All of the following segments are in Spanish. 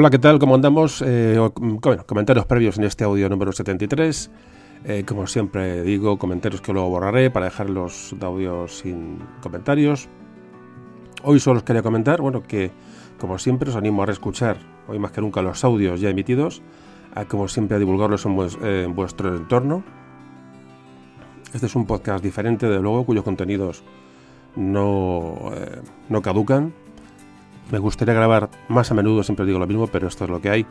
Hola, ¿qué tal? ¿Cómo andamos? Eh, bueno, comentarios previos en este audio número 73. Eh, como siempre digo, comentarios que luego borraré para dejar los audios sin comentarios. Hoy solo os quería comentar, bueno, que como siempre os animo a reescuchar, hoy más que nunca, los audios ya emitidos, a como siempre a divulgarlos en, eh, vuestro entorno. Este es un podcast diferente, de luego, cuyos contenidos no, no caducan, me gustaría grabar más a menudo, siempre digo lo mismo, pero esto es lo que hay.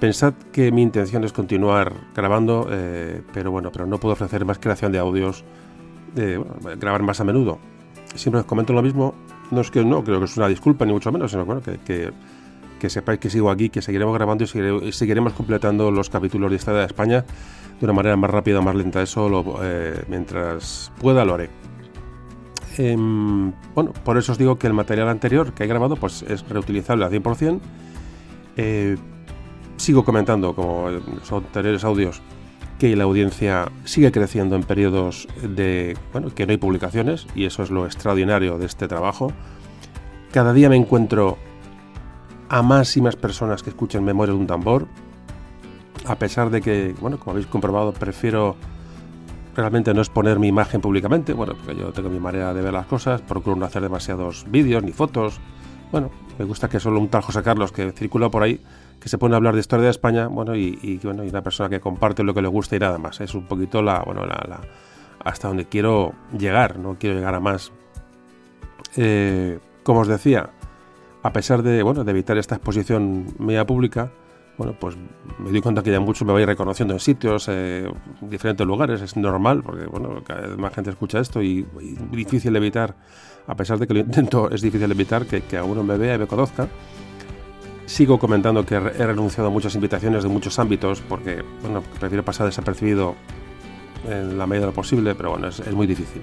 Pensad que mi intención es continuar grabando, eh, pero bueno, pero no puedo ofrecer más creación de audios, grabar más a menudo. Siempre os comento lo mismo, no es que no, creo que es una disculpa, ni mucho menos, sino bueno, que, que, sepáis que sigo aquí, que seguiremos grabando y, seguiremos completando los capítulos de Historia de España de una manera más rápida, más lenta. Eso eh, mientras pueda lo haré. Em, bueno, por eso os digo que el material anterior que he grabado pues es reutilizable al 100%. Eh, sigo comentando, como los anteriores audios, que la audiencia sigue creciendo en periodos de, bueno, que no hay publicaciones y eso es lo extraordinario de este trabajo. Cada día me encuentro a más y más personas que escuchen Memoria de un tambor, a pesar de que, bueno, como habéis comprobado, prefiero realmente no es poner mi imagen públicamente, bueno, porque yo tengo mi manera de ver las cosas, procuro no hacer demasiados vídeos ni fotos. Bueno, me gusta que solo un tal José Carlos que circula por ahí, que se pone a hablar de historia de España, bueno, y, bueno, y una persona que comparte lo que le gusta y nada más. Es un poquito la, bueno, la, hasta donde quiero llegar, no quiero llegar a más. Eh, como os decía, a pesar de, bueno, de evitar esta exposición media pública, bueno, pues me doy cuenta que ya mucho me voy reconociendo en sitios, eh, diferentes lugares, es normal, porque bueno, cada vez más gente escucha esto y, es difícil evitar, a pesar de que lo intento, es difícil evitar que, que a uno me vea y me conozca. Sigo comentando que he renunciado a muchas invitaciones de muchos ámbitos, porque bueno, prefiero pasar desapercibido en la medida de lo posible, pero bueno, es, es muy difícil.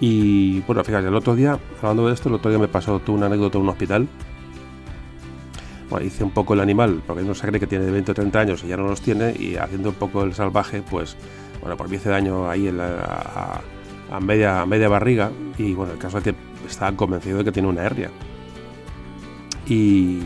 Y bueno, fíjate, el otro día, hablando de esto, el otro día me pasó tú una anécdota en un hospital bueno, hice un poco el animal, porque uno se cree que tiene 20 o 30 años y ya no los tiene, y haciendo un poco el salvaje, pues, bueno, por mí hice daño ahí en a, media, media barriga, y bueno, el caso es que estaba convencido de que tiene una hernia. Y,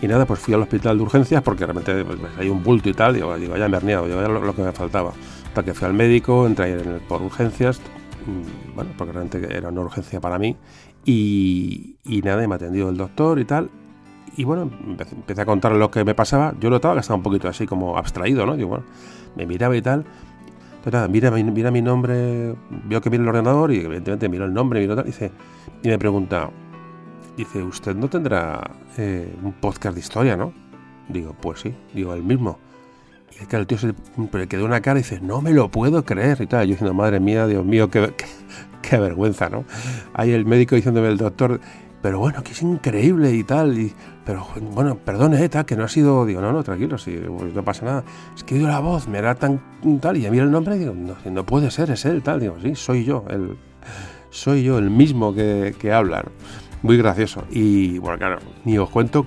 y nada, pues fui al hospital de urgencias porque realmente pues, hay un bulto y tal, digo, digo ya me he herniado, digo, ya lo, que me faltaba. Hasta que fui al médico, entré en por urgencias, mm, bueno, porque realmente era una urgencia para mí, y, y nada, y me atendió el doctor y tal, y bueno, empecé, a contar lo que me pasaba. Yo notaba que estaba un poquito así como abstraído, ¿no? Digo, bueno, me miraba y tal. Entonces nada, mira, mira mi nombre, veo que viene el ordenador y evidentemente miro el nombre, miro tal, y, dice, y me pregunta, dice, ¿usted no tendrá eh, un podcast de historia, no? Digo, pues sí, digo, el mismo. Y es que el tío se le quedó una cara y dice, no me lo puedo creer y tal. Yo diciendo, madre mía, Dios mío, qué, qué, vergüenza, ¿no? Ahí el médico diciéndome, el doctor, pero bueno, que es increíble y tal. Y, pero bueno, perdone, eh, tal, que no ha sido. Digo, no, no, tranquilo, si pues, no pasa nada. Es que oído la voz, me era tan tal, y ya miro el nombre y digo, no, no puede ser, es él, tal. Digo, sí, soy yo, el, soy yo, el mismo que, que habla. Muy gracioso. Y bueno, claro, ni os cuento,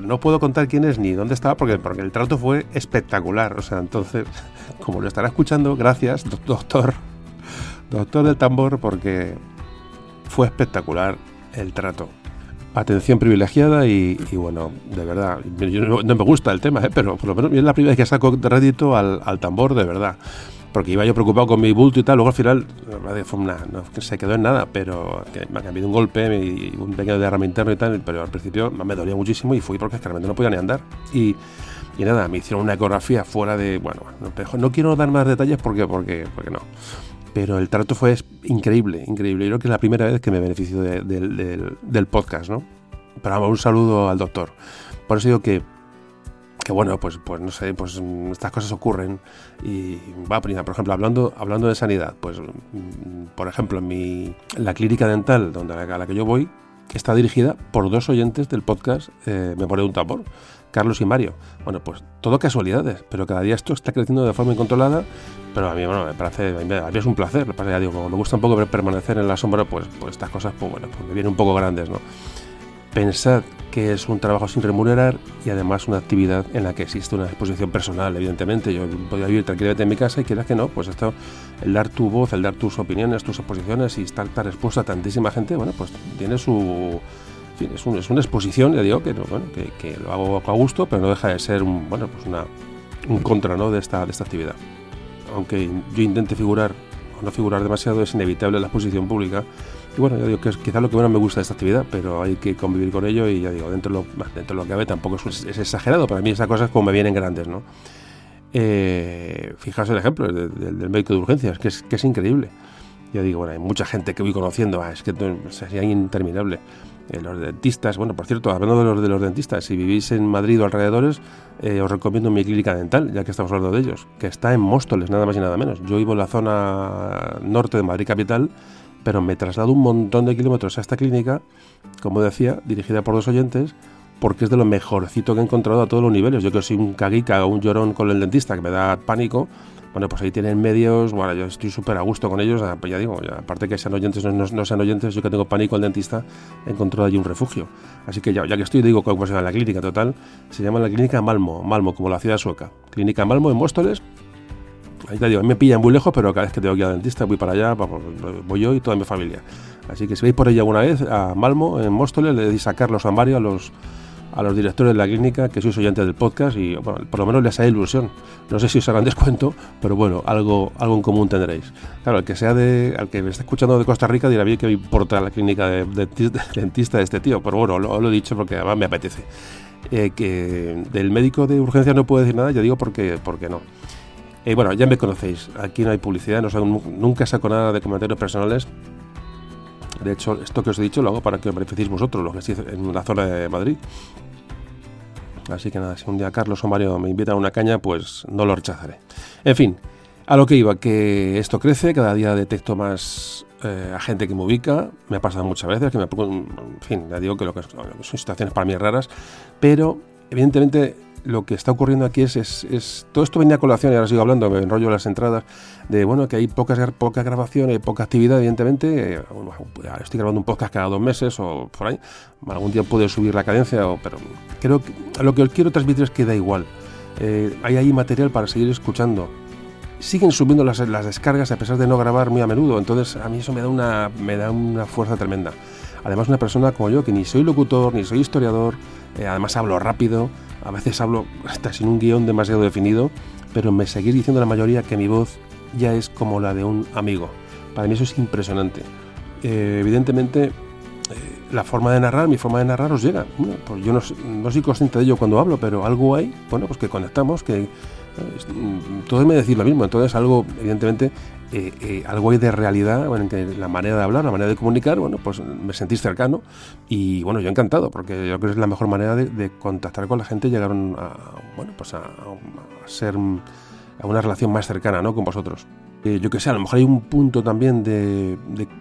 no puedo contar quién es ni dónde estaba porque, porque el trato fue espectacular. O sea, entonces, como lo estará escuchando, gracias, doctor, doctor del tambor, porque fue espectacular el trato. Atención privilegiada y, bueno, de verdad, no, me gusta el tema, ¿eh? pero por lo menos es la primera vez que saco rédito al, tambor, de verdad porque iba yo preocupado con mi bulto y tal, luego al final no se quedó en nada, pero me ha cambiado un golpe y un pequeño derrame interno y tal, pero al principio me dolía muchísimo y fui porque realmente no podía ni andar. Y, nada, me hicieron una ecografía fuera de, bueno, no, no quiero dar más detalles porque, porque, porque no pero el trato fue increíble, increíble. Yo creo que es la primera vez que me beneficio del podcast, ¿no? Pero vamos, un saludo al doctor. Por eso digo que, que bueno, pues, pues no sé, pues estas cosas ocurren. Y va, por ejemplo, hablando, hablando de sanidad, pues mm, por ejemplo, en mi, la clínica dental donde a la que yo voy, está dirigida por dos oyentes del podcast eh, Me pone un tambor. Carlos y Mario. Bueno, pues todo casualidades, pero cada día esto está creciendo de forma incontrolada, pero a mí, bueno, me parece, a mí es un placer, ya digo, como me gusta un poco permanecer en la sombra, pues, pues estas cosas, pues bueno, pues me vienen un poco grandes, ¿no? Pensad que es un trabajo sin remunerar y además una actividad en la que existe una exposición personal, evidentemente. Yo podría vivir tranquilamente en mi casa y quieras que no, pues esto, el dar tu voz, el dar tus opiniones, tus exposiciones y estar tan expuesto a tantísima gente, bueno, pues tiene su fin, es, es, una exposición, ya digo, que, bueno, que, lo hago a gusto, pero no deja de ser un, bueno, pues una, un contra ¿no? de, esta, de esta actividad. Aunque yo intente figurar o no figurar demasiado, es inevitable la exposición pública. Y bueno, ya digo que es quizás lo que menos me gusta de esta actividad, pero hay que convivir con ello y ya digo, dentro de lo, dentro de lo que cabe tampoco es, es exagerado. Para mí esas cosas como me vienen grandes, ¿no? Eh, fijaos el ejemplo del, médico de urgencias, que es, que es increíble. Ya digo, bueno, hay mucha gente que voy conociendo, ah, es que sería interminable. Eh, los dentistas, bueno, por cierto, hablando de los de los dentistas, si vivís en Madrid o alrededores, eh, os recomiendo mi clínica dental, ya que estamos hablando de ellos, que está en Móstoles, nada más y nada menos. Yo vivo en la zona norte de Madrid capital, pero me traslado un montón de kilómetros a esta clínica, como decía, dirigida por dos oyentes, porque es de lo mejorcito que he encontrado a todos los niveles. Yo que soy un caguica o un llorón con el dentista que me da pánico, bueno, pues ahí tienen medios, bueno, yo estoy súper a gusto con ellos, pues ya digo, aparte que sean oyentes o no, sean oyentes, yo que tengo pánico al dentista, he encontrado allí un refugio. Así que ya, ya que estoy, digo cómo se llama la clínica total, se llama la clínica Malmo, Malmo, como la ciudad sueca. Clínica Malmo en Móstoles, Ahí te digo, me pillan muy lejos, pero cada vez que tengo que ir al dentista voy para allá, voy yo y toda mi familia. Así que si veis por ahí alguna vez a Malmo, en Móstoles, le deis a Carlos Ambario, a los a los directores de la clínica que sois oyentes del podcast y por lo menos les hará ilusión. No sé si os harán descuento, pero bueno, algo, algo en común tendréis. Claro, el que sea de, al que me esté escuchando de Costa Rica dirá bien que me importa la clínica de, dentista de este tío, pero bueno, lo, he dicho porque además me apetece. Eh, que del médico de urgencia no puedo decir nada, ya digo porque, porque no. Eh, bueno, ya me conocéis, aquí no hay publicidad, no, nunca saco nada de comentarios personales. De hecho, esto que os he dicho lo hago para que os beneficiéis vosotros, los que estéis en la zona de Madrid. Así que nada, si un día Carlos o Mario me invitan a una caña, pues no lo rechazaré. En fin, a lo que iba, que esto crece, cada día detecto más eh, a gente que me ubica, me ha pasado muchas veces, que me en fin, ya digo que, lo que son situaciones para mí raras, pero evidentemente lo que está ocurriendo aquí es, es, todo esto venía a colación y ahora sigo hablando, me enrollo las entradas, de bueno, que hay pocas, poca grabación y poca actividad, evidentemente. Eh, estoy grabando un podcast cada dos meses o por ahí. Algún día puede subir la cadencia, pero creo que lo que os quiero transmitir es que da igual. Eh, hay ahí material para seguir escuchando. Siguen subiendo las, las descargas a pesar de no grabar muy a menudo, entonces a mí eso me da una, me da una fuerza tremenda. Además, una persona como yo, que ni soy locutor, ni soy historiador, eh, además hablo rápido, a veces hablo hasta sin un guion demasiado definido, pero me seguís diciendo la mayoría que mi voz ya es como la de un amigo. Para mí eso es impresionante. Eh, evidentemente, eh, la forma de narrar, mi forma de narrar os llega. pues yo no, no, soy consciente de ello cuando hablo, pero algo hay, bueno, pues que conectamos, que eh, todos me decís lo mismo. Entonces, algo, evidentemente, algo hay de realidad en que la manera de hablar, la manera de comunicar, bueno, pues me sentís cercano y bueno, yo encantado, porque yo creo que es la mejor manera de, contactar con la gente y llegar a, bueno, pues a, ser a una relación más cercana ¿no? con vosotros. Eh, yo que sé, a lo mejor hay un punto también de,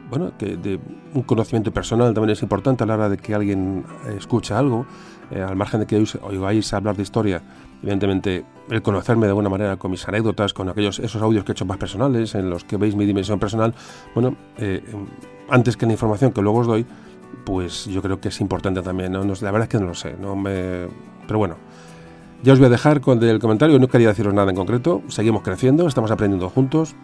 bueno, de un conocimiento personal también es importante a la hora de que alguien escucha algo, eh, al margen de que oigáis hablar de historia, evidentemente el conocerme de alguna manera con mis anécdotas, con aquellos esos audios que he hecho más personales, en los que veis mi dimensión personal, bueno, eh, antes que la información que luego os doy, pues yo creo que es importante también. ¿no? la verdad es que no lo sé, no me, pero bueno. Ya os voy a dejar con el comentario, no quería deciros nada en concreto, seguimos creciendo, estamos aprendiendo juntos,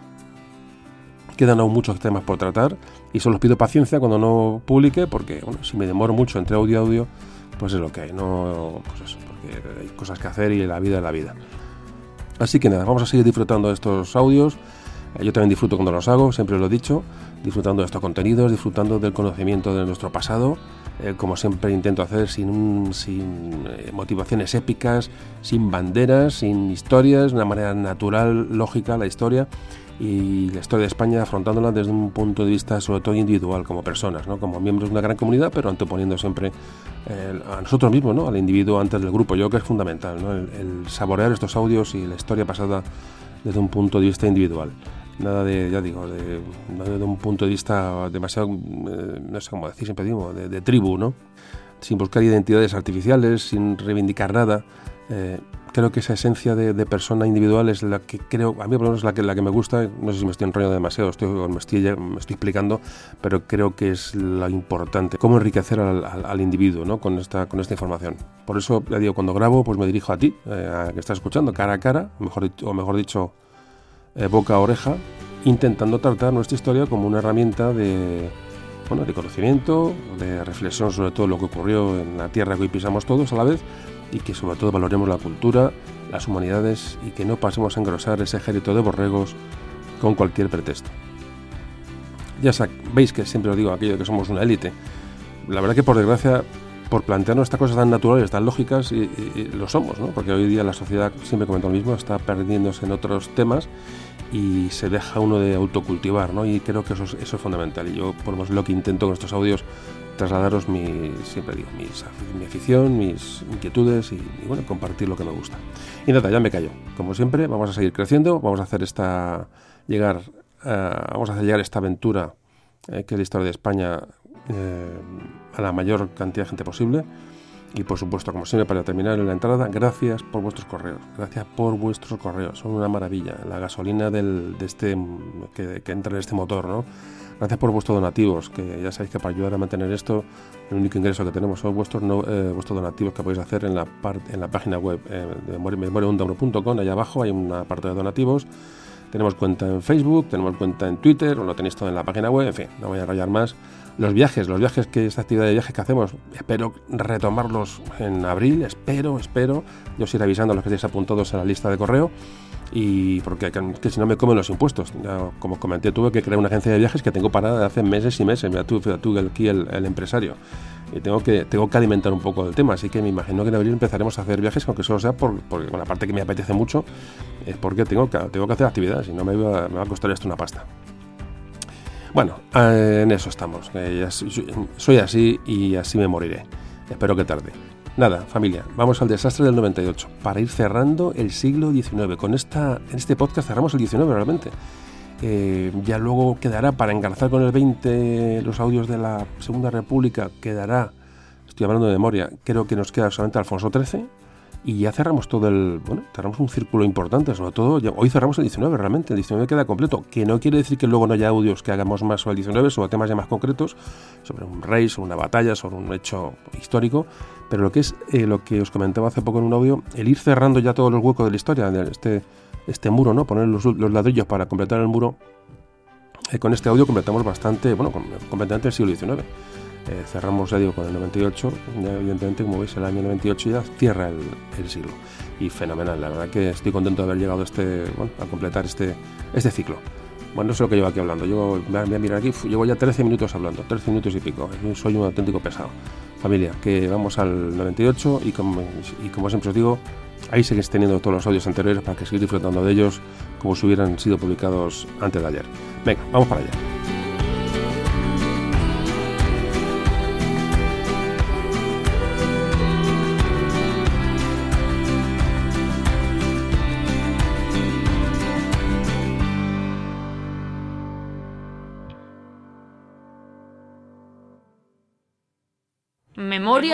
quedan aún muchos temas por tratar y solo os pido paciencia cuando no publique porque si me demoro mucho entre audio y audio, pues es lo que hay, no, pues hay cosas que hacer y la vida es la vida. Así que nada, vamos a seguir disfrutando de estos audios. Eh, yo también disfruto cuando los hago, siempre lo he dicho, disfrutando de estos contenidos, disfrutando del conocimiento de nuestro pasado eh, como siempre intento hacer, sin, sin eh, motivaciones épicas, sin banderas, sin historias, de una manera natural, lógica la historia y la historia de España afrontándola desde un punto de vista sobre todo individual, como personas, ¿no? como miembros de una gran comunidad, pero anteponiendo siempre eh, a nosotros mismos, ¿no? al individuo antes del grupo. Yo creo que es fundamental el saborear estos audios y la historia pasada desde un punto de vista individual nada de, ya digo, de, de un punto de vista demasiado, eh, no sé cómo decir, siempre digo, de, tribu, ¿no? Sin buscar identidades artificiales, sin reivindicar nada. Eh, creo que esa esencia de, persona individual es la que creo, a mí por lo menos es la que, la que me gusta, no sé si me estoy enrollando demasiado, estoy, me, estoy, me estoy explicando, pero creo que es lo importante, cómo enriquecer al, individuo ¿no? con, esta, con esta información. Por eso, ya digo, cuando grabo, pues me dirijo a ti, eh, a que estás escuchando, cara a cara, mejor, o mejor dicho, eh, boca a oreja, intentando tratar nuestra historia como una herramienta de, bueno, de conocimiento, de reflexión sobre todo lo que ocurrió en la tierra que hoy pisamos todos a la vez y que sobre todo valoremos la cultura, las humanidades y que no pasemos a engrosar ese ejército de borregos con cualquier pretexto. Ya veis que siempre os digo aquello de que somos una élite. La verdad que por desgracia, por plantearnos estas cosas tan naturales, tan lógicas, y, lo somos, ¿no? Porque hoy día la sociedad, siempre comento lo mismo, está perdiéndose en otros temas y se deja uno de autocultivar, ¿no? Y creo que eso es, eso es fundamental. Y yo, por lo que intento con estos audios, trasladaros mi, siempre digo, mi afición, mis inquietudes y, bueno, compartir lo que me gusta. Y nada, ya me callo. Como siempre, vamos a seguir creciendo, vamos a hacer esta, llegar, eh, vamos a hacer esta aventura, eh, que es la historia de España, eh, a la mayor cantidad de gente posible. Y por supuesto, como siempre, para terminar en la entrada, gracias por vuestros correos. Gracias por vuestros correos. Son una maravilla. La gasolina del, de este, que, que entra en este motor, ¿no? Gracias por vuestros donativos, que ya sabéis que para ayudar a mantener esto, el único ingreso que tenemos son vuestros, eh, vuestros donativos que podéis hacer en la, en la página web eh, de memoriaundabro.com. Allá abajo hay una parte de donativos. Tenemos cuenta en Facebook, tenemos cuenta en Twitter, lo tenéis todo en la página web. En fin, no voy a rayar más. Los viajes, los viajes que esta actividad de viajes que hacemos, espero retomarlos en abril, espero, espero. Yo os iré avisando a los que estéis apuntados en la lista de correo y porque que, si no me comen los impuestos. como comenté, tuve que crear una agencia de viajes que tengo parada hace meses y meses. Mira tú, tú aquí el, empresario. Y tengo que, tengo que alimentar un poco el tema, así que me imagino que en abril empezaremos a hacer viajes, aunque solo sea por, porque, bueno, aparte que me apetece mucho, es porque tengo que, tengo que hacer actividades y no me va, me va a costar esto una pasta. Bueno, en eso estamos. soy así y así me moriré. Espero que tarde. Nada, familia, vamos al desastre del 98 para ir cerrando el siglo XIX. Con esta, en este podcast cerramos el XIX realmente. Eh, ya luego quedará para engarzar con el 20 los audios de la Segunda República, quedará, estoy hablando de memoria, creo que nos queda solamente Alfonso XIII, y ya cerramos todo el. Bueno, cerramos un círculo importante, sobre todo. hoy cerramos el 19 realmente, el 19 queda completo. Que no quiere decir que luego no haya audios que hagamos más sobre el 19, sobre temas ya más concretos, sobre un rey, sobre una batalla, sobre un hecho histórico. Pero lo que es eh, lo que os comentaba hace poco en un audio, el ir cerrando ya todos los huecos de la historia, este, este muro, ¿no? Poner los, ladrillos para completar el muro. Eh, con este audio completamos bastante, bueno, completamente el siglo XIX. Eh, cerramos, ya digo, con el 98, evidentemente, como veis, el año 98 ya cierra el, siglo. Y fenomenal, la verdad que estoy contento de haber llegado este, bueno, a completar este, este ciclo. Bueno, no sé lo que llevo aquí hablando. Yo voy a mirar aquí, llevo ya 13 minutos hablando, 13 minutos y pico. Soy un auténtico pesado. Familia, que vamos al 98 y como, y como siempre os digo, ahí seguís teniendo todos los audios anteriores para que sigáis disfrutando de ellos como si hubieran sido publicados antes de ayer. Venga, vamos para allá.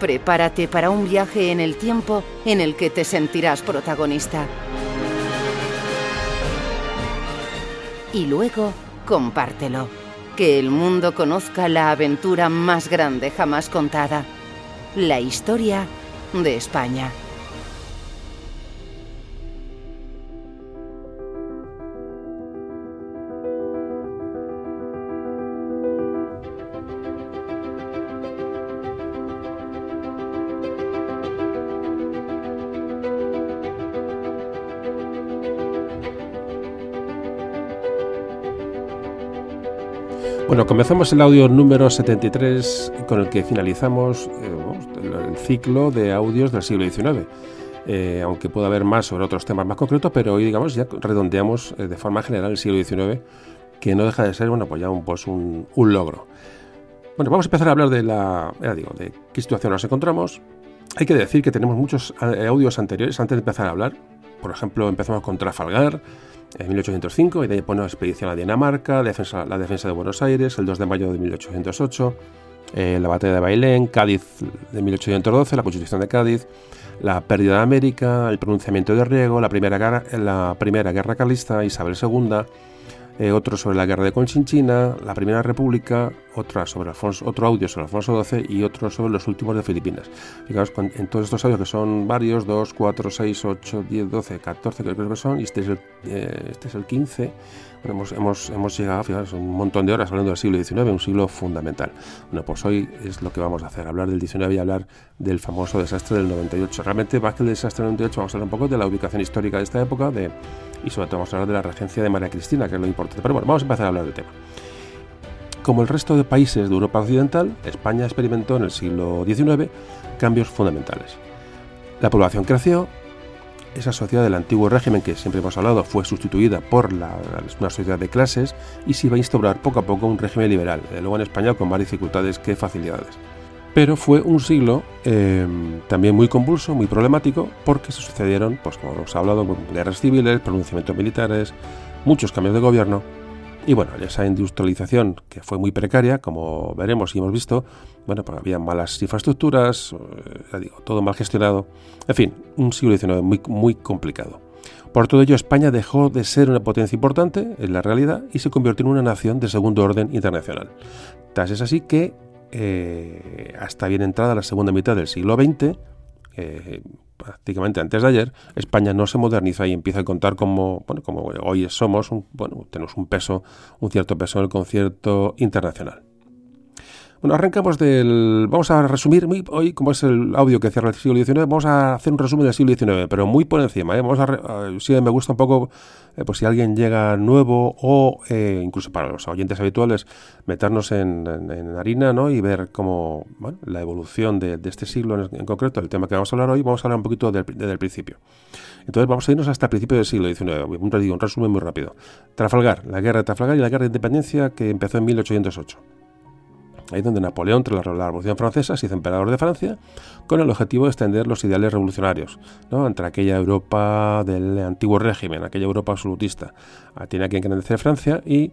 Prepárate para un viaje en el tiempo en el que te sentirás protagonista. Y luego, compártelo. Que el mundo conozca la aventura más grande jamás contada. La historia de España. Bueno, comenzamos el audio número 73 con el que finalizamos eh, el ciclo de audios del siglo XIX. Eh, aunque pueda haber más sobre otros temas más concretos, pero hoy digamos ya redondeamos eh, de forma general el siglo XIX, que no deja de ser bueno pues ya un, pues un, logro. Bueno, vamos a empezar a hablar de la, digo, de qué situación nos encontramos. Hay que decir que tenemos muchos audios anteriores antes de empezar a hablar. Por ejemplo, empezamos con Trafalgar, en 1805, y de ahí pone la expedición a Dinamarca, defensa, la defensa de Buenos Aires, el 2 de mayo de 1808, eh, la batalla de Bailén, Cádiz de 1812, la Constitución de Cádiz, la pérdida de América, el pronunciamiento de Riego, la primera, la primera guerra carlista, Isabel II, eh, otro sobre la guerra de Conchinchina, la Primera República, otra sobre Alfonso, otro audio sobre Alfonso XII y otro sobre los últimos de Filipinas. Fijaos, en todos estos audios que son varios, 2, 4, 6, 8, 10, 12, 14 creo que son, y este es el, eh, este es el 15, hemos, hemos, hemos, llegado, fijaos, un montón de horas hablando del siglo XIX, un siglo fundamental. Bueno, pues hoy es lo que vamos a hacer, hablar del XIX y hablar del famoso desastre del 98. Realmente, más que el desastre del 98, vamos a hablar un poco de la ubicación histórica de esta época, de y sobre todo vamos a hablar de la regencia de María Cristina, que es lo importante. Pero bueno, vamos a empezar a hablar del tema. Como el resto de países de Europa Occidental, España experimentó en el siglo XIX cambios fundamentales. La población creció, esa sociedad del antiguo régimen que siempre hemos hablado fue sustituida por una sociedad de clases y se iba a instaurar poco a poco un régimen liberal, luego en España con más dificultades que facilidades pero fue un siglo em, también muy convulso, muy problemático, porque se sucedieron, pues como hemos hablado, guerras civiles, pronunciamientos militares, muchos cambios de gobierno, y bueno, esa industrialización que fue muy precaria, como veremos y hemos visto, bueno, pues había malas infraestructuras, eh, digo, todo mal gestionado, en fin, un siglo XIX muy, muy complicado. Por todo ello, España dejó de ser una potencia importante en la realidad y se convirtió en una nación de segundo orden internacional. Tal es así que eh, hasta bien entrada la segunda mitad del siglo XX, eh, prácticamente antes de ayer, España no se moderniza y empieza a contar como, bueno, como hoy somos, bueno, tenemos un peso, un cierto peso en el concierto internacional. Bueno, arrancamos del. Vamos a resumir hoy, como es el audio que cierra el siglo XIX, vamos a hacer un resumen del siglo XIX, pero muy por encima. ¿eh? Vamos a, si me gusta un poco, eh, pues si alguien llega nuevo o eh, incluso para los oyentes habituales, meternos en, harina ¿no? y ver cómo la evolución de, este siglo en, concreto, el tema que vamos a hablar hoy, vamos a hablar un poquito desde el principio. Entonces vamos a irnos hasta el principio del siglo XIX. Un, un resumen muy rápido. Trafalgar, la guerra de Trafalgar y la guerra de independencia que empezó en 1808 ahí donde Napoleón, tras la Revolución Francesa, se hizo emperador de Francia, con el objetivo de extender los ideales revolucionarios ¿no? entre aquella Europa del antiguo régimen, aquella Europa absolutista. Ah, tiene que engrandecer Francia y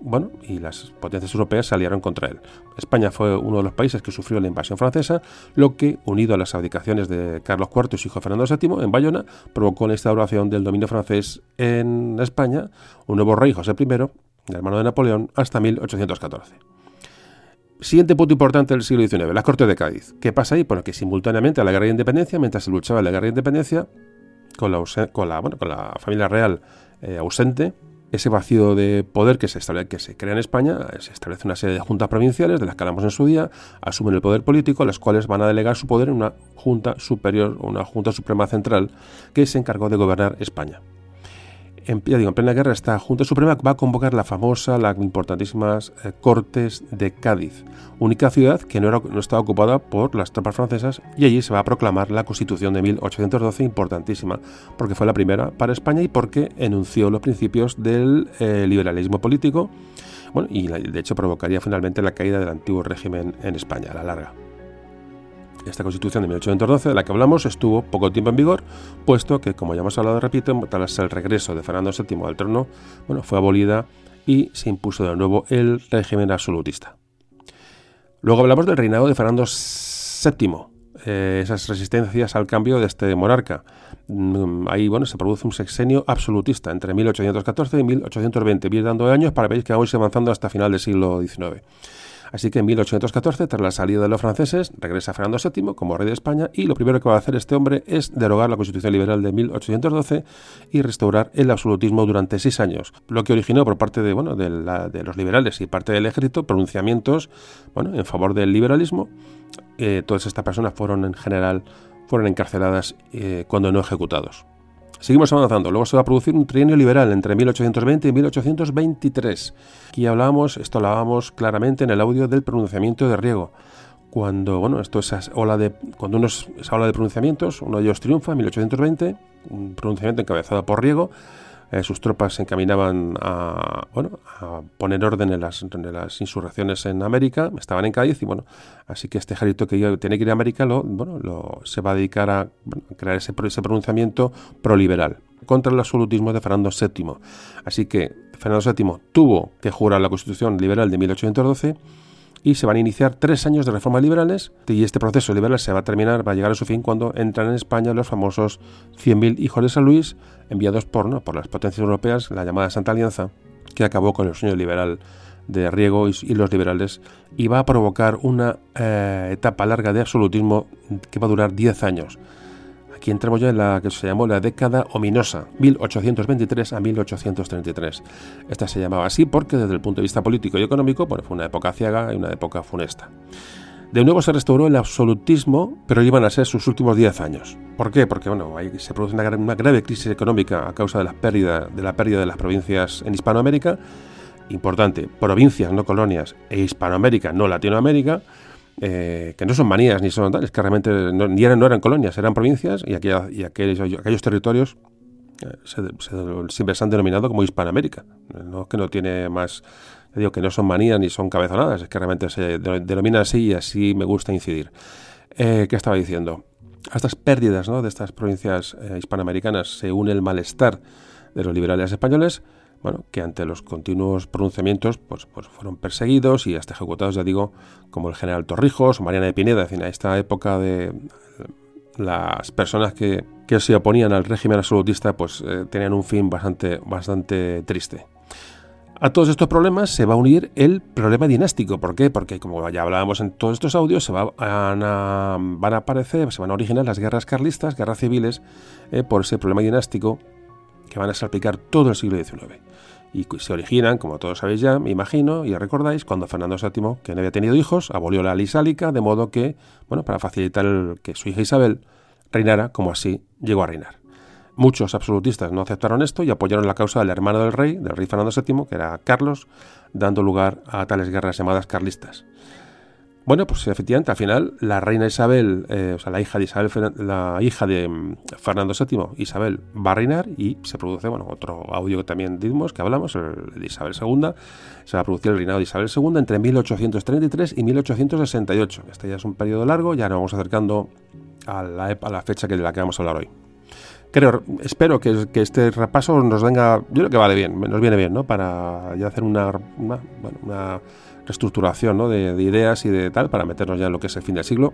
bueno, y las potencias europeas se aliaron contra él. España fue uno de los países que sufrió la invasión francesa, lo que, unido a las abdicaciones de Carlos IV y su hijo Fernando VII en Bayona, provocó la instauración del dominio francés en España, un nuevo rey, José I, hermano de Napoleón, hasta 1814. Siguiente punto importante del siglo XIX, la Corte de Cádiz. ¿Qué pasa ahí? Bueno, que simultáneamente a la guerra de independencia, mientras se luchaba en la guerra de independencia, con la, con la, con la familia real eh, ausente, ese vacío de poder que se, establece, que se crea en España, se establece una serie de juntas provinciales, de las que hablamos en su día, asumen el poder político, las cuales van a delegar su poder en una junta superior o una junta suprema central que se encargó de gobernar España en, digo, en plena guerra, esta Junta Suprema va a convocar la famosa, las importantísimas eh, Cortes de Cádiz, única ciudad que no estaba ocupada por las tropas francesas, y allí se va a proclamar la Constitución de 1812, importantísima, porque fue la primera para España y porque enunció los principios del eh, liberalismo político, bueno, y de hecho provocaría finalmente la caída del antiguo régimen en España, a la larga. Esta constitución de 1812 de la que hablamos estuvo poco tiempo en vigor, puesto que, como ya hemos hablado, repito, tras el regreso de Fernando VII al trono, bueno, fue abolida y se impuso de nuevo el régimen absolutista. Luego hablamos del reinado de Fernando VII, eh, esas resistencias al cambio de este monarca. Mm, ahí bueno, se produce un sexenio absolutista entre 1814 y 1820, bien dando años para ver que vamos avanzando hasta final del siglo XIX. Así que en 1814, tras la salida de los franceses, regresa Fernando VII como rey de España y lo primero que va a hacer este hombre es derogar la Constitución Liberal de 1812 y restaurar el absolutismo durante seis años, lo que originó por parte de, bueno, de, los liberales y parte del ejército pronunciamientos bueno, en favor del liberalismo. Eh, todas estas personas fueron en general fueron encarceladas eh, cuando no ejecutados. Seguimos avanzando. Luego se va a producir un trienio liberal entre 1820 y 1823. Aquí hablábamos, esto hablábamos claramente en el audio del pronunciamiento de Riego. Cuando, bueno, esto es ola de, cuando uno es, esa ola de pronunciamientos, uno de ellos triunfa en 1820, un pronunciamiento encabezado por Riego, eh, sus tropas se encaminaban a, bueno, a poner orden en las, las, insurrecciones en América, estaban en Cádiz y bueno, así que este ejército que tiene que ir a América lo, bueno, lo, se va a dedicar a, crear ese, ese pronunciamiento proliberal contra el absolutismo de Fernando VII. Así que Fernando VII tuvo que jurar la Constitución liberal de 1812 y se van a iniciar tres años de reformas liberales y este proceso liberal se va a terminar, va a llegar a su fin cuando entran en España los famosos 100.000 hijos de San Luis enviados por, ¿no? por las potencias europeas, la llamada Santa Alianza, que acabó con el sueño liberal de Riego y, los liberales y va a provocar una eh, etapa larga de absolutismo que va a durar 10 años. Aquí entramos ya en la que se llamó la década ominosa, 1823 a 1833. Esta se llamaba así porque desde el punto de vista político y económico fue una época ciega y una época funesta. De nuevo se restauró el absolutismo, pero iban a ser sus últimos 10 años. ¿Por qué? Porque bueno, se produce una, grave crisis económica a causa de la, pérdida, de la pérdida de las provincias en Hispanoamérica. Importante, provincias, no colonias, e Hispanoamérica, no Latinoamérica eh, que no son manías ni son tales, que realmente no, ni eran, no eran colonias, eran provincias y, y aquellos, aquellos, territorios eh, siempre se han denominado como Hispanoamérica. No que no tiene más, digo que no son manías ni son cabezonadas, es que realmente se denomina así y así me gusta incidir. Eh, ¿Qué estaba diciendo? A estas pérdidas ¿no? de estas provincias hispanoamericanas se une el malestar de los liberales españoles bueno, que ante los continuos pronunciamientos pues, pues fueron perseguidos y hasta ejecutados, ya digo, como el general Torrijos o Mariana de Pineda, en esta época de las personas que, se oponían al régimen absolutista pues eh, tenían un fin bastante, bastante triste. A todos estos problemas se va a unir el problema dinástico. ¿Por qué? Porque, como ya hablábamos en todos estos audios, se van a, van a aparecer, se van a originar las guerras carlistas, guerras civiles, eh, por ese problema dinástico que van a salpicar todo el siglo XIX. Y se originan, como todos sabéis ya, me imagino, y recordáis, cuando Fernando VII, que no había tenido hijos, abolió la ley sálica, de modo que, bueno, para facilitar que su hija Isabel reinara como así llegó a reinar. Muchos absolutistas no aceptaron esto y apoyaron la causa del hermano del rey, del rey Fernando VII, que era Carlos, dando lugar a tales guerras llamadas carlistas. Bueno, pues efectivamente, al final la reina Isabel, eh, o sea, la hija de Isabel, la hija de mm, Fernando VII, Isabel, va a reinar y se produce, bueno, otro audio que también dimos, que hablamos, el de Isabel II, se va a producir el reinado de Isabel II entre 1833 y 1868. Este ya es un periodo largo, ya nos vamos acercando a la, fecha que, de la que vamos a hablar hoy. Creo, espero que, este repaso nos venga, yo creo que vale bien, nos viene bien, ¿no? Para ya hacer una, bueno, una reestructuración de, ideas y de tal para meternos ya en lo que es el fin del siglo.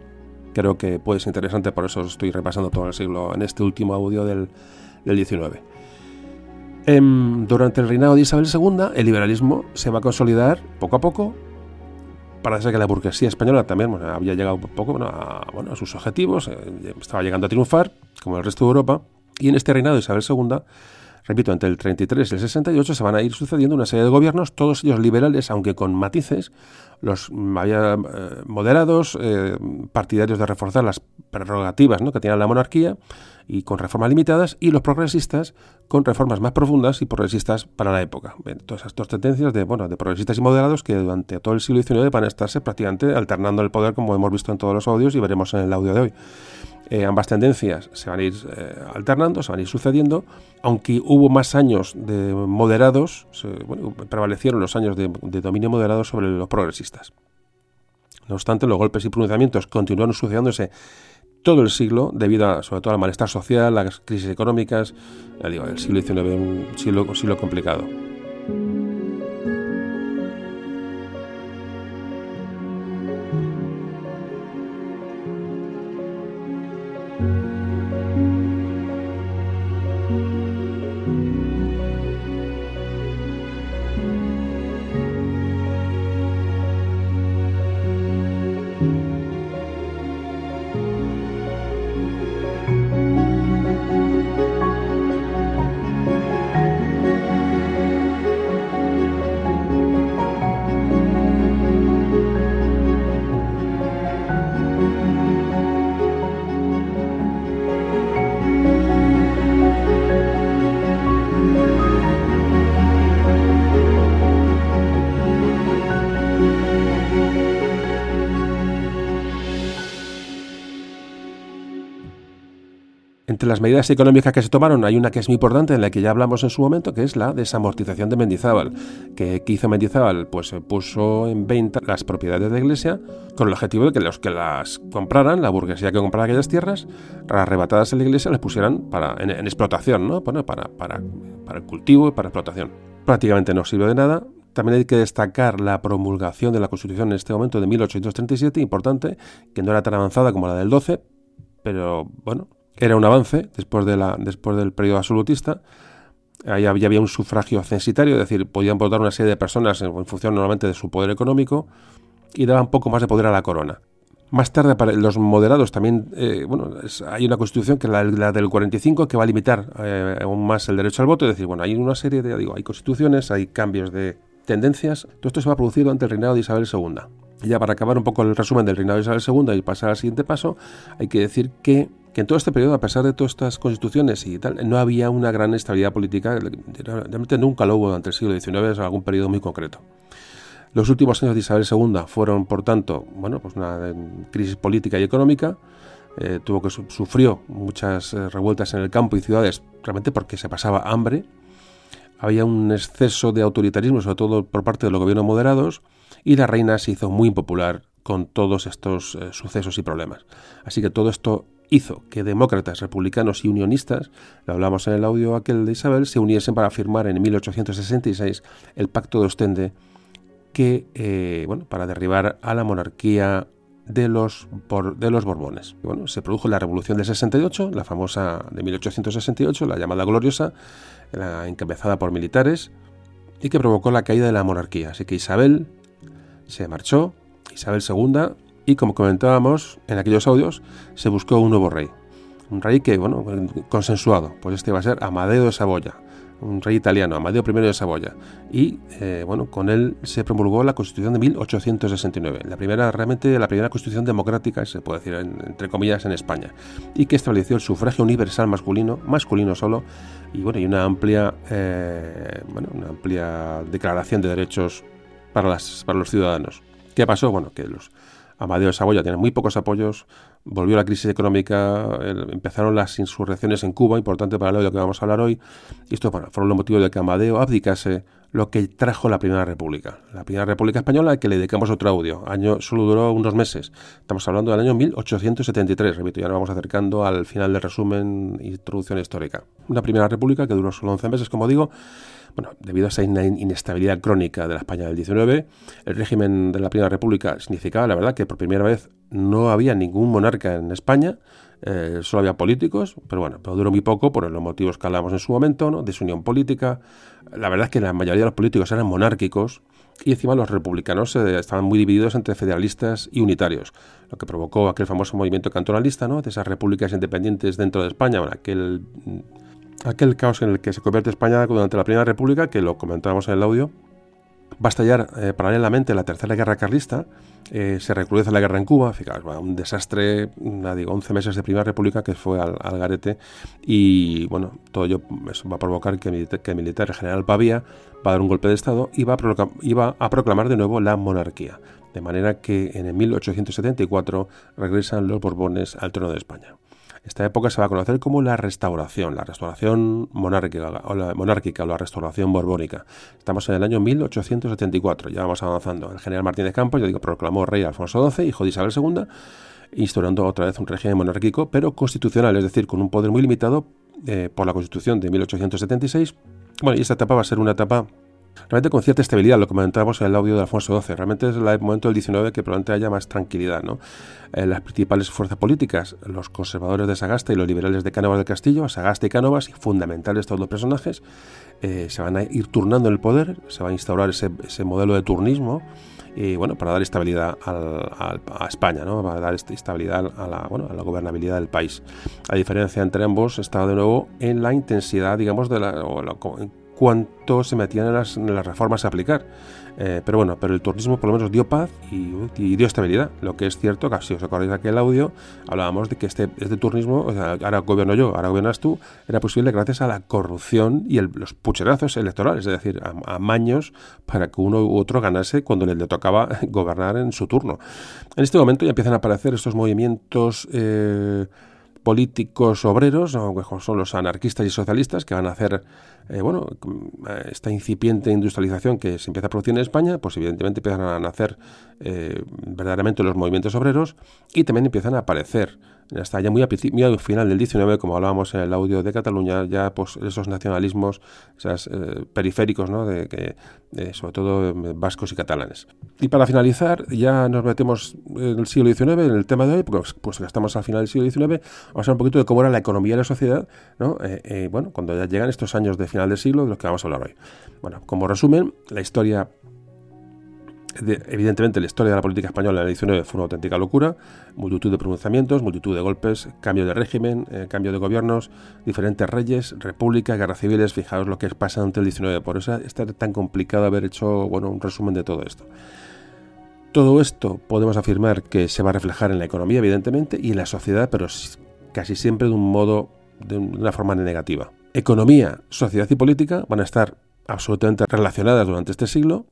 Creo que puede ser interesante, por eso estoy repasando todo el siglo en este último audio del, del 19. Em, durante el reinado de Isabel II, el liberalismo se va a consolidar poco a poco. Parece que la burguesía española también había llegado poco a, bueno, a sus objetivos, eh, estaba llegando a triunfar, como el resto de Europa. Y en este reinado de Isabel II Repito, entre el 33 y el 68 se van a ir sucediendo una serie de gobiernos, todos ellos liberales, aunque con matices, los eh, moderados, eh, partidarios de reforzar las prerrogativas ¿no? que tenía la monarquía y con reformas limitadas, y los progresistas con reformas más profundas y progresistas para la época. todas esas dos tendencias de, bueno, de progresistas y moderados que durante todo el siglo XIX van a estarse prácticamente alternando el poder, como hemos visto en todos los audios y veremos en el audio de hoy. Eh, ambas tendencias se van a ir eh, alternando, se van a ir sucediendo, aunque hubo más años de moderados, prevalecieron los años de, dominio moderado sobre los progresistas. No obstante, los golpes y pronunciamientos continuaron sucediéndose todo el siglo, debido a, sobre todo al malestar social, las crisis económicas, digo, el siglo XIX un siglo complicado. Las medidas económicas que se tomaron hay una que es muy importante, en la que ya hablamos en su momento, que es la desamortización de Mendizábal. que hizo Mendizábal? Pues se puso en venta las propiedades de la iglesia con el objetivo de que los que las compraran, la burguesía que comprara aquellas tierras, arrebatadas en la iglesia, las pusieran para, en, explotación, ¿no? para, para, para el cultivo y para explotación. Prácticamente no sirvió de nada, también hay que destacar la promulgación de la Constitución en este momento de 1837, importante, que no era tan avanzada como la del 12, pero bueno, era un avance después, de la, después del periodo absolutista. Ahí había un sufragio censitario, es decir, podían votar una serie de personas en, función normalmente de su poder económico y daba un poco más de poder a la corona. Más tarde, para los moderados también, eh, bueno, hay una constitución que es la, del 45 que va a limitar eh, aún más el derecho al voto. Es decir, bueno, hay una serie de, digo, hay constituciones, hay cambios de tendencias. Todo esto se va a producir durante el reinado de Isabel II. Y ya para acabar un poco el resumen del reinado de Isabel II y pasar al siguiente paso, hay que decir que que en todo este periodo, a pesar de todas estas constituciones y tal, no había una gran estabilidad política, realmente nunca lo hubo durante el siglo XIX, algún periodo muy concreto. Los últimos años de Isabel II fueron, por tanto, bueno, pues una crisis política y económica. Eh, tuvo que sufrió muchas eh, revueltas en el campo y ciudades, realmente porque se pasaba hambre. Había un exceso de autoritarismo, sobre todo por parte de los gobiernos moderados, y la reina se hizo muy impopular con todos estos eh, sucesos y problemas. Así que todo esto hizo que demócratas, republicanos y unionistas, lo hablamos en el audio aquel de Isabel, se uniesen para firmar en 1866 el Pacto de Ostende, que, eh, bueno, para derribar a la monarquía de los, de los Borbones. bueno, se produjo la Revolución del 68, la famosa de 1868, la llamada Gloriosa, la encabezada por militares, y que provocó la caída de la monarquía. Así que Isabel se marchó, Isabel II y como comentábamos en aquellos audios, se buscó un nuevo rey. Un rey que, bueno, consensuado, pues este va a ser Amadeo de Saboya, un rey italiano, Amadeo I de Saboya. Y, eh, bueno, con él se promulgó la Constitución de 1869, la primera, realmente, la primera Constitución democrática, se puede decir, entre comillas, en España, y que estableció el sufragio universal masculino, masculino solo, y, bueno, y una amplia, eh, bueno, una amplia declaración de derechos para, las, para los ciudadanos. ¿Qué pasó? Bueno, que los Amadeo de Saboya tiene muy pocos apoyos, volvió la crisis económica, empezaron las insurrecciones en Cuba, importante para lo que vamos a hablar hoy, y esto bueno, fueron los motivos de que Amadeo abdicase lo que trajo la Primera República. La Primera República Española, que le dedicamos otro audio, año solo duró unos meses, estamos hablando del año 1873, repito, ya nos vamos acercando al final del resumen, introducción histórica. Una Primera República que duró solo 11 meses, como digo, bueno, debido a esa inestabilidad crónica de la España del 19, el régimen de la Primera República significaba, la verdad, que por primera vez no había ningún monarca en España, eh, solo había políticos, pero bueno, pero duró muy poco por los motivos que hablamos en su momento, ¿no? desunión política. La verdad es que la mayoría de los políticos eran monárquicos y encima los republicanos eh, estaban muy divididos entre federalistas y unitarios, lo que provocó aquel famoso movimiento cantonalista, ¿no? de esas repúblicas independientes dentro de España, bueno, aquel aquel caos en el que se convierte España durante la Primera República, que lo comentábamos en el audio, va a estallar eh, paralelamente la Tercera Guerra Carlista, eh, se recrudece la guerra en Cuba, fijaos, un desastre, digo, 11 meses de Primera República que fue al, garete y bueno, todo ello va a provocar que, el militar, general Pavía va a dar un golpe de Estado y va, a a proclamar de nuevo la monarquía, de manera que en el 1874 regresan los Borbones al trono de España. Esta época se va a conocer como la restauración, la restauración monárquica o la, monárquica la restauración borbónica. Estamos en el año 1874, ya vamos avanzando. El general Martínez Campos, ya digo, proclamó rey Alfonso XII, hijo de Isabel II, instaurando otra vez un régimen monárquico, pero constitucional, es decir, con un poder muy limitado eh, por la Constitución de 1876. Bueno, y esta etapa va a ser una etapa realmente con cierta estabilidad, lo comentábamos en el audio de Alfonso XII. Realmente es el momento del 19 que probablemente haya más tranquilidad. ¿no? Eh, las principales fuerzas políticas, los conservadores de Sagasta y los liberales de Cánovas del Castillo, Sagasta y Cánovas, fundamentales todos los personajes, eh, se van a ir turnando en el poder, se va a instaurar ese, modelo de turnismo y bueno, para dar estabilidad a España, ¿no? para dar estabilidad a la, bueno, a la gobernabilidad del país. La diferencia entre ambos está de nuevo en la intensidad, digamos, de la, o la cuánto se metían en las, reformas a aplicar. Eh, pero bueno, pero el turismo por lo menos dio paz y, dio estabilidad. Lo que es cierto, que si os acordáis de aquel audio, hablábamos de que este, este turismo, ahora gobierno yo, ahora gobiernas tú, era posible gracias a la corrupción y los pucherazos electorales, es decir, a, maños para que uno u otro ganase cuando le, tocaba gobernar en su turno. En este momento ya empiezan a aparecer estos movimientos... Eh, políticos obreros, son los anarquistas y socialistas, que van a hacer, eh, bueno, esta incipiente industrialización que se empieza a producir en España, pues evidentemente empiezan a nacer eh, verdaderamente los movimientos obreros y también empiezan a aparecer hasta ya muy a, final del 19, como hablábamos en el audio de Cataluña, ya pues esos nacionalismos eh, periféricos, ¿no? de, que, sobre todo eh, vascos y catalanes. Y para finalizar, ya nos metemos en el siglo XIX, en el tema de hoy, pues, pues estamos al final del siglo XIX, vamos a hablar un poquito de cómo era la economía de la sociedad, ¿no? Eh, bueno, cuando ya llegan estos años de final del siglo, de los que vamos a hablar hoy. Bueno, como resumen, la historia evidentemente la historia de la política española en el 19 fue una auténtica locura, multitud de pronunciamientos, multitud de golpes, cambio de régimen, eh, cambio de gobiernos, diferentes reyes, república, guerras civiles, fijaos lo que pasa ante el 19, por eso es tan complicado haber hecho bueno, un resumen de todo esto. Todo esto podemos afirmar que se va a reflejar en la economía, evidentemente, y en la sociedad, pero casi siempre de un modo, de una forma negativa. Economía, sociedad y política van a estar absolutamente relacionadas durante este siglo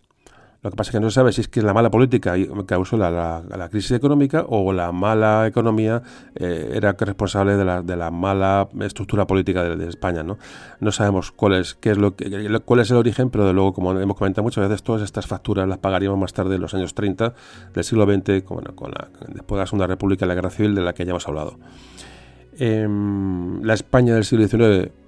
lo que pasa es que no se sabe si es que la mala política causó la, la, crisis económica o la mala economía eh, era responsable de la, la, mala estructura política de, España. ¿no? no sabemos cuál es, qué es lo que, cuál es el origen, pero de luego, como hemos comentado muchas veces, todas estas facturas las pagaríamos más tarde, en los años 30 del siglo XX, con, con después de la Segunda República y la Guerra Civil, de la que ya hemos hablado. Em, la España del siglo XIX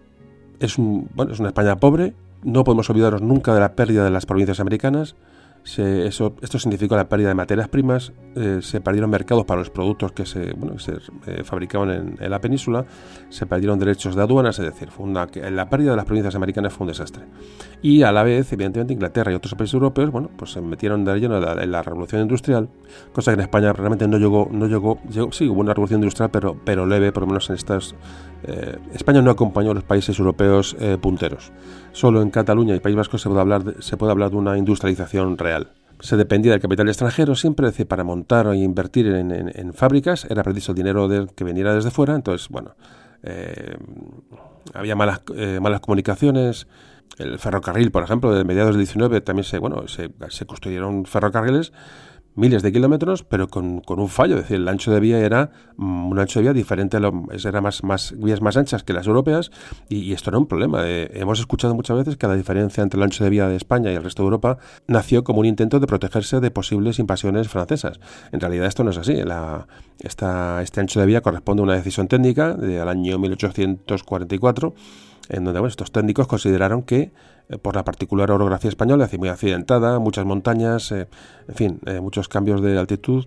es, un, bueno, es una España pobre, no podemos olvidarnos nunca de la pérdida de las provincias americanas, eso, esto significó la pérdida de materias primas, eh, se perdieron mercados para los productos que se, eh, fabricaban en, la península, se perdieron derechos de aduanas, es decir, fue una, la pérdida de las provincias americanas fue un desastre. Y a la vez, evidentemente, Inglaterra y otros países europeos, bueno, pues se metieron de lleno en la, revolución industrial, cosa que en España realmente no llegó, no llegó, sí, hubo una revolución industrial, pero, pero leve, por lo menos en estas... Eh, España no acompañó a los países europeos punteros. Solo en Cataluña y País Vasco se puede hablar se puede hablar de una industrialización real se dependía del capital extranjero siempre, decir, para montar o invertir en, fábricas era preciso dinero que viniera desde fuera, entonces, bueno, eh, había malas, eh, malas comunicaciones, el ferrocarril, por ejemplo, de mediados del 19 también se, bueno, se, se construyeron ferrocarriles miles de kilómetros, pero con, un fallo. Es decir, el ancho de vía era mm, un ancho de vía diferente, a lo, era más, más vías más anchas que las europeas, y, esto era un problema. Eh, hemos escuchado muchas veces que la diferencia entre el ancho de vía de España y el resto de Europa nació como un intento de protegerse de posibles invasiones francesas. En realidad esto no es así. Este ancho de vía corresponde a una decisión técnica del año 1844 en donde estos técnicos consideraron que por la particular orografía española, muy accidentada, muchas montañas, eh, en fin, eh, muchos cambios de altitud,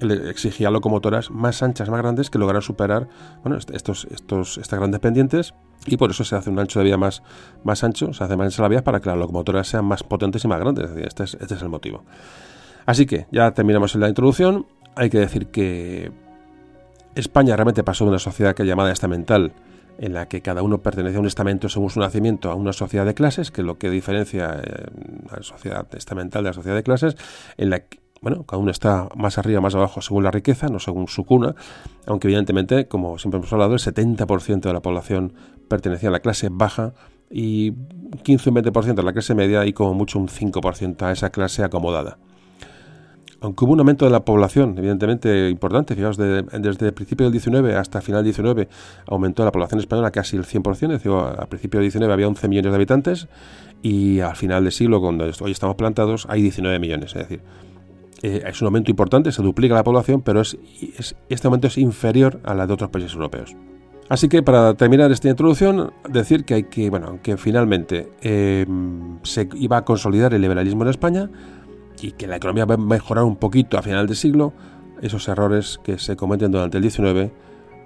exigía locomotoras más anchas, más grandes, que lograran superar bueno, estos, estos, estas grandes pendientes y por eso se hace un ancho de vía más, más ancho, se hace más ancha la vía para que las locomotoras sean más potentes y más grandes. Este es, este es el motivo. Así que ya terminamos en la introducción. Hay que decir que España realmente pasó de una sociedad que llamada estamental en la que cada uno pertenece a un estamento según su nacimiento, a una sociedad de clases, que es lo que diferencia eh, a la sociedad estamental de la sociedad de clases, en la que bueno, cada uno está más arriba, más abajo según la riqueza, no según su cuna, aunque evidentemente, como siempre hemos hablado, el 70% de la población pertenecía a la clase baja y 15 o 20% a la clase media y como mucho un 5% a esa clase acomodada aunque hubo un aumento de la población, evidentemente importante, fijaos, desde el principio del 19 hasta el final del 19 aumentó la población española casi el 100%, es decir, al principio del 19 había 11 millones de habitantes y al final del siglo, cuando hoy estamos plantados, hay 19 millones, es decir, eh, es un aumento importante, se duplica la población, pero es, este aumento es inferior a la de otros países europeos. Así que para terminar esta introducción, decir que hay que, bueno, que finalmente eh, se iba a consolidar el liberalismo en España, y que la economía va a mejorar un poquito a final de siglo, esos errores que se cometen durante el 19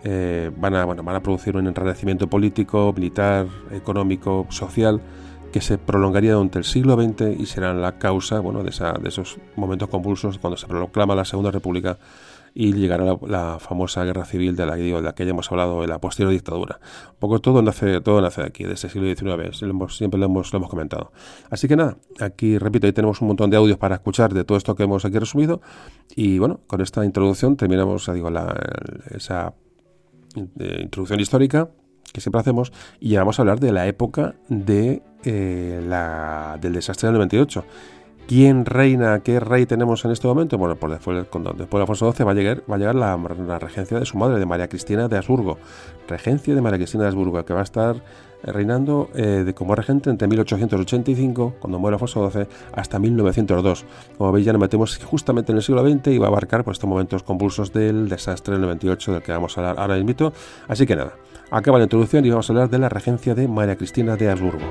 eh, van, a, bueno, van a producir un enrarecimiento político, militar, económico, social, que se prolongaría durante el siglo XX y serán la causa bueno, de, esa, de esos momentos convulsos cuando se proclama la Segunda República y llegará la, famosa guerra civil de la, de la que ya hemos hablado, de la posterior dictadura. Un poco todo nace, todo nace aquí, de este siglo XIX, siempre lo hemos, lo hemos comentado. Así que nada, aquí repito, ahí tenemos un montón de audios para escuchar de todo esto que hemos aquí resumido y bueno, con esta introducción terminamos, digo, la, esa eh, introducción histórica que siempre hacemos y ya vamos a hablar de la época de, eh, la, del desastre del 98 ¿Quién reina? ¿Qué rey tenemos en este momento? Bueno, pues después, después de Alfonso XII va a llegar, va a llegar la, regencia de su madre, de María Cristina de Habsburgo. Regencia de María Cristina de Habsburgo, que va a estar reinando eh, de, como regente entre 1885, cuando muere Alfonso XII, hasta 1902. Como veis, ya nos metemos justamente en el siglo XX y va a abarcar pues, estos momentos convulsos del desastre del 98 del que vamos a hablar ahora mismo. Así que nada, acaba la introducción y vamos a hablar de la regencia de María Cristina de Habsburgo.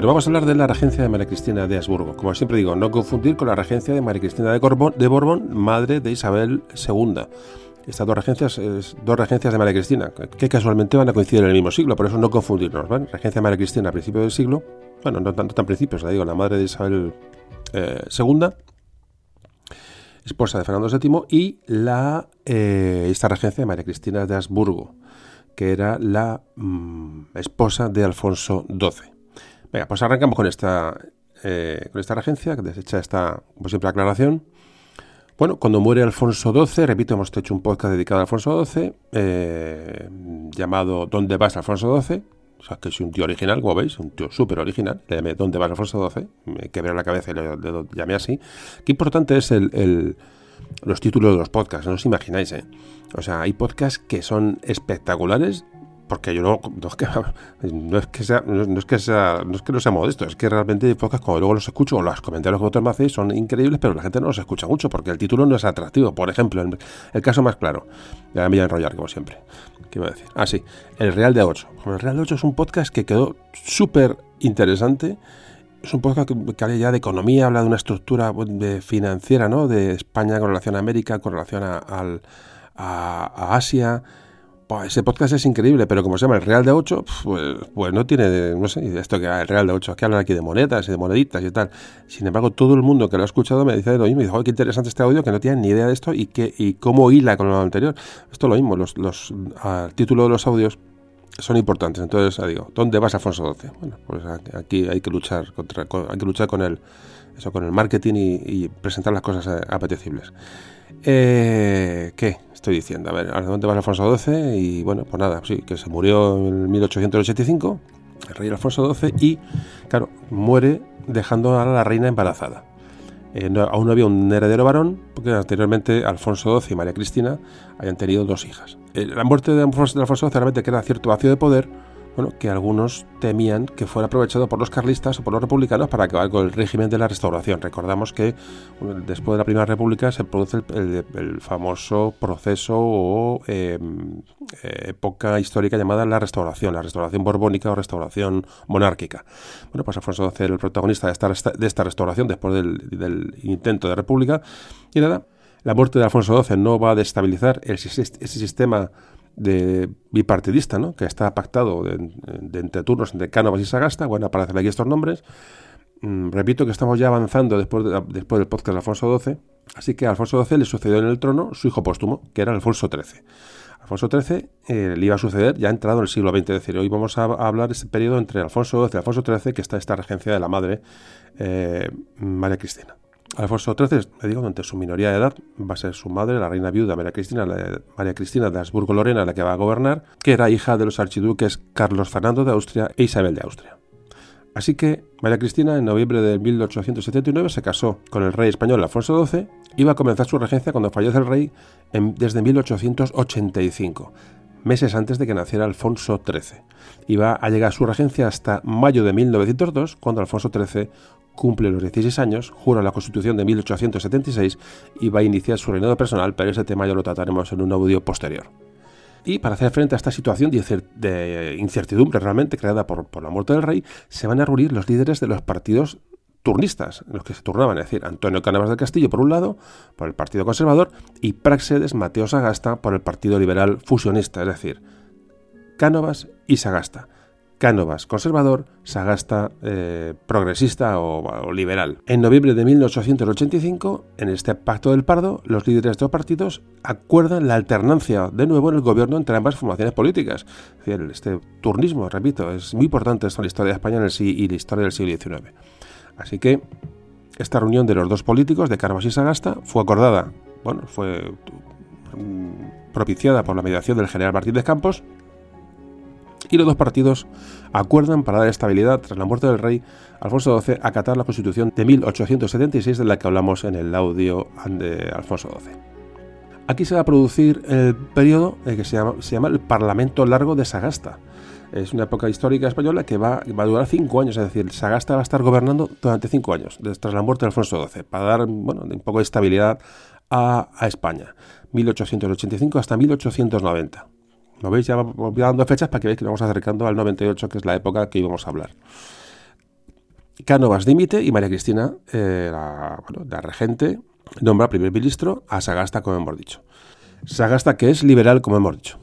Bueno, vamos a hablar de la regencia de María Cristina de Habsburgo. Como siempre digo, no confundir con la regencia de María Cristina de, Borbón, madre de Isabel II. Estas dos regencias, dos regencias de María Cristina, que casualmente van a coincidir en el mismo siglo, por eso no confundirnos. ¿vale? Regencia de María Cristina a principios del siglo, bueno, no tanto tan principios, la digo, la madre de Isabel II, eh, esposa de Fernando VII, y la, eh, esta regencia de María Cristina de Habsburgo, que era la mm, esposa de Alfonso XII. Venga, pues arrancamos con esta, eh, con esta regencia, que deshecha esta, como siempre, aclaración. Bueno, cuando muere Alfonso XII, repito, hemos hecho un podcast dedicado a Alfonso XII, eh, llamado ¿Dónde vas, Alfonso XII? O sea, que es un tío original, como veis, un tío súper original. Le llamé ¿Dónde vas, Alfonso XII? Me quebré la cabeza y le, llamé así. Qué importante es el, los títulos de los podcasts, no os imagináis, ¿eh? O sea, hay podcasts que son espectaculares porque yo no, no, es que, no sea, no es que sea, no es que no sea modesto, es que realmente pocas como luego los escucho o los comentarios que vosotros me hacéis son increíbles, pero la gente no los escucha mucho porque el título no es atractivo. Por ejemplo, el, caso más claro, ya me voy a enrollar como siempre. ¿Qué iba a decir? Ah, sí, el Real de 8. el Real de 8 es un podcast que quedó súper interesante. Es un podcast que, habla ya de economía, habla de una estructura financiera, ¿no? De España con relación a América, con relación a Asia ese podcast es increíble, pero como se llama el Real de 8, pues, pues no tiene, no sé, esto que el Real de 8, que hablan aquí de monedas y de moneditas y tal. Sin embargo, todo el mundo que lo ha escuchado me dice lo mismo, me dice, qué interesante este audio, que no tiene ni idea de esto y, que, y cómo hila con lo anterior. Esto es lo mismo, los, los títulos de los audios son importantes. Entonces, digo, ¿dónde vas, Alfonso XII? Bueno, pues aquí hay que luchar contra, hay que luchar con el, eso, con el marketing y, presentar las cosas eh, apetecibles. Eh, ¿Qué? estoy diciendo. A ver, ¿a dónde va Alfonso XII? Y bueno, pues nada, sí, que se murió en 1885, el rey Alfonso XII, y claro, muere dejando a la reina embarazada. Eh, aún no había un heredero varón, porque anteriormente Alfonso XII y María Cristina habían tenido dos hijas. La muerte de Alfonso, de Alfonso XII realmente crea cierto vacío de poder, bueno, que algunos temían que fuera aprovechado por los carlistas o por los republicanos para acabar con el régimen de la restauración. Recordamos que después de la Primera República se produce el, famoso proceso o em, eh, época histórica llamada la restauración, la restauración borbónica o restauración monárquica. Bueno, pues Alfonso XII era el protagonista de esta, de esta restauración después del, intento de república y nada. La muerte de Alfonso XII no va a destabilizar ese sistema de bipartidista, ¿no? que está pactado de, entre turnos entre Cánovas y Sagasta. Bueno, aparecen aquí estos nombres. Mm, repito que estamos ya avanzando después, del podcast de Alfonso XII. Así que Alfonso XII le sucedió en el trono su hijo póstumo, que era Alfonso XIII. Alfonso XIII eh, le iba a suceder ya entrado en el siglo XX. Es decir, hoy vamos a, hablar de ese periodo entre Alfonso XII y Alfonso XIII, que está esta regencia de la madre eh, María Cristina. Alfonso XIII, me digo, durante su minoría de edad, va a ser su madre, la reina viuda María Cristina, María Cristina de Habsburgo-Lorena, la que va a gobernar, que era hija de los archiduques Carlos Fernando de Austria e Isabel de Austria. Así que María Cristina, en noviembre de 1879, se casó con el rey español Alfonso XII va a comenzar su regencia cuando fallece el rey desde 1885 meses antes de que naciera Alfonso XIII. Va a llegar su regencia hasta mayo de 1902, cuando Alfonso XIII cumple los 16 años, jura la Constitución de 1876 y va a iniciar su reinado personal, pero ese tema ya lo trataremos en un audio posterior. Y para hacer frente a esta situación de incertidumbre realmente creada por, la muerte del rey, se van a reunir los líderes de los partidos turnistas, los que se turnaban, es decir, Antonio Cánovas del Castillo por un lado, por el Partido Conservador, y Praxedes Mateo Sagasta por el Partido Liberal Fusionista, es decir, Cánovas y Sagasta. Cánovas conservador, Sagasta eh, progresista o, liberal. En noviembre de 1885, en este Pacto del Pardo, los líderes de estos partidos acuerdan la alternancia de nuevo en el gobierno entre ambas formaciones políticas. Este turnismo, repito, es muy importante en la historia de España y la historia del siglo XIX. Así que esta reunión de los dos políticos, de Carvas y Sagasta, fue acordada, bueno, fue mm, propiciada por la mediación del general Martínez Campos, y los dos partidos acuerdan para dar estabilidad tras la muerte del rey Alfonso XII acatar la Constitución de 1876 de la que hablamos en el audio de Alfonso XII. Aquí se va a producir el periodo que se llama, se llama el Parlamento Largo de Sagasta, es una época histórica española que va, va, a durar cinco años, es decir, Sagasta va a estar gobernando durante cinco años, tras la muerte de Alfonso XII, para dar bueno, un poco de estabilidad a, España, 1885 hasta 1890. ¿Lo veis? Ya voy dando fechas para que veáis que nos vamos acercando al 98, que es la época que íbamos a hablar. Cánovas dimite y María Cristina, eh, la, la regente, nombra primer ministro a Sagasta, como hemos dicho. Sagasta, que es liberal, como hemos dicho.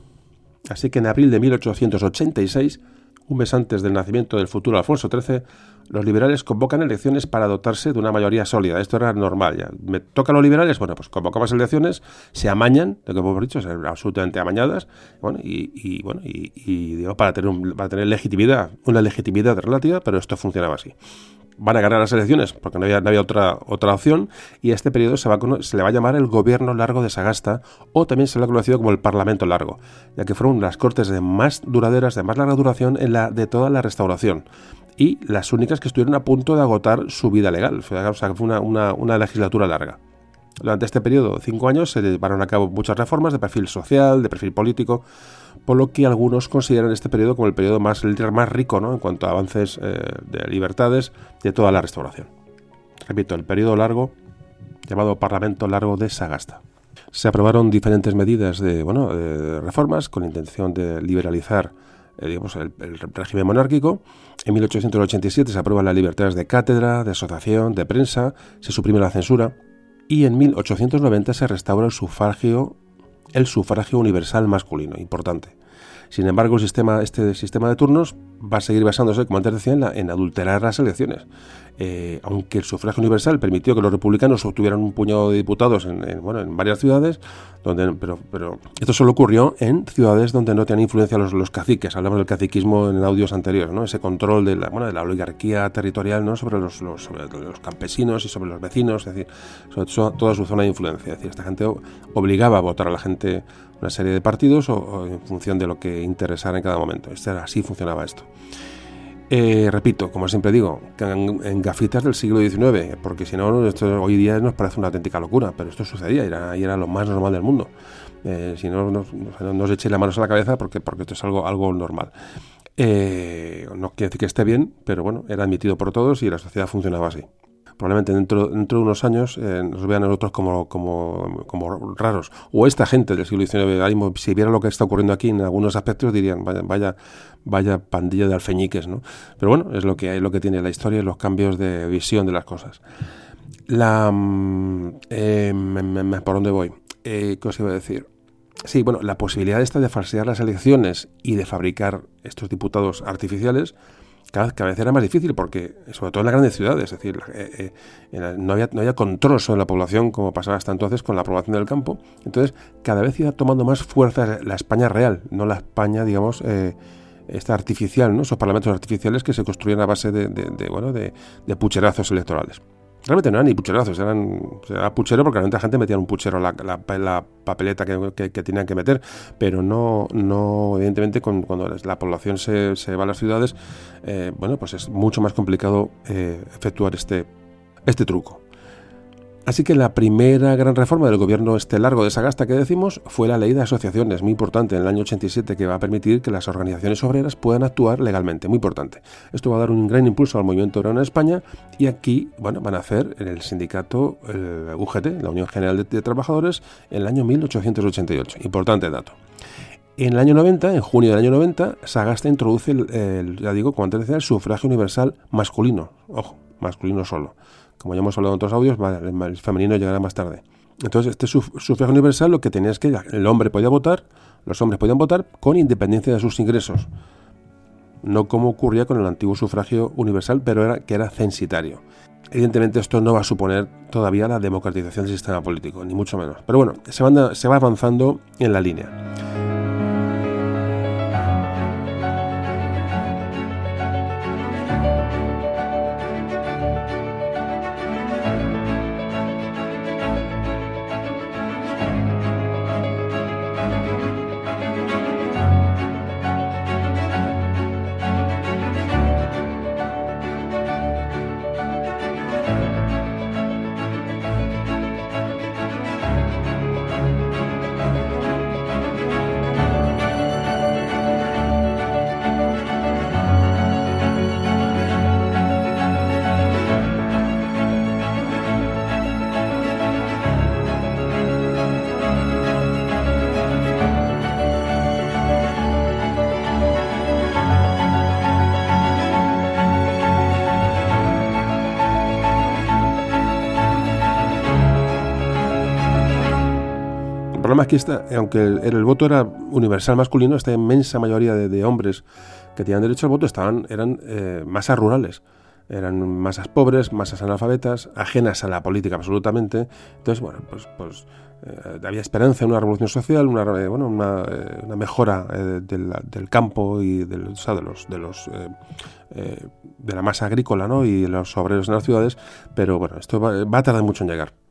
Así que en abril de 1886, un mes antes del nacimiento del futuro Alfonso XIII, los liberales convocan elecciones para dotarse de una mayoría sólida. Esto era normal. Ya. Me tocan los liberales, bueno, pues convocamos elecciones, se amañan, lo que hemos dicho, son absolutamente amañadas, bueno, y, bueno, y, para, tener para tener legitimidad, una legitimidad relativa, pero esto funcionaba así van a ganar las elecciones porque no había, no había otra, otra opción y a este periodo se, va se le va a llamar el gobierno largo de Sagasta o también se le ha conocido como el parlamento largo, ya que fueron las cortes de más duraderas, de más larga duración en la, de toda la restauración y las únicas que estuvieron a punto de agotar su vida legal, o sea, fue una, una, una legislatura larga. Durante este periodo, cinco años, se llevaron a cabo muchas reformas de perfil social, de perfil político, por lo que algunos consideran este periodo como el periodo más, más rico ¿no? en cuanto a avances eh, de libertades de toda la restauración. Repito, el periodo largo, llamado Parlamento Largo de Sagasta. Se aprobaron diferentes medidas de, bueno, reformas con intención de liberalizar digamos, el, el, régimen monárquico. En 1887 se aprueban las libertades de cátedra, de asociación, de prensa, se suprime la censura y en 1890 se restaura el sufragio, el sufragio universal masculino, importante. Sin embargo, el sistema, este sistema de turnos va a seguir basándose, como antes decía, en, adulterar las elecciones. Eh, aunque el sufragio universal permitió que los republicanos obtuvieran un puñado de diputados en, bueno, en varias ciudades, donde, pero, pero, esto solo ocurrió en ciudades donde no tenían influencia los, caciques. Hablamos del caciquismo en audios anteriores, ¿no? ese control de la, bueno, de la oligarquía territorial ¿no? sobre, los, los, los campesinos y sobre los vecinos, es decir, sobre toda su zona de influencia. Es decir, esta gente obligaba a votar a la gente una serie de partidos o, en función de lo que interesara en cada momento. Este así funcionaba esto. Eh, repito, como siempre digo, en, gafitas del siglo XIX, porque si no, esto hoy día nos parece una auténtica locura, pero esto sucedía y era, era lo más normal del mundo. Eh, si no, no, os echéis la manos a la cabeza porque, porque esto es algo, algo normal. Eh, no quiere decir que esté bien, pero bueno, era admitido por todos y la sociedad funcionaba así probablemente dentro, dentro de unos años eh, nos vean a nosotros como, como, raros. O esta gente del siglo XIX, si viera lo que está ocurriendo aquí en algunos aspectos, dirían, vaya, vaya, vaya pandilla de alfeñiques, ¿no? Pero bueno, es lo que hay, lo que tiene la historia los cambios de visión de las cosas. La, mm, eh, ¿Por dónde voy? Eh, ¿Qué os iba a decir? Sí, bueno, la posibilidad esta de falsear las elecciones y de fabricar estos diputados artificiales cada, vez era más difícil porque, sobre todo en las grandes ciudades, es decir, eh, eh, no, había, no había control sobre la población como pasaba hasta entonces con la población del campo. Entonces, cada vez iba tomando más fuerza la España real, no la España, digamos, eh, esta artificial, ¿no? esos parlamentos artificiales que se construían a base de, bueno, de pucherazos electorales. Realmente no eran ni pucherazos, eran era puchero porque realmente la gente metía un puchero la, la, papeleta que, tenían que meter, pero no, no evidentemente, cuando la población se, se, va a las ciudades, eh, bueno, pues es mucho más complicado eh, efectuar este, este truco. Así que la primera gran reforma del gobierno este largo de Sagasta que decimos fue la ley de asociaciones, muy importante, en el año 87, que va a permitir que las organizaciones obreras puedan actuar legalmente, muy importante. Esto va a dar un gran impulso al movimiento obrero en España y aquí bueno, van a hacer el sindicato UGT, la Unión General de, Trabajadores, en el año 1888. Importante dato. En el año 90, en junio del año 90, Sagasta introduce, el, ya digo, como antes decía, el sufragio universal masculino. Ojo, masculino solo. Como ya hemos hablado en otros audios, el femenino llegará más tarde. Entonces, este sufragio universal lo que tenía es que el hombre podía votar, los hombres podían votar con independencia de sus ingresos. No como ocurría con el antiguo sufragio universal, pero era que era censitario. Evidentemente esto no va a suponer todavía la democratización del sistema político, ni mucho menos. Pero bueno, se va avanzando en la línea. Que aunque el, voto era universal masculino, esta inmensa mayoría de, hombres que tenían derecho al voto estaban, eran eh, masas rurales. Eran masas pobres, masas analfabetas, ajenas a la política absolutamente. Entonces, bueno, pues, pues eh, había esperanza en una revolución social, una, eh, bueno, una, mejora del, campo y del, de la masa agrícola ¿no? y los obreros en las ciudades, pero bueno, esto va a tardar mucho en llegar.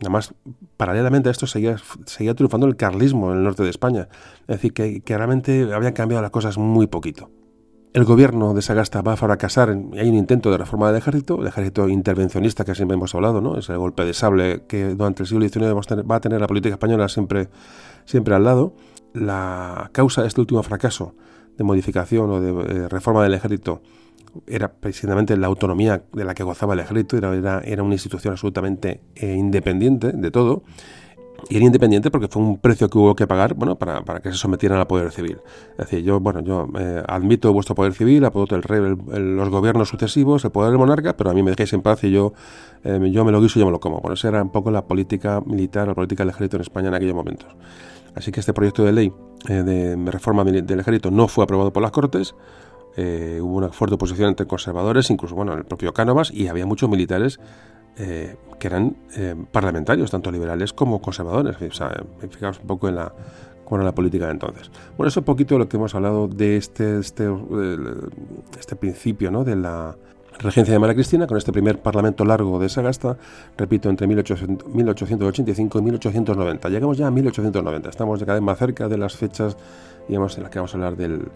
Además, paralelamente a esto seguía, seguía triunfando el carlismo en el norte de España. Es decir, que, realmente habían cambiado las cosas muy poquito. El gobierno de Sagasta va a fracasar, hay un intento de reforma del ejército, el ejército intervencionista que siempre hemos hablado, ¿no? es el golpe de sable que durante el siglo XIX va a tener la política española siempre, siempre al lado. La causa de este último fracaso de modificación o de eh, reforma del ejército era precisamente la autonomía de la que gozaba el ejército, era, era, una institución absolutamente eh, independiente de todo. Y era independiente porque fue un precio que hubo que pagar bueno, para, para que se sometieran al poder civil. Es decir, yo, bueno, yo eh, admito vuestro poder civil, apoyo el rey, los gobiernos sucesivos, el poder del monarca, pero a mí me dejéis en paz y yo, eh, yo me lo guiso y yo me lo como. Bueno, esa era un poco la política militar, la política del ejército en España en aquellos momentos. Así que este proyecto de ley de reforma del ejército no fue aprobado por las Cortes, eh, hubo una fuerte oposición entre conservadores, incluso bueno, el propio Cánovas, y había muchos militares eh, que eran eh, parlamentarios, tanto liberales como conservadores. O fijaos un poco en la, con la política de entonces. Bueno, eso es un poquito lo que hemos hablado de este, este, este principio ¿no? de la regencia de María Cristina, con este primer parlamento largo de Sagasta, repito, entre 1885 y 1890. Llegamos ya a 1890, estamos cada vez más cerca de las fechas digamos, en las que vamos a hablar del,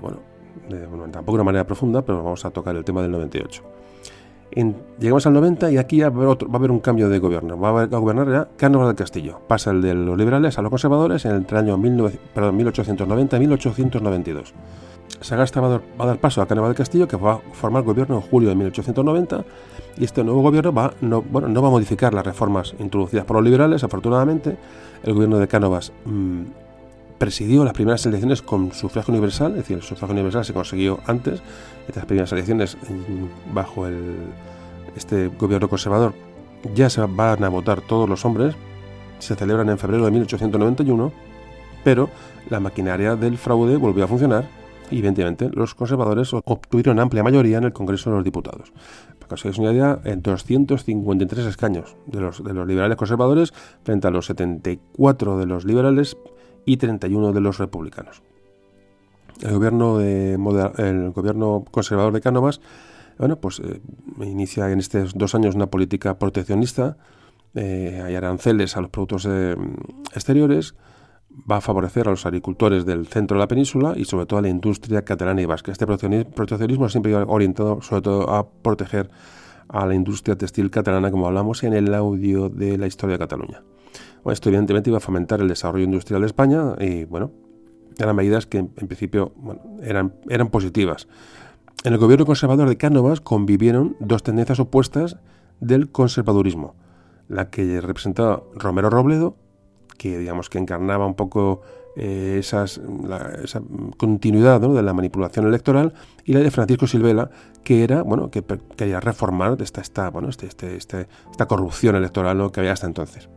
bueno, tampoco de una manera profunda, pero vamos a tocar el tema del 98. llegamos al 90 y aquí va a, haber un cambio de gobierno. Va a, gobernar ya Cánovas del Castillo. Pasa el de los liberales a los conservadores en el año 1890 y 1892. Sagasta va a, dar, paso a Cánovas del Castillo, que va a formar gobierno en julio de 1890. Y este nuevo gobierno va, no, bueno, no va a modificar las reformas introducidas por los liberales, afortunadamente. El gobierno de Cánovas mm, presidió las primeras elecciones con sufragio universal, es decir, el sufragio universal se consiguió antes, estas primeras elecciones mm, bajo este gobierno conservador ya se van a votar todos los hombres, se celebran en febrero de 1891, pero la maquinaria del fraude volvió a funcionar y evidentemente los conservadores obtuvieron amplia mayoría en el Congreso de los Diputados. Para que os hagáis una idea, en 253 escaños de los, de los liberales conservadores frente a los 74 de los liberales y 31 de los republicanos. El gobierno, conservador de Cánovas bueno, pues, eh, inicia en estos dos años una política proteccionista, eh, hay aranceles a los productos eh, exteriores, va a favorecer a los agricultores del centro de la península y sobre todo a la industria catalana y vasca. Este proteccionismo siempre ha orientado sobre todo a proteger a la industria textil catalana, como hablamos en el audio de la historia de Cataluña. Bueno, esto evidentemente iba a fomentar el desarrollo industrial de España y bueno, eran medidas que en, principio eran, eran positivas. En el gobierno conservador de Cánovas convivieron dos tendencias opuestas del conservadurismo, la que representaba Romero Robledo, que digamos que encarnaba un poco eh, esa continuidad de la manipulación electoral, y la de Francisco Silvela, que era bueno que quería reformar esta, esta, bueno, este, este, este, esta corrupción electoral que había hasta entonces.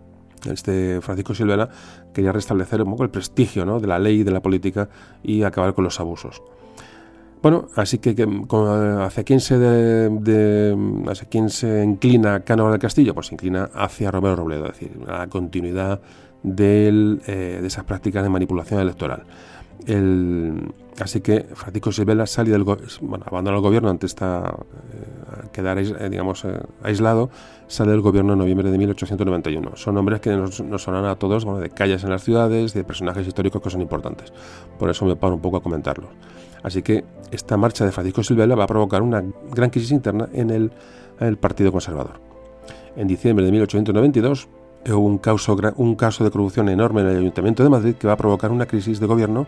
Este Francisco Silvela quería restablecer un poco el prestigio de la ley de la política y acabar con los abusos. Bueno, así que, ¿hacia quién se de, hacia quién se inclina Cánovas del Castillo? Pues se inclina hacia Romero Robledo, es decir, la continuidad eh, de esas prácticas de manipulación electoral. Así que Francisco Silvela sale del bueno, abandona el gobierno ante esta eh, quedar eh, digamos aislado, sale del gobierno en noviembre de 1891. Son nombres que nos, nos sonan a todos de calles en las ciudades, de personajes históricos que son importantes. Por eso me paro un poco a comentarlos. Así que esta marcha de Francisco Silvela va a provocar una gran crisis interna en el Partido Conservador. En diciembre de 1892 hubo un caso, un caso de corrupción enorme en el Ayuntamiento de Madrid que va a provocar una crisis de gobierno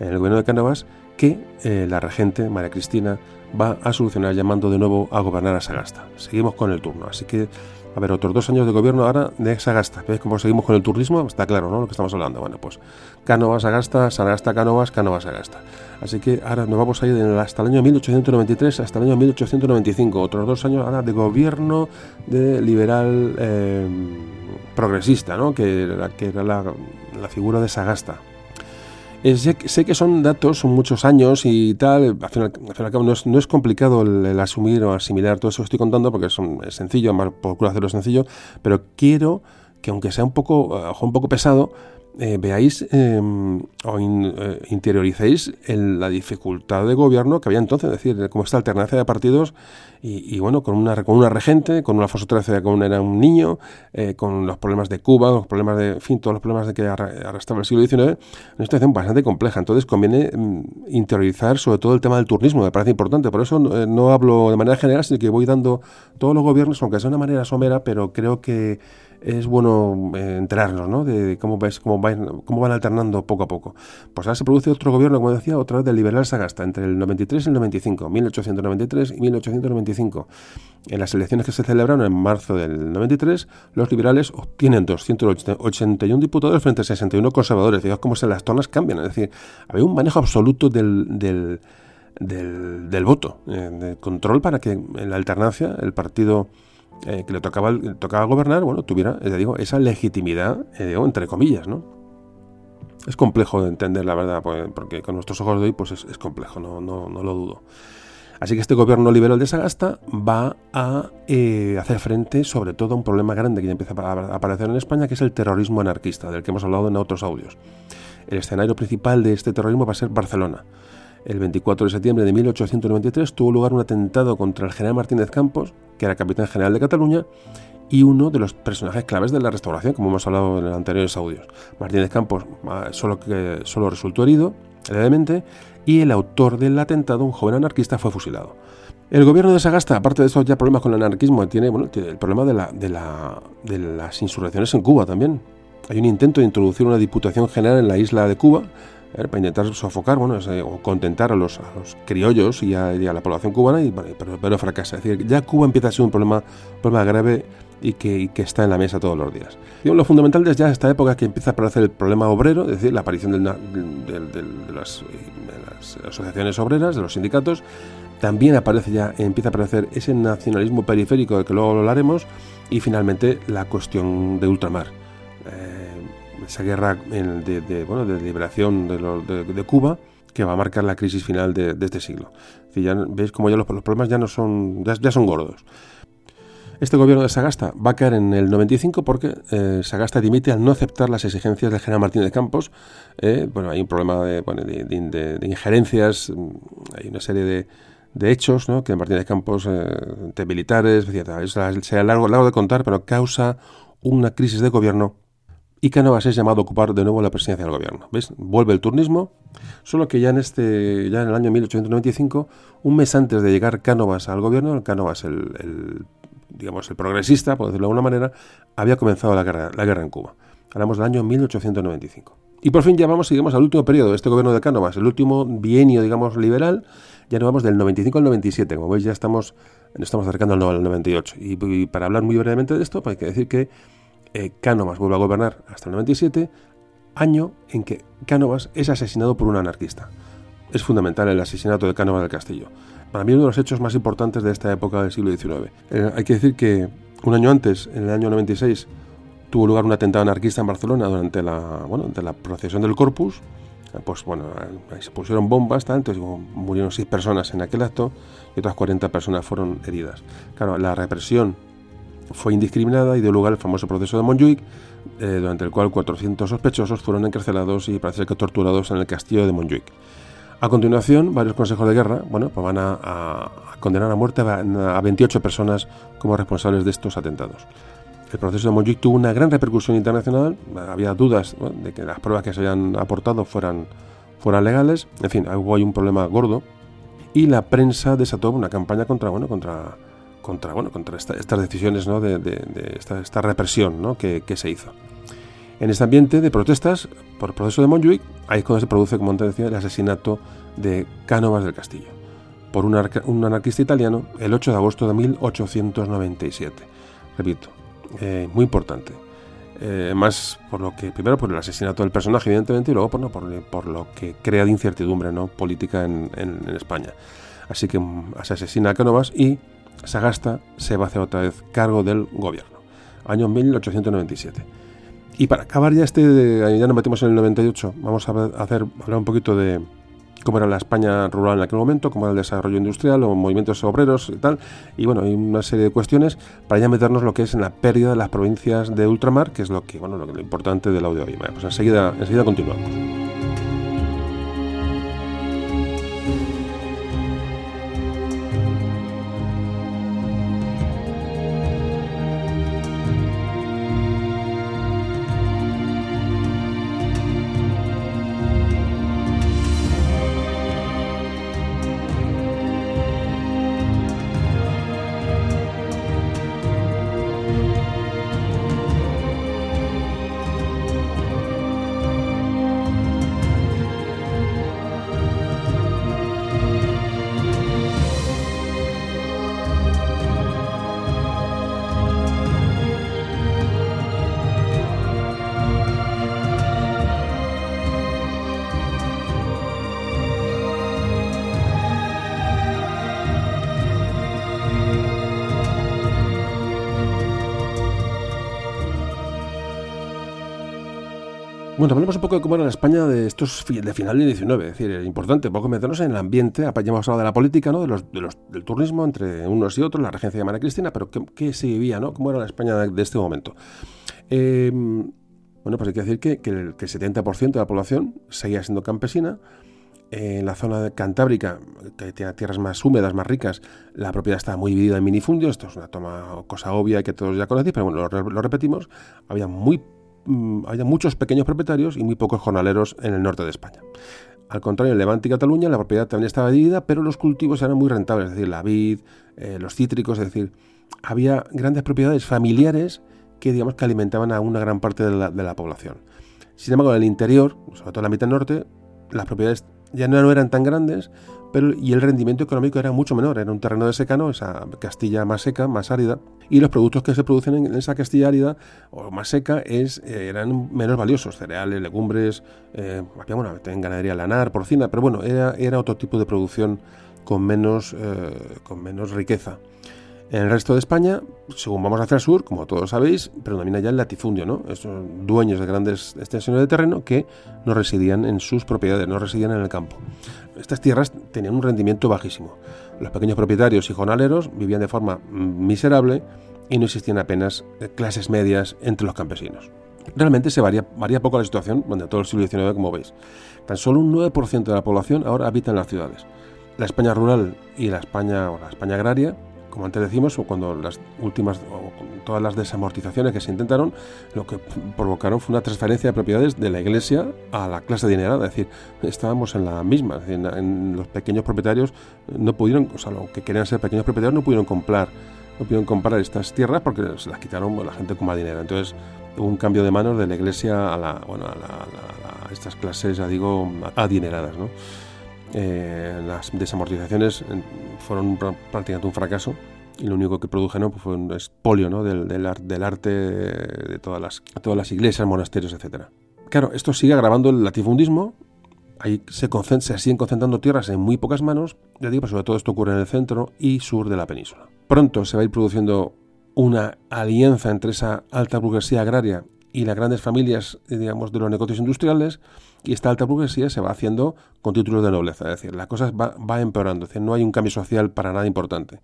en el gobierno de Cánovas que eh, la regente, María Cristina, va a solucionar llamando de nuevo a gobernar a Sagasta. Seguimos con el turno, así que a ver, otros dos años de gobierno ahora de Sagasta. ¿Ves cómo seguimos con el turismo? Está claro, ¿no? Lo que estamos hablando. Bueno, pues Cánovas, Sagasta, Sagasta, Cánovas, Cánovas, Sagasta. Así que ahora nos vamos a ir hasta el año 1893 hasta el año 1895. Otros dos años ahora de gobierno de liberal eh, progresista, ¿no? Que, era la, figura de Sagasta. Eh, sé, que son datos, son muchos años y tal, al final, al cabo no es, no es complicado el, asumir o asimilar todo eso que estoy contando porque es, sencillo, procuro hacerlo sencillo, pero quiero que aunque sea un poco, un poco pesado, eh, veáis em, o eh, interioricéis la dificultad de gobierno que había entonces, es decir, como esta alternancia de partidos y, bueno, con una, con una regente, con un Alfonso XIII que era un niño, eh, con los problemas de Cuba, los problemas de, en fin, todos los problemas de que arrastraba el siglo XIX, una situación bastante compleja. Entonces conviene mm, interiorizar sobre todo el tema del turnismo, me parece importante. Por eso no, hablo de manera general, sino que voy dando todos los gobiernos, aunque sea de una manera somera, pero creo que es bueno eh, enterarnos ¿no? de cómo, ves, cómo, van, cómo van alternando poco a poco. Pues ahora se produce otro gobierno, como decía, otra vez del liberal Sagasta, entre el 93 y el 95, 1893 y 1895. En las elecciones que se celebraron en marzo del 93, los liberales obtienen 281 diputados frente a 61 conservadores. Digamos cómo se las tornas cambian. Es decir, había un manejo absoluto del, del, del, voto, eh, de control para que en la alternancia el partido eh, que le tocaba, tocaba gobernar, bueno, tuviera, ya digo, esa legitimidad, eh, entre comillas, ¿no? Es complejo de entender, la verdad, pues, porque con nuestros ojos de hoy, pues es, complejo, no, no, no, lo dudo. Así que este gobierno liberal de Sagasta va a eh, hacer frente sobre todo a un problema grande que empieza a aparecer en España, que es el terrorismo anarquista, del que hemos hablado en otros audios. El escenario principal de este terrorismo va a ser Barcelona. El 24 de septiembre de 1893 tuvo lugar un atentado contra el general Martínez Campos, que era capitán general de Cataluña, y uno de los personajes claves de la restauración, como hemos hablado en los anteriores audios. Martínez Campos ah, solo, solo resultó herido levemente y el autor del atentado, un joven anarquista, fue fusilado. El gobierno de Sagasta, aparte de esos ya problemas con el anarquismo, tiene, el problema de, de las insurrecciones en Cuba también. Hay un intento de introducir una diputación general en la isla de Cuba, para intentar sofocar bueno, o contentar a los, criollos y a, la población cubana, y, pero, pero, fracasa. Es decir, ya Cuba empieza a ser un problema, problema grave y que, que, está en la mesa todos los días. lo fundamental desde ya esta época que empieza a aparecer el problema obrero, es decir, la aparición de, las, asociaciones obreras, de los sindicatos, también aparece ya, empieza a aparecer ese nacionalismo periférico del que luego hablaremos, y finalmente la cuestión de ultramar. Eh, esa guerra de, bueno, de liberación de, Cuba que va a marcar la crisis final de, este siglo. ya veis como ya los, problemas ya no son ya, son gordos. Este gobierno de Sagasta va a caer en el 95 porque eh, Sagasta dimite al no aceptar las exigencias del general Martínez Campos. Eh, bueno, hay un problema de, de, injerencias, mm, hay una serie de, hechos ¿no? que Martínez Campos, eh, militares, etc. Es, sea largo, largo de contar, pero causa una crisis de gobierno y Cánovas es llamado a ocupar de nuevo la presidencia del gobierno. ¿Ves? Vuelve el turnismo, solo que ya en este ya en el año 1895, un mes antes de llegar Cánovas al gobierno, Cánovas el, digamos el progresista, por decirlo de alguna manera, había comenzado la guerra, la guerra en Cuba. Hablamos del año 1895. Y por fin ya vamos, seguimos al último periodo de este gobierno de Cánovas, el último bienio, digamos, liberal, ya nos vamos del 95 al 97, como veis ya estamos, nos estamos acercando al 98. Y, para hablar muy brevemente de esto, pues hay que decir que eh, Cánovas vuelve a gobernar hasta el 97, año en que Cánovas es asesinado por un anarquista. Es fundamental el asesinato de Cánovas del Castillo. Para mí uno de los hechos más importantes de esta época del siglo XIX. Eh, hay que decir que un año antes, en el año 96, tuvo lugar un atentado anarquista en Barcelona durante la, bueno, durante la procesión del Corpus. Eh, pues bueno, se pusieron bombas, entonces murieron seis personas en aquel acto y otras 40 personas fueron heridas. Claro, la represión fue indiscriminada y dio lugar al famoso proceso de Montjuic, eh, durante el cual 400 sospechosos fueron encarcelados y parece que torturados en el castillo de Montjuic. A continuación, varios consejos de guerra bueno, pues van a, condenar a muerte a, 28 personas como responsables de estos atentados. El proceso de Montjuic tuvo una gran repercusión internacional, había dudas de que las pruebas que se habían aportado fueran, fueran legales, en fin, hubo un problema gordo y la prensa desató una campaña contra, bueno, contra contra, bueno, contra estas decisiones, ¿no? de, esta, represión ¿no? que, se hizo. En este ambiente de protestas por el proceso de Montjuic, ahí es cuando se produce, como antes decía, el asesinato de Cánovas del Castillo por un, anarquista italiano el 8 de agosto de 1897. Repito, eh, muy importante. Eh, más por lo que, primero por el asesinato del personaje, evidentemente, y luego por, por, lo que crea de incertidumbre ¿no? política en, España. Así que mm, se asesina a Cánovas y Sagasta se va a hacer otra vez cargo del gobierno. Año 1897. Y para acabar ya este, ya nos metimos en el 98, vamos a hacer, hablar un poquito de cómo era la España rural en aquel momento, cómo era el desarrollo industrial, los movimientos obreros y tal. Y bueno, hay una serie de cuestiones para ya meternos lo que es en la pérdida de las provincias de ultramar, que es lo que, bueno, lo, lo importante del audio hoy. pues enseguida, enseguida continuamos. Poco cómo era la España de estos de final del 19, es decir, es importante, poco meternos en el ambiente, ya hemos hablado de la política, ¿no? de los, del turismo entre unos y otros, la regencia de María Cristina, pero ¿qué, se vivía, ¿no? ¿Cómo era la España de, este momento? Em, bueno, pues hay que decir que, que, el, 70% de la población seguía siendo campesina, en la zona cantábrica, que tiene tierras más húmedas, más ricas, la propiedad estaba muy dividida en minifundios. Esto es una toma, cosa obvia que todos ya conocéis, pero bueno, lo, lo repetimos. Había muy Mm, había muchos pequeños propietarios y muy pocos jornaleros en el norte de España. Al contrario, en Levante y Cataluña la propiedad también estaba dividida, pero los cultivos eran muy rentables, es decir, la vid, eh, los cítricos, es decir, había grandes propiedades familiares que digamos que alimentaban a una gran parte de la, de la población. Sin embargo, en el interior, sobre todo en la mitad norte, las propiedades ya no eran tan grandes, pero y el rendimiento económico era mucho menor. Era un terreno de secano, esa Castilla más seca, más árida, y los productos que se producen en esa Castilla árida o más seca eh, eran menos valiosos, cereales, legumbres, eh, había, bueno, en ganadería lanar, porcina, pero bueno, era, otro tipo de producción con menos, eh, con menos riqueza. En el resto de España, según vamos hacia el sur, como todos sabéis, predomina ya el latifundio, ¿no? Esos dueños de grandes extensiones de terreno que no residían en sus propiedades, no residían en el campo. Estas tierras tenían un rendimiento bajísimo. Los pequeños propietarios y jornaleros vivían de forma miserable y no existían apenas clases medias entre los campesinos. Realmente se varía, varía poco la situación donde todo el siglo XIX, como veis. Tan solo un 9% de la población ahora habita en las ciudades. La España rural y la España, la España agraria como antes decimos, cuando las últimas, o todas las desamortizaciones que se intentaron, lo que provocaron fue una transferencia de propiedades de la iglesia a la clase dinerada. Es decir, estábamos en la misma. en, los pequeños propietarios no pudieron, o sea, lo que querían ser pequeños propietarios no pudieron comprar, no pudieron comprar estas tierras porque se las quitaron la gente con más dinero. Entonces hubo un cambio de manos de la iglesia a, la, bueno, a, estas clases, ya digo, adineradas. ¿no? Eh, las desamortizaciones fueron prácticamente un fracaso y lo único que produjeron pues, fue un espolio ¿no? del, del, arte de todas las, todas las iglesias, monasterios, etc. Claro, esto sigue agravando el latifundismo, ahí se, se, siguen concentrando tierras en muy pocas manos, ya digo, sobre todo esto ocurre en el centro y sur de la península. Pronto se va a ir produciendo una alianza entre esa alta burguesía agraria y las grandes familias, digamos, de los negocios industriales, y esta alta burguesía se va haciendo con títulos de nobleza, es decir, la cosa va, empeorando, es decir, no hay un cambio social para nada importante.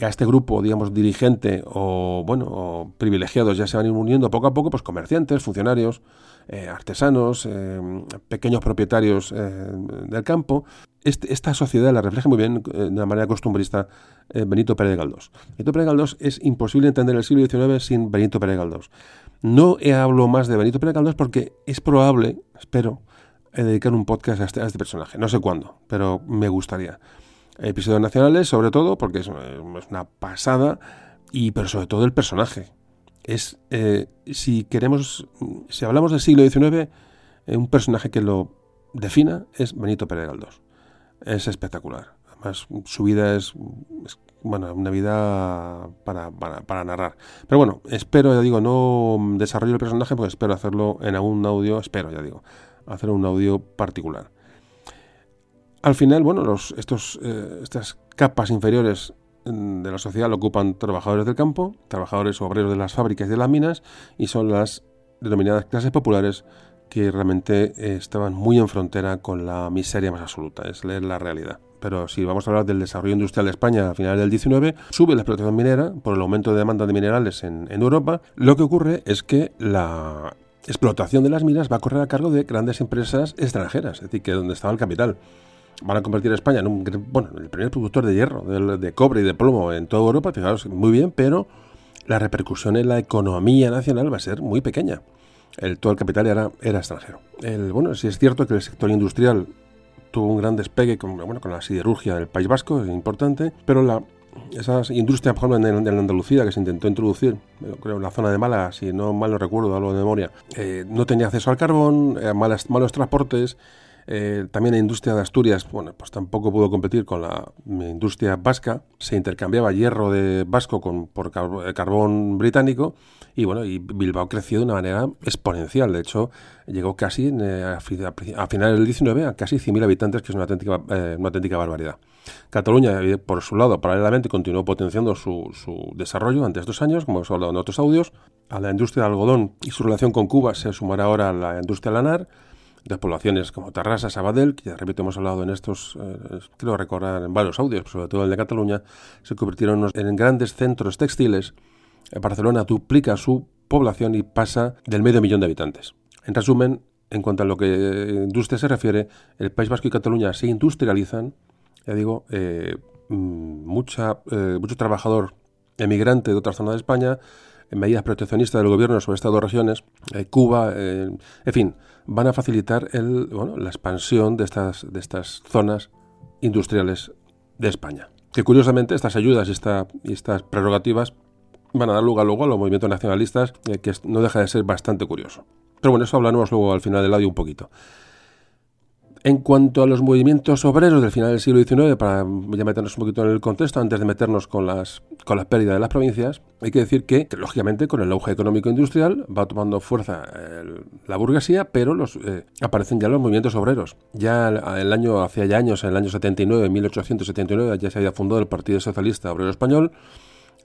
a este grupo, digamos, dirigente o, bueno, privilegiados ya se van uniendo poco a poco, pues comerciantes, funcionarios, eh, artesanos, eh, pequeños propietarios eh, del campo. Este, esta sociedad la refleja muy bien de una manera costumbrista Benito Pérez Galdós. Benito Pérez Galdós es imposible entender el siglo XIX sin Benito Pérez Galdós. No hablo más de Benito Galdós porque es probable, espero, dedicar un podcast este, a este, personaje. No sé cuándo, pero me gustaría. Episodios nacionales, sobre todo, porque es, una pasada, y pero sobre todo el personaje. Es, eh, si queremos, si hablamos del siglo XIX, eh, un personaje que lo defina es Benito Pérez Galdós. Es espectacular. Además, su vida es bueno, una vida para, para, narrar. Pero bueno, espero, ya digo, no desarrollo el personaje, porque espero hacerlo en algún audio, espero, ya digo, hacer un audio particular. Al final, bueno, los, estos, eh, estas capas inferiores de la sociedad lo ocupan trabajadores del campo, trabajadores obreros de las fábricas y de las minas, y son las denominadas clases populares que realmente eh, estaban muy en frontera con la miseria más absoluta, es leer la realidad pero si vamos a hablar del desarrollo industrial de España a finales del 19, sube la explotación minera por el aumento de demanda de minerales en, Europa. Lo que ocurre es que la explotación de las minas va a correr a cargo de grandes empresas extranjeras, es decir, que donde estaba el capital. Van a convertir a España en un, bueno, el primer productor de hierro, de, cobre y de plomo en toda Europa, fijaros, muy bien, pero la repercusión en la economía nacional va a ser muy pequeña. El, todo el capital era, era extranjero. El, bueno, si es cierto que el sector industrial tuvo un gran despegue con, bueno, con la siderurgia del País Vasco, es importante, pero la, esas industrias, por ejemplo, en, Andalucía, que se intentó introducir, creo en la zona de Málaga, si no mal lo recuerdo, algo de memoria, eh, no tenía acceso al carbón, eh, malos transportes, eh, también la industria de Asturias, bueno, pues tampoco pudo competir con la industria vasca. Se intercambiaba hierro de vasco con, por carbón británico y bueno, y Bilbao creció de una manera exponencial. De hecho, llegó casi eh, a, finales del 19 a casi 100.000 habitantes, que es una auténtica, eh, una auténtica barbaridad. Cataluña, por su lado, paralelamente continuó potenciando su, desarrollo ante estos años, como hemos hablado en otros audios. A la industria del algodón y su relación con Cuba se sumará ahora la industria lanar de poblaciones como Tarrasa, Sabadell, que ya repito hemos hablado en estos, eh, creo recordar en varios audios, sobre todo el de Cataluña, se convirtieron en grandes centros textiles. Barcelona duplica su población y pasa del medio millón de habitantes. En resumen, en cuanto a lo que industria se refiere, el País Vasco y Cataluña se industrializan, ya digo, eh, mm, mucha, eh, mucho trabajador emigrante de otras zonas de España, medidas proteccionistas del gobierno sobre estas dos regiones, eh, Cuba, en fin, van a facilitar el, bueno, la expansión de estas, de estas zonas industriales de España. Que curiosamente estas ayudas y estas prerrogativas van a dar lugar luego a los movimientos nacionalistas, eh, que no deja de ser bastante curioso. Pero bueno, eso hablaremos luego al final del audio un poquito. En cuanto a los movimientos obreros del final del siglo XIX, para ya meternos un poquito en el contexto, antes de meternos con las, con las pérdidas de las provincias, hay que decir que, lógicamente, con el auge económico industrial va tomando fuerza la burguesía, pero eh, aparecen ya los movimientos obreros. Ya el año, hacía ya años, en el año 79, 1879, ya se había fundado el Partido Socialista Obrero Español,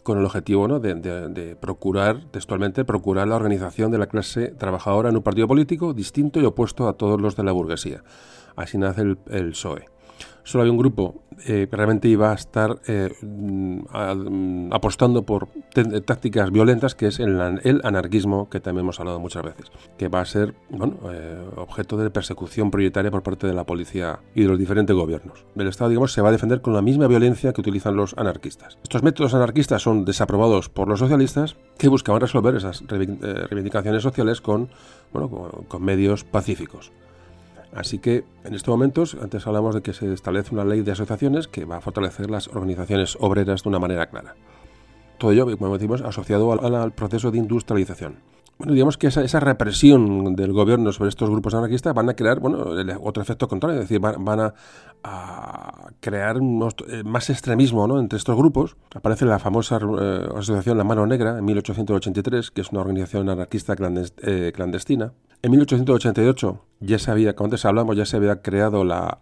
con el objetivo ¿no? de, de, procurar, textualmente, procurar la organización de la clase trabajadora en un partido político distinto y opuesto a todos los de la burguesía. Así nace el, PSOE. solo había un grupo eh, que realmente iba a estar eh, mm, mm, apostando por tácticas violentas, que es el, anarquismo, que también hemos hablado muchas veces, que va a ser eh, objeto de persecución prioritaria por parte de la policía y de los diferentes gobiernos. El Estado, digamos, se va a defender con la misma violencia que utilizan los anarquistas. Estos métodos anarquistas son desaprobados por los socialistas, que buscaban resolver esas reivindicaciones sociales con medios pacíficos. Así que en estos momentos, antes hablamos de que se establece una ley de asociaciones que va a fortalecer las organizaciones obreras de una manera clara. Todo ello, como decimos, asociado al, proceso de industrialización. Bueno, digamos que esa, represión del gobierno sobre estos grupos anarquistas van a crear bueno, otro efecto contrario, es decir, van, a, crear eh, más extremismo ¿no? entre estos grupos. Aparece la famosa eh, asociación La Mano Negra en 1883, que es una organización anarquista eh, clandestina. En 1888 ya se había, como antes hablamos, ya se había creado la,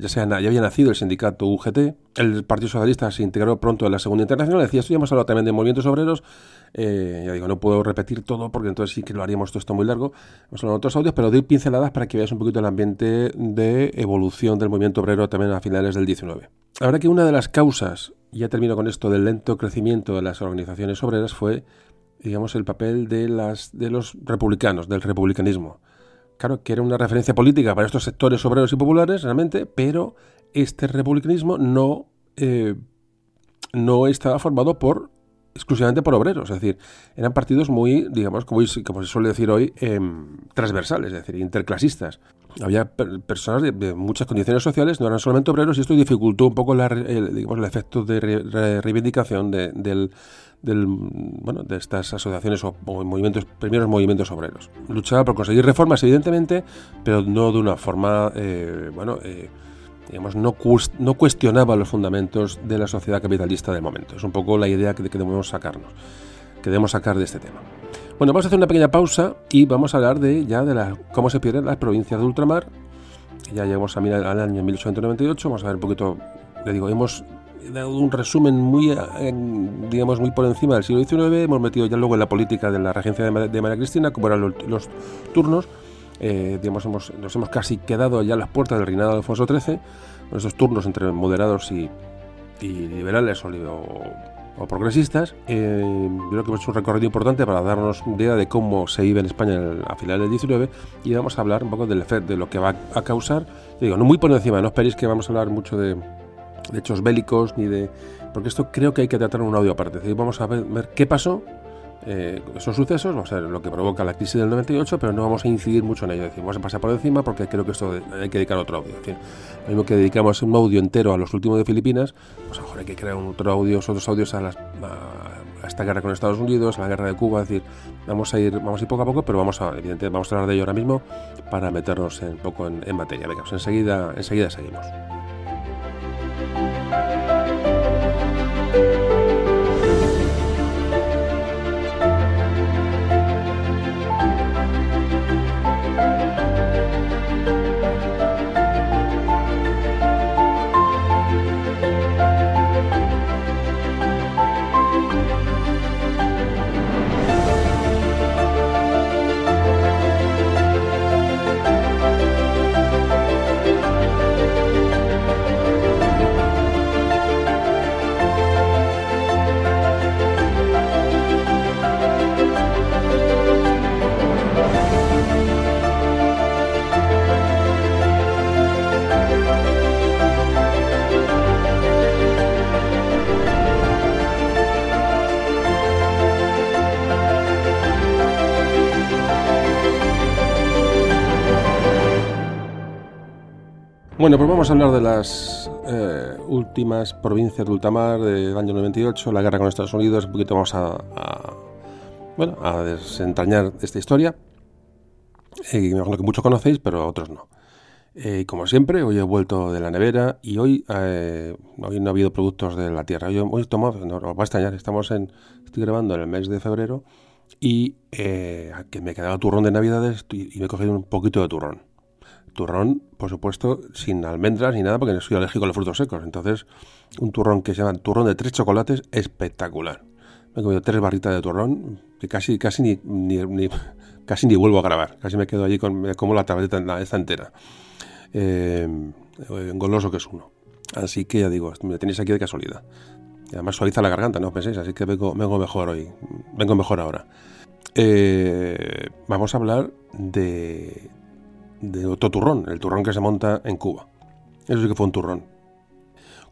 ya, se, ya había nacido el sindicato UGT. El Partido Socialista se integró pronto en la Segunda Internacional. Decía, esto ya hemos hablado también de movimientos obreros. Eh, ya digo, no puedo repetir todo porque entonces sí que lo haríamos todo esto muy largo. Hemos hablado de otros audios, pero doy pinceladas para que veáis un poquito el ambiente de evolución del movimiento obrero también a finales del 19. Ahora que una de las causas, ya termino con esto, del lento crecimiento de las organizaciones obreras fue digamos, el papel de, las, de los republicanos, del republicanismo. Claro, que era una referencia política para estos sectores obreros y populares, realmente, pero este republicanismo no, eh, no estaba formado por exclusivamente por obreros, es decir, eran partidos muy, digamos, como, se suele decir hoy, em, transversales, es decir, interclasistas. Había personas de, muchas condiciones sociales, no eran solamente obreros, y esto dificultó un poco el, digamos, el efecto de reivindicación del, del, bueno, de estas asociaciones o, movimientos, primeros movimientos obreros. Luchaba por conseguir reformas, evidentemente, pero no de una forma, eh, bueno, eh, digamos, no, no cuestionaba los fundamentos de la sociedad capitalista del momento. Es un poco la idea que, debemos sacarnos, que debemos sacar de este tema. Bueno, vamos a hacer una pequeña pausa y vamos a hablar de ya de la, cómo se pierden las provincias de ultramar. Ya llegamos a mirar al año 1898, vamos a ver un poquito, le digo, hemos he dado un resumen muy, eh, digamos, muy por encima del siglo XIX. Hemos metido ya luego en la política de la regencia de, María Cristina, como eran los, turnos. Eh, digamos, hemos, nos hemos casi quedado ya a las puertas del reinado de Alfonso XIII, con esos turnos entre moderados y, liberales o, progresistas. Eh, creo que hemos hecho un recorrido importante para darnos idea de cómo se vive en España a finales del XIX y vamos a hablar un poco del efecto, de lo que va a causar. Digo, no muy por encima, no esperéis que vamos a hablar mucho de, de hechos bélicos ni de... Porque esto creo que hay que tratar en un audio aparte. Es decir, vamos a ver, qué pasó, eh, esos sucesos, vamos a ver lo que provoca la crisis del 98, pero no vamos a incidir mucho en ello. Es decir, vamos a pasar por encima porque creo que esto hay que dedicar otro audio. Decir, lo mismo que dedicamos un audio entero a los últimos de Filipinas, pues a lo mejor hay que crear otro audio, otros audios a, las, a, esta guerra con Estados Unidos, a la guerra de Cuba. Es decir, vamos a ir, vamos a ir poco a poco, pero vamos a, evidentemente, vamos a hablar de ello ahora mismo para meternos un poco en, en materia. Venga, pues enseguida, enseguida seguimos. Thank you. Bueno, pues vamos a hablar de las eh, últimas provincias de ultramar del año 98, la guerra con Estados Unidos. Un poquito vamos a, bueno, a desentrañar esta historia. Eh, me que muchos conocéis, pero otros no. Eh, y como siempre, hoy he vuelto de la nevera y hoy, hoy no ha habido productos de la tierra. Hoy, he tomado, no, os va a extrañar, estamos en, estoy grabando en el mes de febrero y que me quedaba turrón de navidades y me he cogido un poquito de turrón turrón, por supuesto, sin almendras ni nada, porque no soy alérgico a los frutos secos. Entonces, un turrón que se llama turrón de tres chocolates, espectacular. Me he comido tres barritas de turrón, que casi, casi ni, casi ni vuelvo a grabar. Casi me quedo allí con, como la tableta esta entera. Eh, eh, goloso que es uno. Así que ya digo, me tenéis aquí de casualidad. Y además suaviza la garganta, no penséis, así que vengo, vengo mejor hoy, vengo mejor ahora. Eh, vamos a hablar de, de otro turrón, el turrón que se monta en Cuba. Eso sí que fue un turrón.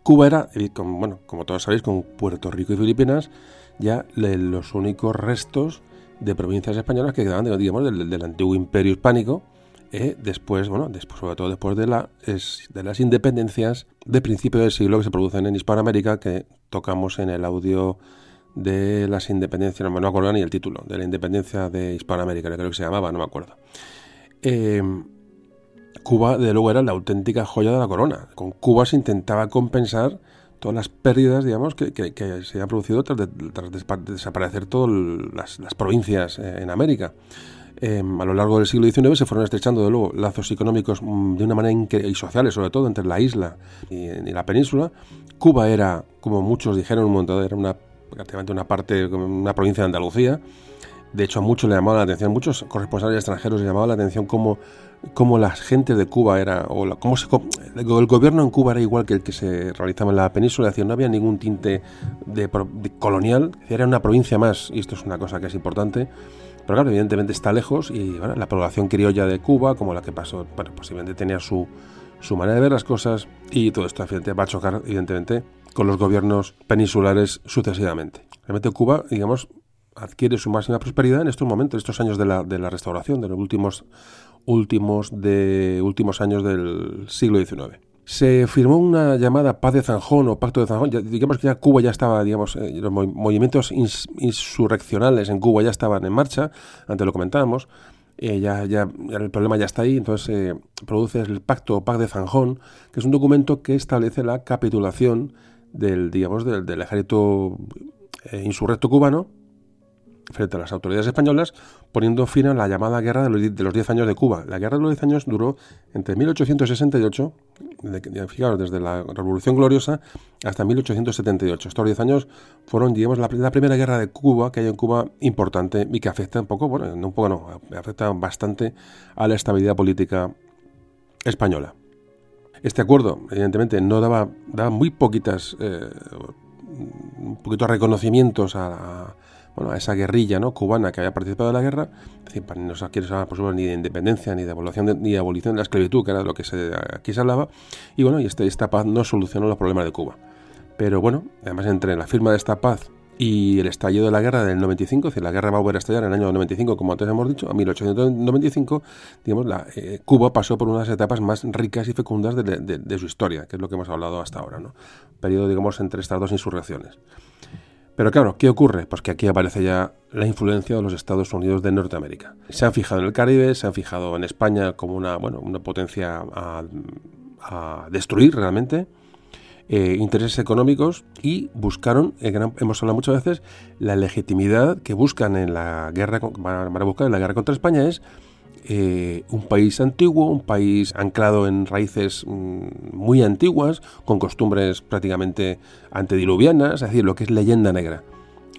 Cuba era, bueno, como todos sabéis, con Puerto Rico y Filipinas, ya los únicos restos de provincias españolas que quedaban, digamos, del, antiguo imperio hispánico, eh, después, bueno, después, sobre todo después de, la, de las independencias de principio del siglo que se producen en Hispanoamérica, que tocamos en el audio de las independencias, no me acuerdo ni el título, de la independencia de Hispanoamérica, creo que se llamaba, no me acuerdo. Eh, Cuba, de luego, era la auténtica joya de la corona. Con Cuba se intentaba compensar todas las pérdidas, digamos, que, se habían producido tras, desaparecer todas las, provincias eh, en América. Em, a lo largo del siglo XIX se fueron estrechando, de luego, lazos económicos mm, de una manera y sociales, sobre todo entre la isla y, la península. Cuba era, como muchos dijeron un montón, era prácticamente una parte, una provincia de Andalucía. De hecho, a muchos le llamaba la atención, muchos corresponsales extranjeros le llamaban la atención cómo cómo la gente de Cuba era, o cómo se, el gobierno en Cuba era igual que el que se realizaba en la península, es decir, no había ningún tinte de, colonial, era una provincia más, y esto es una cosa que es importante, pero claro, evidentemente está lejos y la población criolla de Cuba, como la que pasó, bueno, posiblemente tenía su, su manera de ver las cosas y todo esto va a chocar, evidentemente, con los gobiernos peninsulares sucesivamente. Realmente Cuba, digamos, adquiere su máxima prosperidad en estos momentos, estos años de la, de la restauración, de los últimos últimos, de, últimos años del siglo XIX. Se firmó una llamada paz de Zanjón o pacto de Zanjón. digamos que ya Cuba ya estaba, digamos, eh, los movimientos insurreccionales en Cuba ya estaban en marcha, antes lo comentábamos. Eh, ya, ya, el problema ya está ahí, entonces se produce el pacto o paz de Zanjón, que es un documento que establece la capitulación del, digamos, del, ejército eh, insurrecto cubano frente a las autoridades españolas, poniendo fin a la llamada Guerra de los Diez Años de Cuba. La Guerra de los Diez Años duró entre 1868, fijaros, desde la Revolución Gloriosa hasta 1878. Estos diez años fueron, digamos, la, primera guerra de Cuba que hay en Cuba importante y que afecta un poco, bueno, no un poco no, afecta bastante a la estabilidad política española. Este acuerdo, evidentemente, no daba, daba muy poquitas, eh, un poquito reconocimientos a bueno, a esa guerrilla ¿no? cubana que había participado en la guerra, no se quiere hablar, ni de independencia, ni de abolición de, ni de abolición de la esclavitud, que era de lo que aquí se hablaba, y bueno, y este, esta paz no solucionó los problemas de Cuba. Pero bueno, además entre la firma de esta paz y el estallido de la guerra del 95, es decir, la guerra va a volver a estallar en el año 95, como antes hemos dicho, a 1895, digamos, la, eh, Cuba pasó por unas etapas más ricas y fecundas de, de, su historia, que es lo que hemos hablado hasta ahora, ¿no? Periodo, digamos, entre estas dos insurrecciones. Pero claro, ¿qué ocurre? Pues que aquí aparece ya la influencia de los Estados Unidos de Norteamérica. Se han fijado en el Caribe, se han fijado en España como una, bueno, una potencia a, destruir realmente, eh, intereses económicos y buscaron, hemos hablado muchas veces, la legitimidad que buscan en la guerra, van a buscar en la guerra contra España es eh, un país antiguo, un país anclado en raíces mm, muy antiguas, con costumbres prácticamente antediluvianas, es decir, lo que es leyenda negra.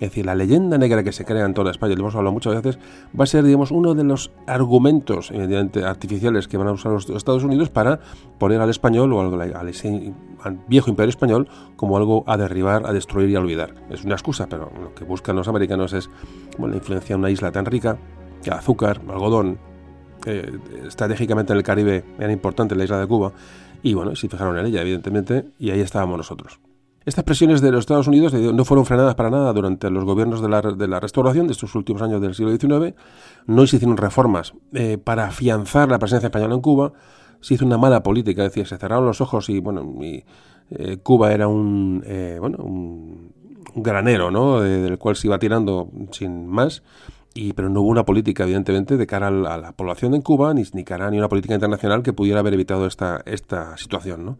Es decir, la leyenda negra que se crea en toda España, lo hemos hablado muchas veces, va a ser, digamos, uno de los argumentos artificiales que van a usar los Estados Unidos para poner al español o al, al, viejo imperio español como algo a derribar, a destruir y a olvidar. Es una excusa, pero lo que buscan los americanos es bueno, la influencia de una isla tan rica, azúcar, algodón, eh, estratégicamente en el Caribe era importante la isla de Cuba, y bueno, se fijaron en ella, evidentemente, y ahí estábamos nosotros. Estas presiones de los Estados Unidos no fueron frenadas para nada durante los gobiernos de la, de la restauración de estos últimos años del siglo XIX. No se hicieron reformas eh, para afianzar la presencia española en Cuba. Se hizo una mala política, es decir, se cerraron los ojos y bueno, eh, Cuba era un, bueno, un, granero, ¿no? del cual se iba tirando sin más y, pero no hubo una política, evidentemente, de cara a la, población en Cuba, ni, ni cara ni una política internacional que pudiera haber evitado esta, esta situación, ¿no?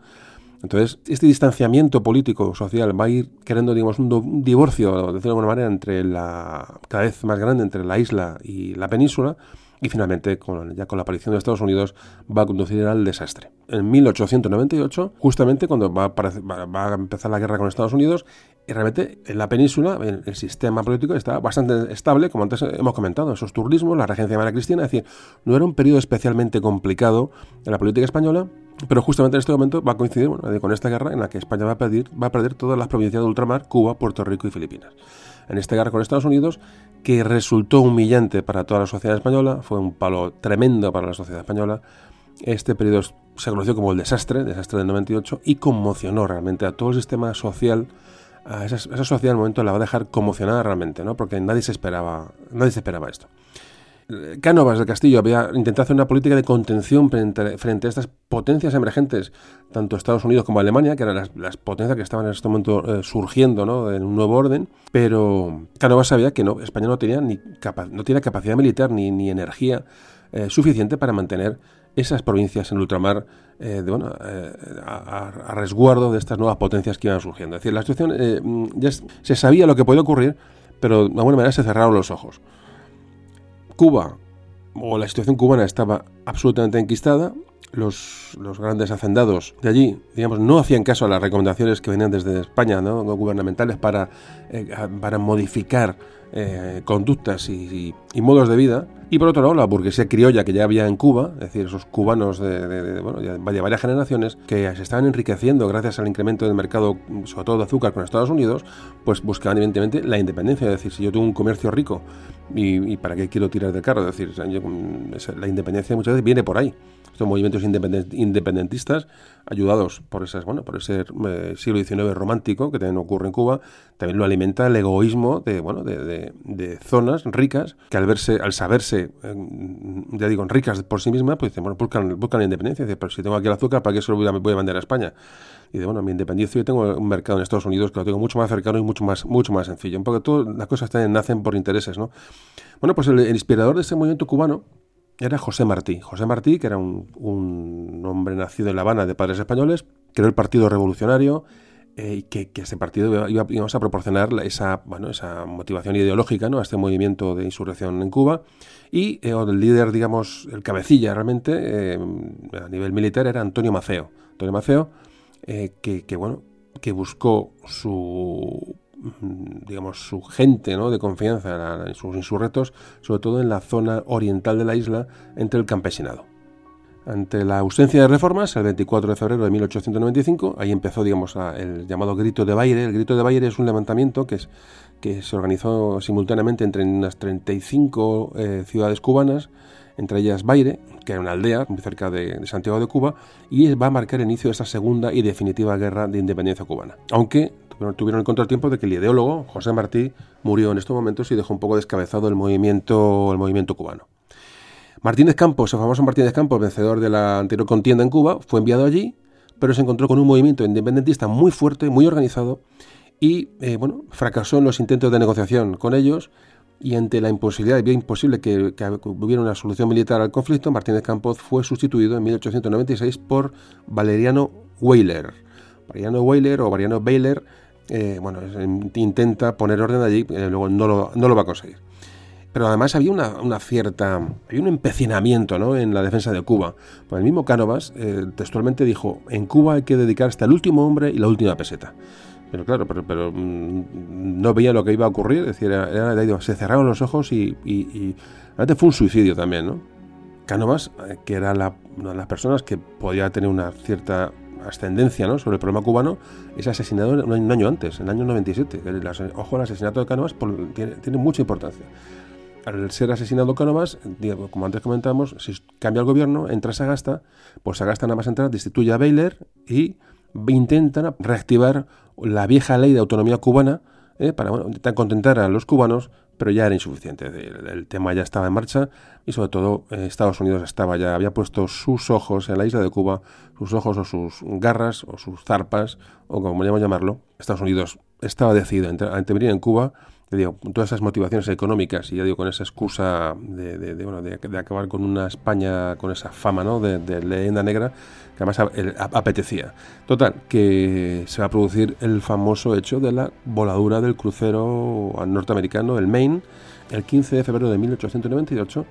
Entonces, este distanciamiento político social va a ir creando, digamos, un, divorcio, de alguna manera, entre la, cada vez más grande entre la isla y la península, y finalmente, con, ya con la aparición de Estados Unidos, va a conducir al desastre. En 1898, justamente cuando va a, va a empezar la guerra con Estados Unidos, y realmente en la península el, sistema político estaba bastante estable, como antes hemos comentado, esos turismos, la regencia de María Cristina, es decir, no era un periodo especialmente complicado en la política española, Pero justamente en este momento va a coincidir con esta guerra en la que España va a, perder, va a perder todas las provincias de ultramar, Cuba, Puerto Rico y Filipinas. En esta guerra con Estados Unidos, que resultó humillante para toda la sociedad española, fue un palo tremendo para la sociedad española, este periodo se conoció como el desastre, desastre del 98, y conmocionó realmente a todo el sistema social. Esa, esa sociedad en el momento la va a dejar conmocionada realmente, ¿no? porque nadie se esperaba, nadie se esperaba esto. Cánovas del Castillo había intentado hacer una política de contención frente, a estas potencias emergentes, tanto Estados Unidos como Alemania, que eran las, potencias que estaban en este momento eh, surgiendo ¿no? en un nuevo orden, pero Cánovas sabía que no, España no tenía, ni no tenía capacidad militar ni, ni energía eh, suficiente para mantener esas provincias en ultramar eh, de, bueno, a, resguardo de estas nuevas potencias que iban surgiendo. Es decir, la situación ya se sabía lo que podía ocurrir, pero de alguna manera se cerraron los ojos. Cuba o la situación cubana estaba absolutamente enquistada. Los, grandes hacendados de allí, digamos, no hacían caso a las recomendaciones que venían desde España, ¿no? gubernamentales, para, eh, para modificar eh, conductas y, modos de vida. Y por otro lado, la burguesía criolla que ya había en Cuba, es decir, esos cubanos de, bueno, de, varias generaciones que se estaban enriqueciendo gracias al incremento del mercado, sobre todo de azúcar con Estados Unidos, pues buscaban evidentemente la independencia. Es decir, si yo tengo un comercio rico y, para qué quiero tirar del carro, es decir, la independencia muchas veces viene por ahí. Estos movimientos independentistas, ayudados por esas, bueno, por ese eh, siglo XIX romántico que también ocurre en Cuba, también lo alimenta el egoísmo de, bueno, de, de, zonas ricas que al verse, al saberse, ya digo, ricas por sí mismas, pues bueno, buscan, buscan la independencia. Pero si tengo aquí el azúcar, ¿para qué se lo voy a, voy a vender a España? Y de bueno, mi independencia yo tengo un mercado en Estados Unidos que lo tengo mucho más cercano y mucho más, mucho más sencillo. Poco todas las cosas también nacen por intereses, ¿no? Bueno, pues el, inspirador de ese movimiento cubano era José Martí. José Martí, que era un, hombre nacido en La Habana de padres españoles, creó el Partido Revolucionario eh, y que, ese partido iba, íbamos a proporcionar esa, bueno, esa motivación ideológica ¿no? a este movimiento de insurrección en Cuba. Y eh, el líder, digamos, el cabecilla realmente eh, a nivel militar era Antonio Maceo. Antonio Maceo, que, que, bueno, que buscó su digamos, su gente ¿no? de confianza, en sus insurrectos, sobre todo en la zona oriental de la isla, entre el campesinado. Ante la ausencia de reformas, el 24 de febrero de 1895, ahí empezó digamos, el llamado Grito de Baile. El Grito de Baile es un levantamiento que, es, que se organizó simultáneamente entre unas 35 eh, ciudades cubanas, entre ellas Baire, que era una aldea muy cerca de, Santiago de Cuba, y va a marcar el inicio de esta segunda y definitiva guerra de independencia cubana. Aunque tuvieron el contratiempo de que el ideólogo, José Martí, murió en estos momentos y dejó un poco descabezado el movimiento, el movimiento cubano. Martínez Campos, el famoso Martínez Campos, vencedor de la anterior contienda en Cuba, fue enviado allí, pero se encontró con un movimiento independentista muy fuerte, muy organizado, y eh, bueno, fracasó en los intentos de negociación con ellos, y ante la imposibilidad, vio imposible que, que, hubiera una solución militar al conflicto, Martínez Campos fue sustituido en 1896 por Valeriano Weyler. Valeriano Weyler o Valeriano Baylor eh, bueno, intenta poner orden allí, eh, luego no lo, no lo, va a conseguir. Pero además había una, cierta, había un empecinamiento ¿no? en la defensa de Cuba. Pues el mismo Cánovas eh, textualmente dijo, en Cuba hay que dedicar hasta el último hombre y la última peseta. Pero claro, pero, pero mm, no veía lo que iba a ocurrir, es decir, era, se cerraron los ojos y, y, realmente fue un suicidio también, ¿no? Cánovas, que era una de las personas que podía tener una cierta ascendencia ¿no? sobre el problema cubano, es asesinado un año antes, en el año 97. ojo, el asesinato de Cánovas tiene, mucha importancia. Al ser asesinado Cánovas, como antes comentamos, si cambia el gobierno, entra Sagasta, pues Sagasta nada más entrar, destituye a Baylor y intentan reactivar la vieja ley de autonomía cubana ¿eh? para contentar a los cubanos pero ya era insuficiente. El, tema ya estaba en marcha y sobre todo eh, Estados Unidos estaba ya, había puesto sus ojos en la isla de Cuba, sus ojos o sus garras o sus zarpas, o como a llamarlo. Estados Unidos estaba decidido a intervenir en Cuba digo, todas esas motivaciones económicas y ya digo, con esa excusa de, de, bueno, de, acabar con una España con esa fama ¿no? de, leyenda negra además apetecía. Total, que se va a producir el famoso hecho de la voladura del crucero norteamericano, el Maine, el 15 de febrero de 1898.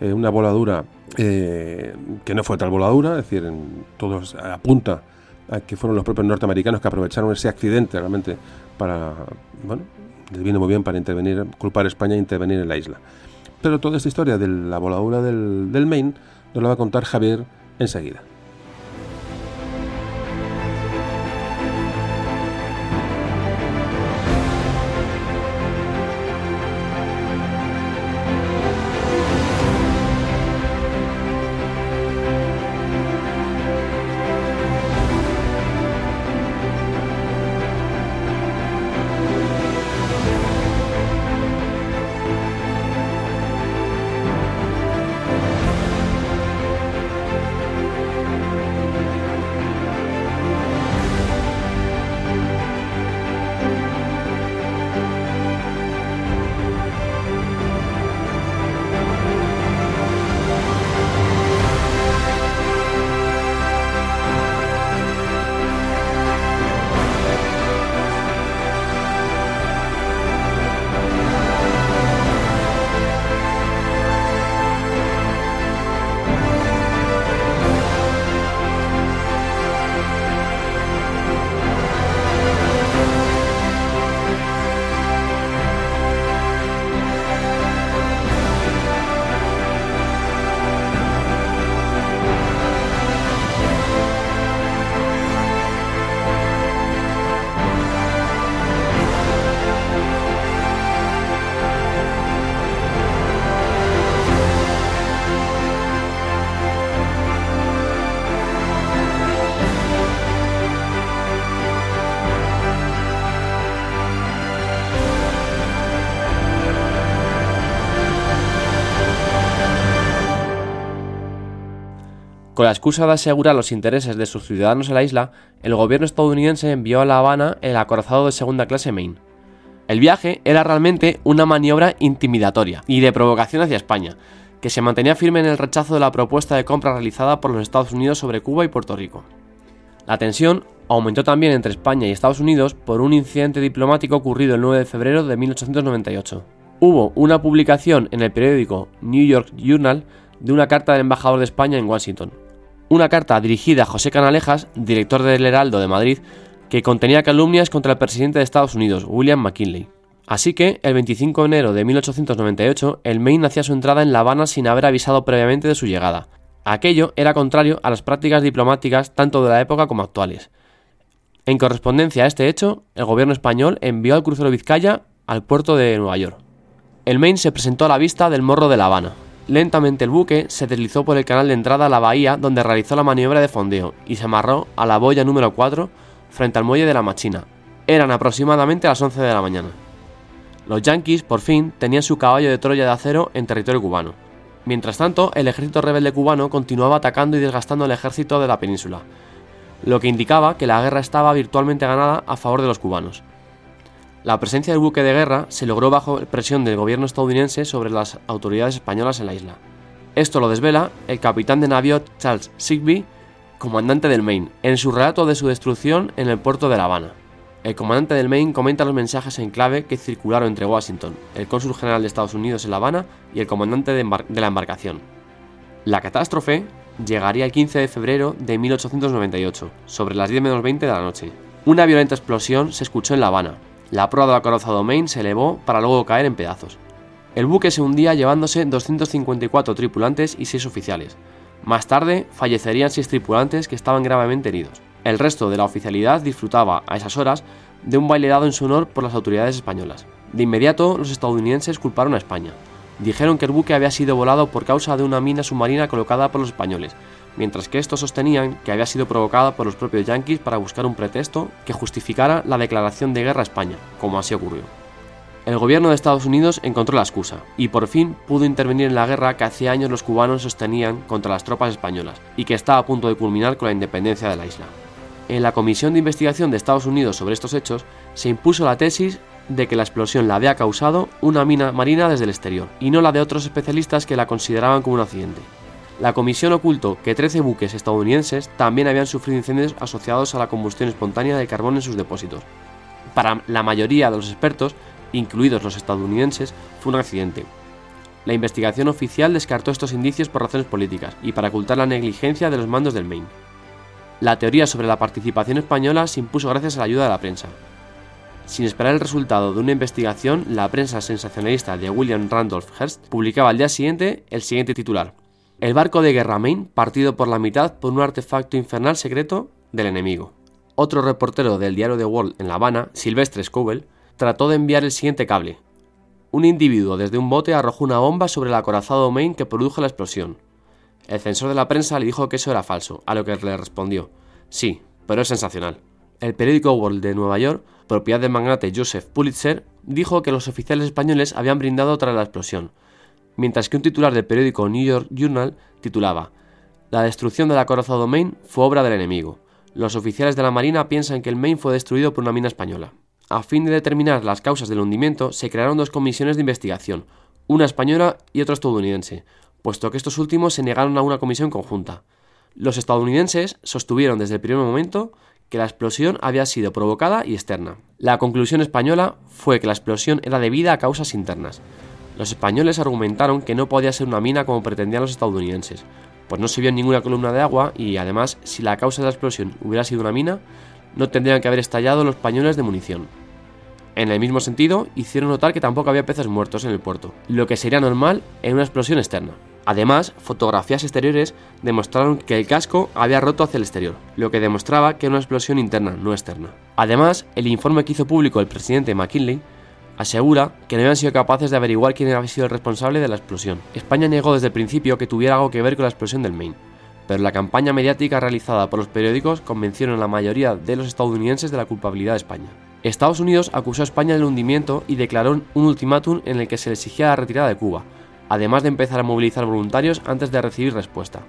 Eh, una voladura eh, que no fue tal voladura, es decir, en, todos apunta a que fueron los propios norteamericanos que aprovecharon ese accidente realmente para, bueno, les viene muy bien para intervenir, culpar a España e intervenir en la isla. Pero toda esta historia de la voladura del, del Maine nos la va a contar Javier enseguida. Excusa de asegurar los intereses de sus ciudadanos en la isla, el gobierno estadounidense envió a La Habana el acorazado de segunda clase Maine. El viaje era realmente una maniobra intimidatoria y de provocación hacia España, que se mantenía firme en el rechazo de la propuesta de compra realizada por los Estados Unidos sobre Cuba y Puerto Rico. La tensión aumentó también entre España y Estados Unidos por un incidente diplomático ocurrido el 9 de febrero de 1898. Hubo una publicación en el periódico New York Journal de una carta del embajador de España en Washington, una carta dirigida a José Canalejas, director del Heraldo de Madrid, que contenía calumnias contra el presidente de Estados Unidos, William McKinley. Así que, el 25 de enero de 1898, el Maine hacía su entrada en La Habana sin haber avisado previamente de su llegada. Aquello era contrario a las prácticas diplomáticas tanto de la época como actuales. En correspondencia a este hecho, el gobierno español envió al crucero Vizcaya al puerto de Nueva York. El Maine se presentó a la vista del morro de La Habana, Lentamente el buque se deslizó por el canal de entrada a la bahía donde realizó la maniobra de fondeo y se amarró a la boya número 4 frente al muelle de la Machina. Eran aproximadamente las 11 de la mañana. Los yanquis, por fin, tenían su caballo de Troya de acero en territorio cubano. Mientras tanto, el ejército rebelde cubano continuaba atacando y desgastando el ejército de la península, lo que indicaba que la guerra estaba virtualmente ganada a favor de los cubanos. La presencia del buque de guerra se logró bajo presión del gobierno estadounidense sobre las autoridades españolas en la isla. Esto lo desvela el capitán de navío Charles Sigby, comandante del Maine, en su relato de su destrucción en el puerto de La Habana. El comandante del Maine comenta los mensajes en clave que circularon entre Washington, el cónsul general de Estados Unidos en La Habana y el comandante de, de la embarcación. La catástrofe llegaría el 15 de febrero de 1898, sobre las 10 menos 20 de la noche. Una violenta explosión se escuchó en La Habana, la proa del acorazado Maine se elevó para luego caer en pedazos. El buque se hundía llevándose 254 tripulantes y 6 oficiales. Más tarde fallecerían 6 tripulantes que estaban gravemente heridos. El resto de la oficialidad disfrutaba, a esas horas, de un baile dado en su honor por las autoridades españolas. De inmediato, los estadounidenses culparon a España. Dijeron que el buque había sido volado por causa de una mina submarina colocada por los españoles, mientras que estos sostenían que había sido provocada por los propios yanquis para buscar un pretexto que justificara la declaración de guerra a España, como así ocurrió. El gobierno de Estados Unidos encontró la excusa y por fin pudo intervenir en la guerra que hacía años los cubanos sostenían contra las tropas españolas y que estaba a punto de culminar con la independencia de la isla. En la Comisión de Investigación de Estados Unidos sobre estos hechos se impuso la tesis de que la explosión la había causado una mina marina desde el exterior y no la de otros especialistas que la consideraban como un accidente. La comisión ocultó que 13 buques estadounidenses también habían sufrido incendios asociados a la combustión espontánea de carbón en sus depósitos. Para la mayoría de los expertos, incluidos los estadounidenses, fue un accidente. La investigación oficial descartó estos indicios por razones políticas y para ocultar la negligencia de los mandos del Maine. La teoría sobre la participación española se impuso gracias a la ayuda de la prensa. Sin esperar el resultado de una investigación, la prensa sensacionalista de William Randolph Hearst publicaba al día siguiente el siguiente titular. El barco de guerra Maine partido por la mitad por un artefacto infernal secreto del enemigo. Otro reportero del diario The World en La Habana, Silvestre Scoville, trató de enviar el siguiente cable. Un individuo desde un bote arrojó una bomba sobre el acorazado Maine que produjo la explosión. El censor de la prensa le dijo que eso era falso, a lo que le respondió, sí, pero es sensacional. El periódico World de Nueva York, propiedad del magnate Joseph Pulitzer, dijo que los oficiales españoles habían brindado tras la explosión, mientras que un titular del periódico New York Journal titulaba La destrucción del acorazado Maine fue obra del enemigo. Los oficiales de la Marina piensan que el Maine fue destruido por una mina española. A fin de determinar las causas del hundimiento, se crearon dos comisiones de investigación, una española y otra estadounidense, puesto que estos últimos se negaron a una comisión conjunta. Los estadounidenses sostuvieron desde el primer momento que la explosión había sido provocada y externa. La conclusión española fue que la explosión era debida a causas internas. Los españoles argumentaron que no podía ser una mina como pretendían los estadounidenses, pues no se vio ninguna columna de agua y además, si la causa de la explosión hubiera sido una mina, no tendrían que haber estallado los pañoles de munición. En el mismo sentido, hicieron notar que tampoco había peces muertos en el puerto, lo que sería normal en una explosión externa. Además, fotografías exteriores demostraron que el casco había roto hacia el exterior, lo que demostraba que era una explosión interna, no externa. Además, el informe que hizo público el presidente McKinley asegura que no habían sido capaces de averiguar quién había sido el responsable de la explosión. España negó desde el principio que tuviera algo que ver con la explosión del Maine, pero la campaña mediática realizada por los periódicos convencieron a la mayoría de los estadounidenses de la culpabilidad de España. Estados Unidos acusó a España del hundimiento y declaró un ultimátum en el que se le exigía la retirada de Cuba, además de empezar a movilizar voluntarios antes de recibir respuesta.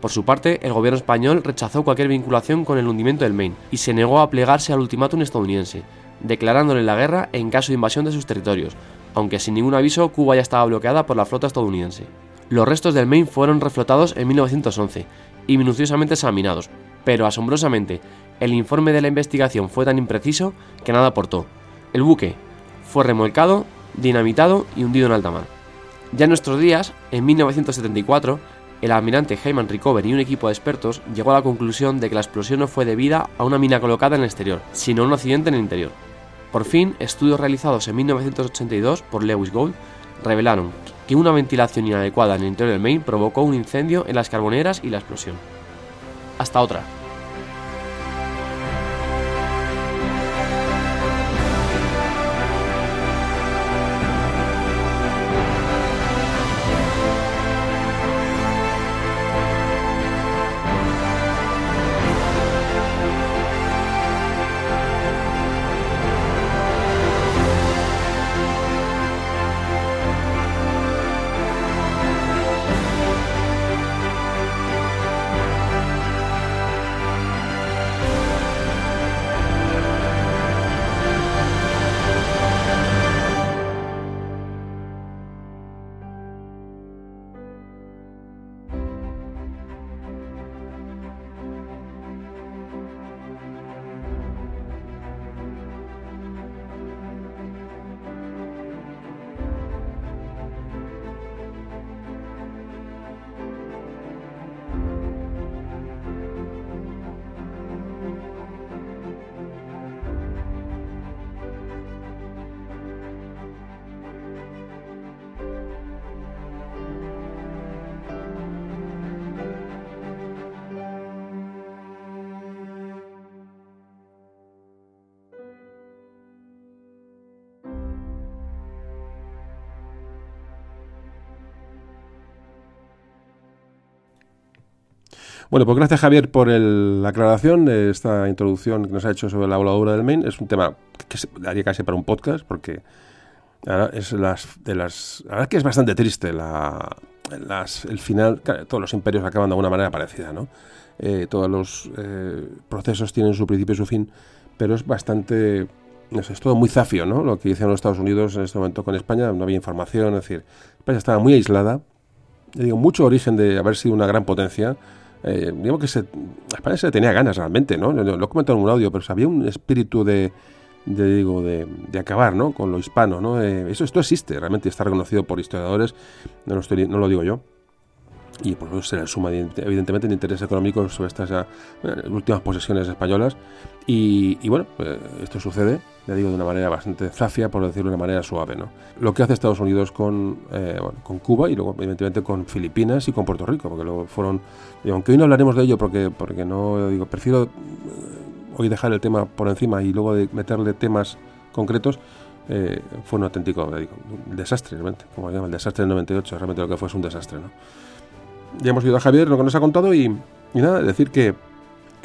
Por su parte, el gobierno español rechazó cualquier vinculación con el hundimiento del Maine y se negó a plegarse al ultimátum estadounidense, declarándole la guerra en caso de invasión de sus territorios, aunque sin ningún aviso Cuba ya estaba bloqueada por la flota estadounidense. Los restos del Maine fueron reflotados en 1911 y minuciosamente examinados, pero asombrosamente, el informe de la investigación fue tan impreciso que nada aportó. El buque fue remolcado, dinamitado y hundido en alta mar. Ya en nuestros días, en 1974, el almirante Hyman Rickover y un equipo de expertos llegó a la conclusión de que la explosión no fue debida a una mina colocada en el exterior, sino a un accidente en el interior. Por fin, estudios realizados en 1982 por Lewis Gould revelaron que una ventilación inadecuada en el interior del Maine provocó un incendio en las carboneras y la explosión. Hasta otra. Bueno, pues gracias Javier por la aclaración de esta introducción que nos ha hecho sobre la voladura del Maine. Es un tema que se daría casi para un podcast porque es las, de las, la verdad que es bastante triste la, el final. todos los imperios acaban de alguna manera parecida, ¿no? Eh, todos los eh, procesos tienen su principio y su fin, pero es bastante no sé, es todo muy zafio, ¿no? Lo que hicieron los Estados Unidos en este momento con España, no había información, es decir, España estaba muy aislada, digo, mucho origen de haber sido una gran potencia, eh, digamos que se, España se tenía ganas realmente, ¿no? Lo, he comentado en un audio, pero había un espíritu de, digo, de, acabar, ¿no? Con lo hispano, ¿no? Eh, eso, esto existe, realmente está reconocido por historiadores, no lo, estoy, no lo digo yo. Y por eso se le suma, evidentemente, el interés económico sobre estas eh, últimas posesiones españolas. Y, bueno, esto sucede ya digo, de una manera bastante zafia, por decirlo de una manera suave. ¿no? Lo que hace Estados Unidos con, eh, con Cuba y luego, evidentemente, con Filipinas y con Puerto Rico, porque luego fueron. aunque hoy no hablaremos de ello, porque, porque no. digo Prefiero eh, hoy dejar el tema por encima y luego de meterle temas concretos. Eh, fue un auténtico digo, desastre, realmente, como llama, el desastre del 98, realmente lo que fue es un desastre. ¿no? Ya hemos oído a Javier lo que nos ha contado y, nada, decir que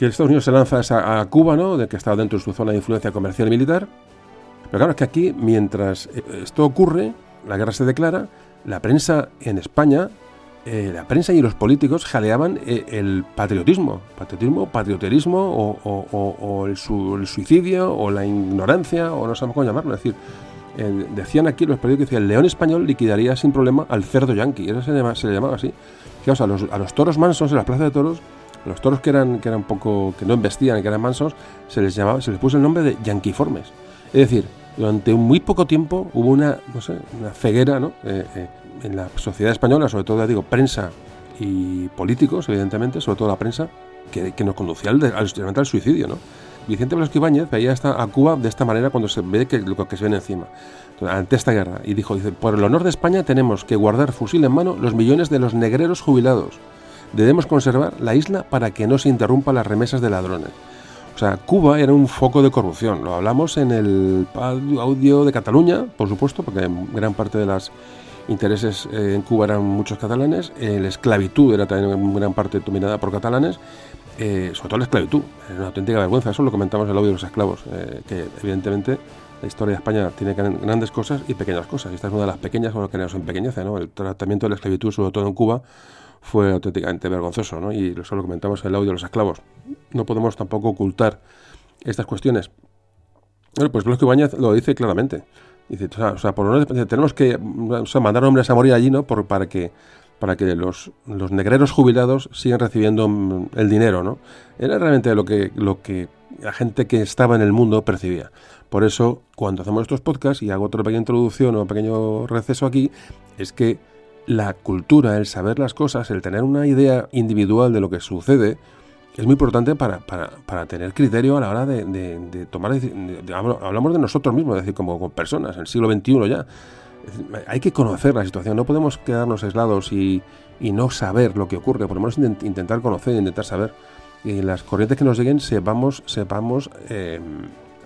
que Estados Unidos se lanza a, Cuba, ¿no? De que está dentro de su zona de influencia comercial y militar. Pero claro, es que aquí, mientras eh, esto ocurre, la guerra se declara, la prensa en España, eh, la prensa y los políticos jaleaban eh, el patriotismo, patriotismo, patrioterismo o, el, suicidio o la ignorancia o no sabemos cómo llamarlo. Es decir, decían aquí los periódicos que el león español liquidaría sin problema al cerdo yanqui, eso se, le llamaba así. A, los, a toros mansos en la plaza de toros los toros que eran, que eran poco, que no investían y que eran mansos, se les llamaba, se les puso el nombre de yanquiformes. Es decir, durante muy poco tiempo hubo una, no sé, una ceguera ¿no? Eh, eh, en la sociedad española, sobre todo, digo, prensa y políticos, evidentemente, sobre todo la prensa, que, nos conducía al, al, al suicidio, ¿no? Vicente Blasco Ibáñez veía a Cuba de esta manera cuando se ve que lo que se viene encima, ante esta guerra, y dijo, dice, por el honor de España tenemos que guardar fusil en mano los millones de los negreros jubilados, Debemos conservar la isla para que no se interrumpan las remesas de ladrones. O sea, Cuba era un foco de corrupción. Lo hablamos en el audio de Cataluña, por supuesto, porque gran parte de los intereses eh, en Cuba eran muchos catalanes. la esclavitud era también en gran parte dominada por catalanes. Eh, sobre todo la esclavitud. Es una auténtica vergüenza. Eso lo comentamos en el audio de los esclavos. Eh, que evidentemente la historia de España tiene grandes cosas y pequeñas cosas. Y esta es una de las pequeñas, o que no son pequeñas, ¿no? El tratamiento de la esclavitud, sobre todo en Cuba, fue auténticamente vergonzoso, ¿no? Y eso lo comentamos en el audio de los esclavos. No podemos tampoco ocultar estas cuestiones. Bueno, pues Blasco Ibáñez lo dice claramente. Dice, o sea, por tenemos que mandar hombres a morir allí, ¿no? Por, para que para que los, los negreros jubilados sigan recibiendo mm, el dinero, ¿no? Era realmente lo que, lo que la gente que estaba en el mundo percibía. Por eso, cuando hacemos estos podcasts, y hago otra pequeña introducción o pequeño receso aquí, es que la cultura, el saber las cosas, el tener una idea individual de lo que sucede, es muy importante para, para, para tener criterio a la hora de, de, tomar... hablamos de nosotros mismos, es decir, como, como personas, en el siglo XXI ya. Hay que conocer la situación, no podemos quedarnos aislados y, y no saber lo que ocurre, por lo menos intentar conocer, intentar saber. Y las corrientes que nos lleguen sepamos, sepamos eh,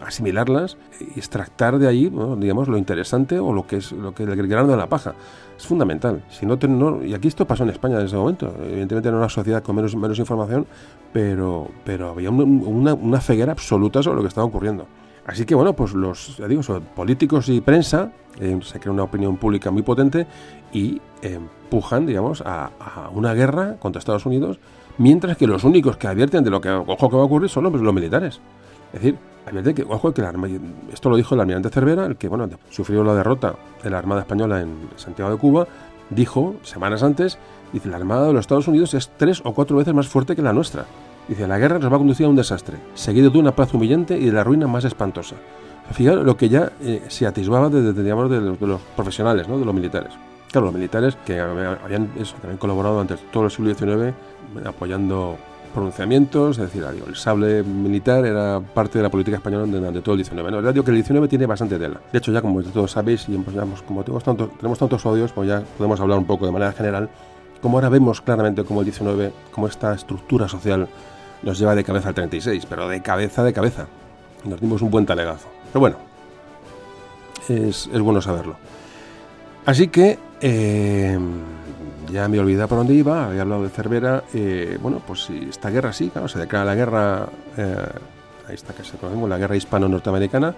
asimilarlas y extractar de ahí, digamos, lo interesante o lo que es lo que el grano de la paja. Es fundamental. Si no, y aquí esto pasó en España en ese momento. Evidentemente en una sociedad con menos, menos información, pero, pero había una, una, ceguera absoluta sobre lo que estaba ocurriendo. Así que bueno, pues los digo, políticos y prensa eh, se crea una opinión pública muy potente y empujan, digamos, a, a, una guerra contra Estados Unidos, mientras que los únicos que advierten de lo que, ojo, que va a ocurrir son los, militares. Es decir, que, ojo, que esto lo dijo el almirante Cervera, el que bueno, sufrió la derrota de la Armada Española en Santiago de Cuba, dijo semanas antes, dice, la Armada de los Estados Unidos es tres o cuatro veces más fuerte que la nuestra. Dice, la guerra nos va a conducir a un desastre, seguido de una paz humillante y de la ruina más espantosa. Fijaros lo que ya eh, se atisbaba desde, digamos, de, los, de los profesionales, ¿no? de los militares. Claro, los militares que habían, eso, que habían colaborado durante todo el siglo XIX apoyando pronunciamientos, es decir, el sable militar era parte de la política española durante todo el 19. No, digo que el 19 tiene bastante tela. De hecho, ya como todos sabéis, y pues, como tenemos tantos, tenemos tantos audios, pues ya podemos hablar un poco de manera general, como ahora vemos claramente como el 19, como esta estructura social nos lleva de cabeza al 36, pero de cabeza, de cabeza. Nos dimos un buen talegazo. Pero bueno, es, es bueno saberlo. Así que... Eh, ya me olvidé por dónde iba, había hablado de Cervera. Eh, bueno, pues si esta guerra sí, claro, se declara la guerra, eh, ahí está que se la guerra hispano-norteamericana.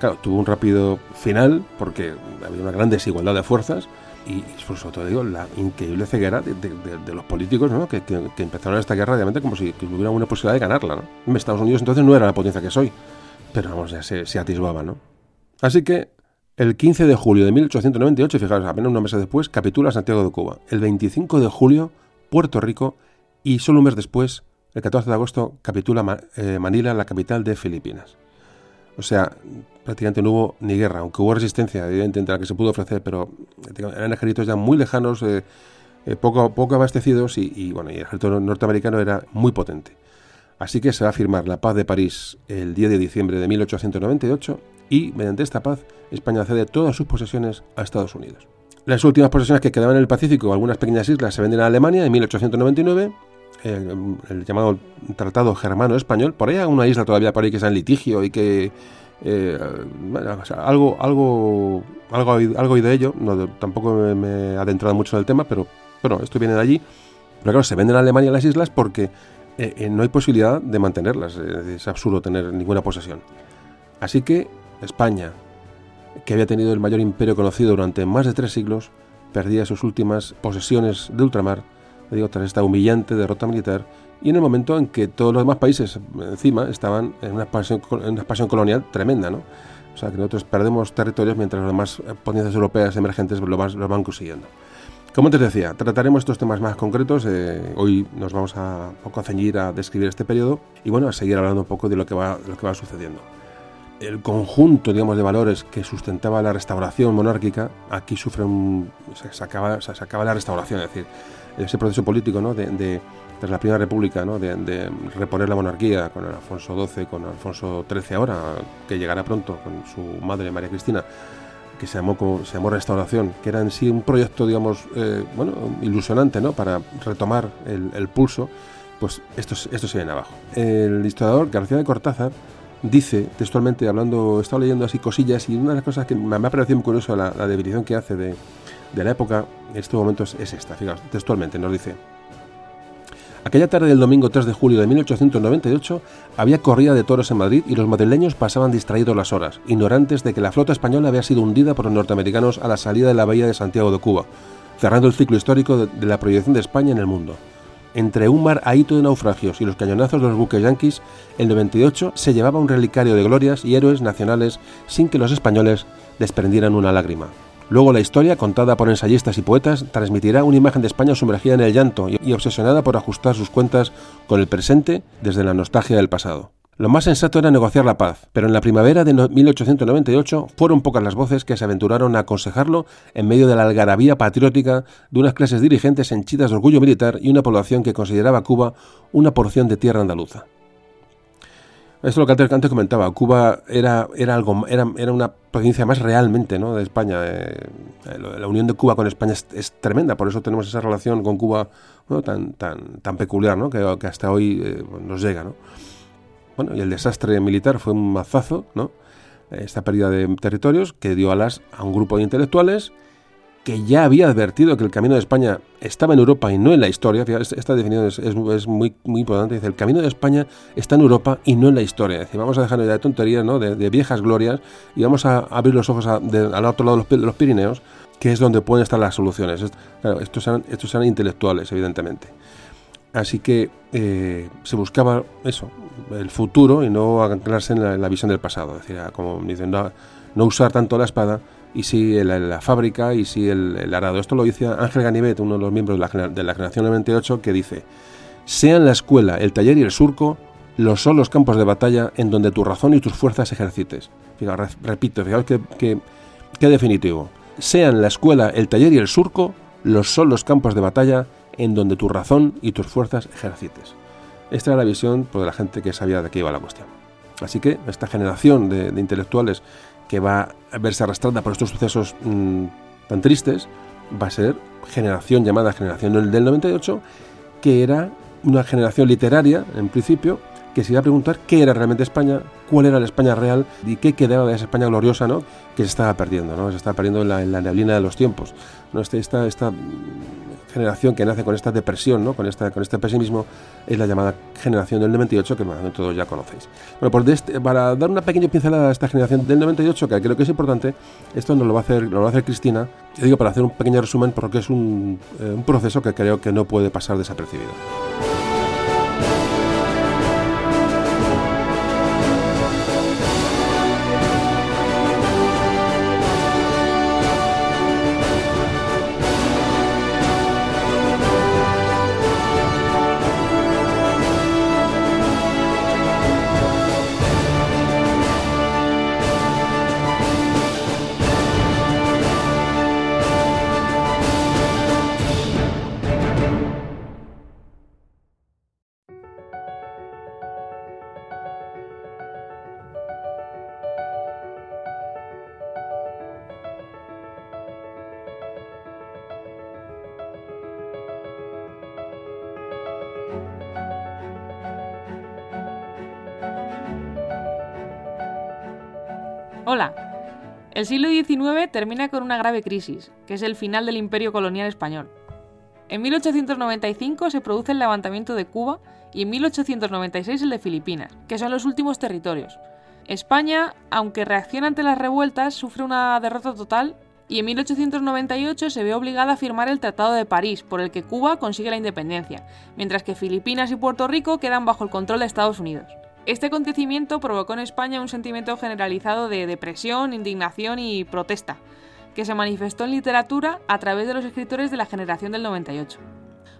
Claro, tuvo un rápido final porque había una gran desigualdad de fuerzas y, sobre todo digo, la increíble ceguera de, los políticos ¿no? que, empezaron esta guerra realmente como si hubiera una posibilidad de ganarla. ¿no? Estados Unidos entonces no era la potencia que soy, pero vamos, ya se, atisbaba. ¿no? Así que el 15 de julio de 1898, fijaros, apenas una mes después, capitula Santiago de Cuba. El 25 de julio, Puerto Rico. Y solo un mes después, el 14 de agosto, capitula eh, Manila, la capital de Filipinas. O sea, prácticamente no hubo ni guerra, aunque hubo resistencia, evidentemente, la que se pudo ofrecer, pero eran ejércitos ya muy lejanos, eh, eh, poco, poco abastecidos y, bueno, y el ejército norteamericano era muy potente. Así que se va a firmar la paz de París el 10 de diciembre de 1898 y, mediante esta paz, España cede todas sus posesiones a Estados Unidos. Las últimas posesiones que quedaban en el Pacífico, algunas pequeñas islas, se venden a Alemania en 1899, el, llamado Tratado Germano-Español. Por ahí hay una isla todavía por ahí que está en litigio y que... Eh, algo, algo, algo, algo de ello, no, tampoco me, he adentrado mucho en el tema, pero bueno, esto viene de allí. Pero claro, se venden a Alemania las islas porque eh, eh, no hay posibilidad de mantenerlas. Es absurdo tener ninguna posesión. Así que España, que había tenido el mayor imperio conocido durante más de tres siglos, perdía sus últimas posesiones de ultramar, digo, tras esta humillante derrota militar, y en el momento en que todos los demás países encima estaban en una expansión, en una expansión colonial tremenda, ¿no? O sea, que nosotros perdemos territorios mientras las demás potencias europeas emergentes lo, van consiguiendo. Como te decía, trataremos estos temas más concretos. Eh, hoy nos vamos a, poco a ceñir a describir este periodo y bueno, a seguir hablando un poco de lo que va, lo que va sucediendo el conjunto, digamos, de valores que sustentaba la restauración monárquica, aquí sufre un, se, acaba, se, acaba, la restauración, es decir, ese proceso político, ¿no? de, tras la Primera República, ¿no? de, reponer la monarquía con Alfonso XII, con Alfonso XIII ahora, que llegará pronto con su madre María Cristina, que se llamó, se llamó Restauración, que era en sí un proyecto, digamos, eh, bueno, ilusionante, ¿no? Para retomar el, pulso, pues esto, esto se viene abajo. El historiador García de Cortázar dice textualmente, hablando, he estado leyendo así cosillas y una de las cosas que me ha parecido muy curioso la, definición que hace de, la época en estos momentos es esta, fijaos, textualmente nos dice. Aquella tarde del domingo 3 de julio de 1898 había corrida de toros en Madrid y los madrileños pasaban distraídos las horas, ignorantes de que la flota española había sido hundida por los norteamericanos a la salida de la bahía de Santiago de Cuba, cerrando el ciclo histórico de, la proyección de España en el mundo. Entre un mar ahito de naufragios y los cañonazos de los buques yanquis, el 98 se llevaba un relicario de glorias y héroes nacionales sin que los españoles desprendieran una lágrima. Luego la historia, contada por ensayistas y poetas, transmitirá una imagen de España sumergida en el llanto y obsesionada por ajustar sus cuentas con el presente desde la nostalgia del pasado. Lo más sensato era negociar la paz, pero en la primavera de 1898 fueron pocas las voces que se aventuraron a aconsejarlo en medio de la algarabía patriótica de unas clases dirigentes henchidas de orgullo militar y una población que consideraba Cuba una porción de tierra andaluza. Es lo que antes comentaba. Cuba era, era, algo, era, era una provincia más realmente ¿no? de España. Eh, la unión de Cuba con España es, tremenda, por eso tenemos esa relación con Cuba tan, tan, tan peculiar ¿no? que, que hasta hoy eh, nos llega. ¿no? Bueno, y el desastre militar fue un mazazo, ¿no? Esta pérdida de territorios que dio alas a un grupo de intelectuales que ya había advertido que el camino de España estaba en Europa y no en la historia. Esta definición es, muy, muy importante. Dice, el camino de España está en Europa y no en la historia. Dice, vamos a dejar de tonterías, ¿no? de, viejas glorias y vamos a abrir los ojos al otro lado de los, Pirineos, que es donde pueden estar las soluciones. Claro, estos eran, intelectuales, evidentemente. Así que eh, se buscaba eso, el futuro y no anclarse en la, visión del pasado. Es decir, como dicen, no, usar tanto la espada y sí la, fábrica y sí el, arado. Esto lo dice Ángel Ganivet, uno de los miembros de la, de la generación 98, que dice, sean la escuela, el taller y el surco, los son los campos de batalla en donde tu razón y tus fuerzas ejercites. Fijaos, repito, fijaos que, que definitivo. Sean la escuela, el taller y el surco, los son los campos de batalla en donde tu razón y tus fuerzas ejercites. Esta era la visión pues, de la gente que sabía de qué iba la cuestión. Así que esta generación de, intelectuales que va a verse arrastrada por estos sucesos mm, tan tristes va a ser generación llamada generación del 98, que era una generación literaria, en principio, que se iba a preguntar qué era realmente España, cuál era la España real y qué quedaba de esa España gloriosa ¿no? que se estaba perdiendo, ¿no? se estaba perdiendo en la, neblina de los tiempos. ¿no? Este, esta, esta generación que nace con esta depresión, ¿no? con, esta, con este pesimismo, es la llamada generación del 98, que bueno, todos ya conocéis. Bueno, pues este, para dar una pequeña pincelada a esta generación del 98, que creo que es importante, esto nos lo va a hacer, lo va a hacer Cristina, yo digo para hacer un pequeño resumen, porque es un, eh, un proceso que creo que no puede pasar desapercibido. El siglo XIX termina con una grave crisis, que es el final del imperio colonial español. En 1895 se produce el levantamiento de Cuba y en 1896 el de Filipinas, que son los últimos territorios. España, aunque reacciona ante las revueltas, sufre una derrota total y en 1898 se ve obligada a firmar el Tratado de París, por el que Cuba consigue la independencia, mientras que Filipinas y Puerto Rico quedan bajo el control de Estados Unidos. Este acontecimiento provocó en España un sentimiento generalizado de depresión, indignación y protesta, que se manifestó en literatura a través de los escritores de la generación del 98.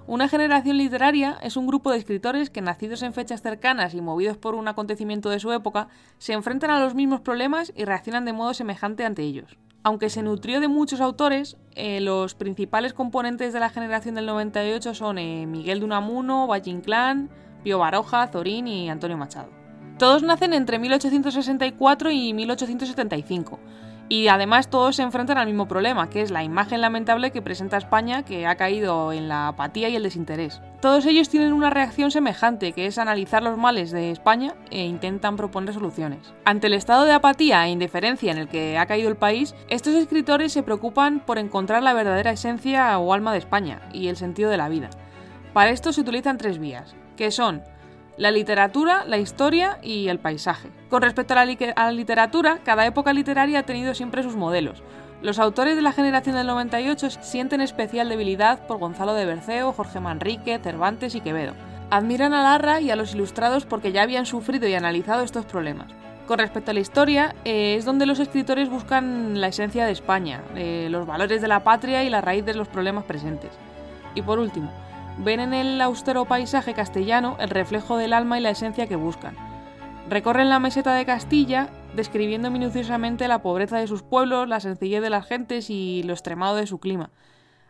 Una generación literaria es un grupo de escritores que, nacidos en fechas cercanas y movidos por un acontecimiento de su época, se enfrentan a los mismos problemas y reaccionan de modo semejante ante ellos. Aunque se nutrió de muchos autores, eh, los principales componentes de la generación del 98 son eh, Miguel de Unamuno, Valle Inclán, Pío Baroja, Zorín y Antonio Machado. Todos nacen entre 1864 y 1875. Y además todos se enfrentan al mismo problema, que es la imagen lamentable que presenta España, que ha caído en la apatía y el desinterés. Todos ellos tienen una reacción semejante, que es analizar los males de España e intentan proponer soluciones. Ante el estado de apatía e indiferencia en el que ha caído el país, estos escritores se preocupan por encontrar la verdadera esencia o alma de España y el sentido de la vida. Para esto se utilizan tres vías, que son la literatura, la historia y el paisaje. Con respecto a la, literatura, cada época literaria ha tenido siempre sus modelos. Los autores de la generación del 98 sienten especial debilidad por Gonzalo de Berceo, Jorge Manrique, Cervantes y Quevedo. Admiran a Larra y a los ilustrados porque ya habían sufrido y analizado estos problemas. Con respecto a la historia, eh, es donde los escritores buscan la esencia de España, eh, los valores de la patria y la raíz de los problemas presentes. Y por último, ven en el austero paisaje castellano el reflejo del alma y la esencia que buscan. Recorren la meseta de Castilla, describiendo minuciosamente la pobreza de sus pueblos, la sencillez de las gentes y lo extremado de su clima.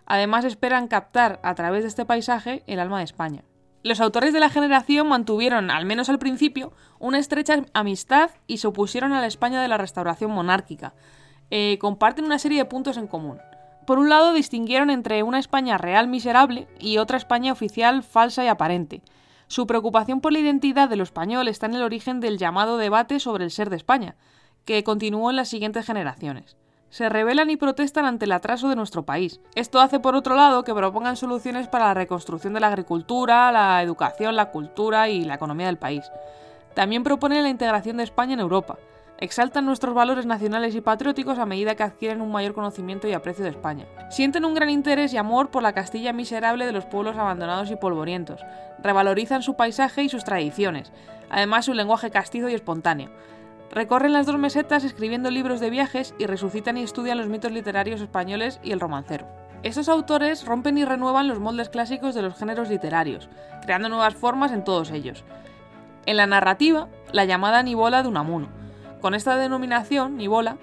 Además esperan captar a través de este paisaje el alma de España. Los autores de la generación mantuvieron, al menos al principio, una estrecha amistad y se opusieron a la España de la restauración monárquica. Eh, comparten una serie de puntos en común. Por un lado, distinguieron entre una España real miserable y otra España oficial falsa y aparente. Su preocupación por la identidad de lo español está en el origen del llamado debate sobre el ser de España, que continuó en las siguientes generaciones se rebelan y protestan ante el atraso de nuestro país. Esto hace, por otro lado, que propongan soluciones para la reconstrucción de la agricultura, la educación, la cultura y la economía del país. También proponen la integración de España en Europa. Exaltan nuestros valores nacionales y patrióticos a medida que adquieren un mayor conocimiento y aprecio de España. Sienten un gran interés y amor por la Castilla miserable de los pueblos abandonados y polvorientos. Revalorizan su paisaje y sus tradiciones, además su lenguaje castizo y espontáneo Recorren las dos mesetas escribiendo libros de viajes y resucitan y estudian los mitos literarios españoles y el romancero. Estos autores rompen y renuevan los moldes clásicos de los géneros literarios, creando nuevas formas en todos ellos. En la narrativa, la llamada Nibola de Unamuno. Con esta denominación, Nibola,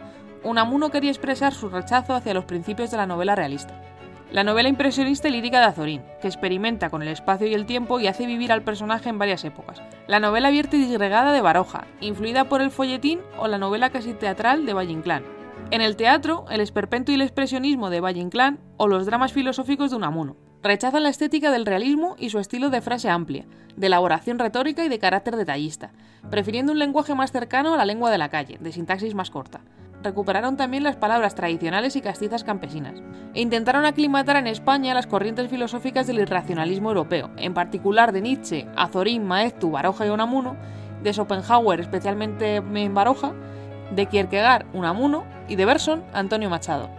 Unamuno quería expresar su rechazo hacia los principios de la novela realista. La novela impresionista y lírica de Azorín, que experimenta con el espacio y el tiempo y hace vivir al personaje en varias épocas. La novela abierta y disgregada de Baroja, influida por el folletín o la novela casi teatral de Valle Inclán. En el teatro, el esperpento y el expresionismo de Valle Inclán o los dramas filosóficos de Unamuno. Rechazan la estética del realismo y su estilo de frase amplia, de elaboración retórica y de carácter detallista, prefiriendo un lenguaje más cercano a la lengua de la calle, de sintaxis más corta recuperaron también las palabras tradicionales y castizas campesinas, e intentaron aclimatar en España las corrientes filosóficas del irracionalismo europeo, en particular de Nietzsche, Azorín, Maeztu, Baroja y Unamuno, de Schopenhauer, especialmente en Baroja, de Kierkegaard, Unamuno y de Berson, Antonio Machado.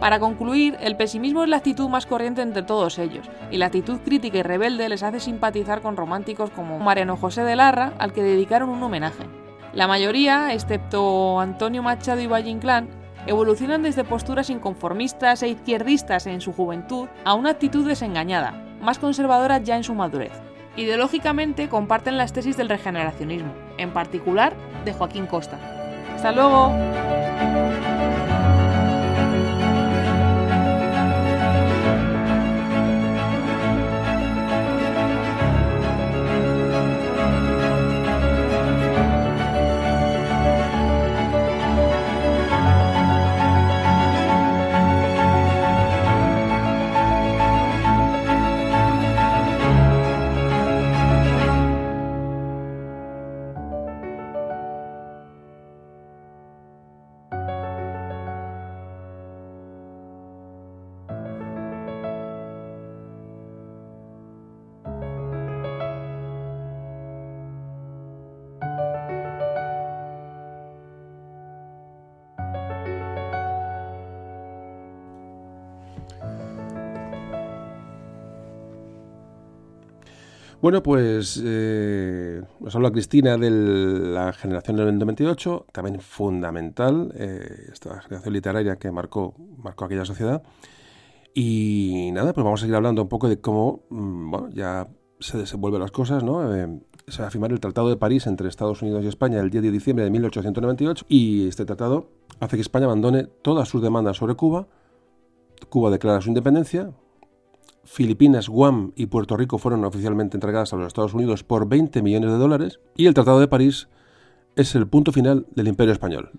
Para concluir, el pesimismo es la actitud más corriente entre todos ellos, y la actitud crítica y rebelde les hace simpatizar con románticos como Mariano José de Larra, al que dedicaron un homenaje. La mayoría, excepto Antonio Machado y Valle Inclán, evolucionan desde posturas inconformistas e izquierdistas en su juventud a una actitud desengañada, más conservadora ya en su madurez. Ideológicamente comparten las tesis del regeneracionismo, en particular de Joaquín Costa. ¡Hasta luego! Bueno, pues eh, nos habla Cristina de la generación del 98, también fundamental, eh, esta generación literaria que marcó, marcó aquella sociedad. Y nada, pues vamos a seguir hablando un poco de cómo mm, bueno, ya se desenvuelven las cosas, ¿no? Eh, se va a firmar el Tratado de París entre Estados Unidos y España el 10 de diciembre de 1898 y este tratado hace que España abandone todas sus demandas sobre Cuba. Cuba declara su independencia, Filipinas, Guam y Puerto Rico fueron oficialmente entregadas a los Estados Unidos por 20 millones de dólares y el Tratado de París es el punto final del Imperio Español.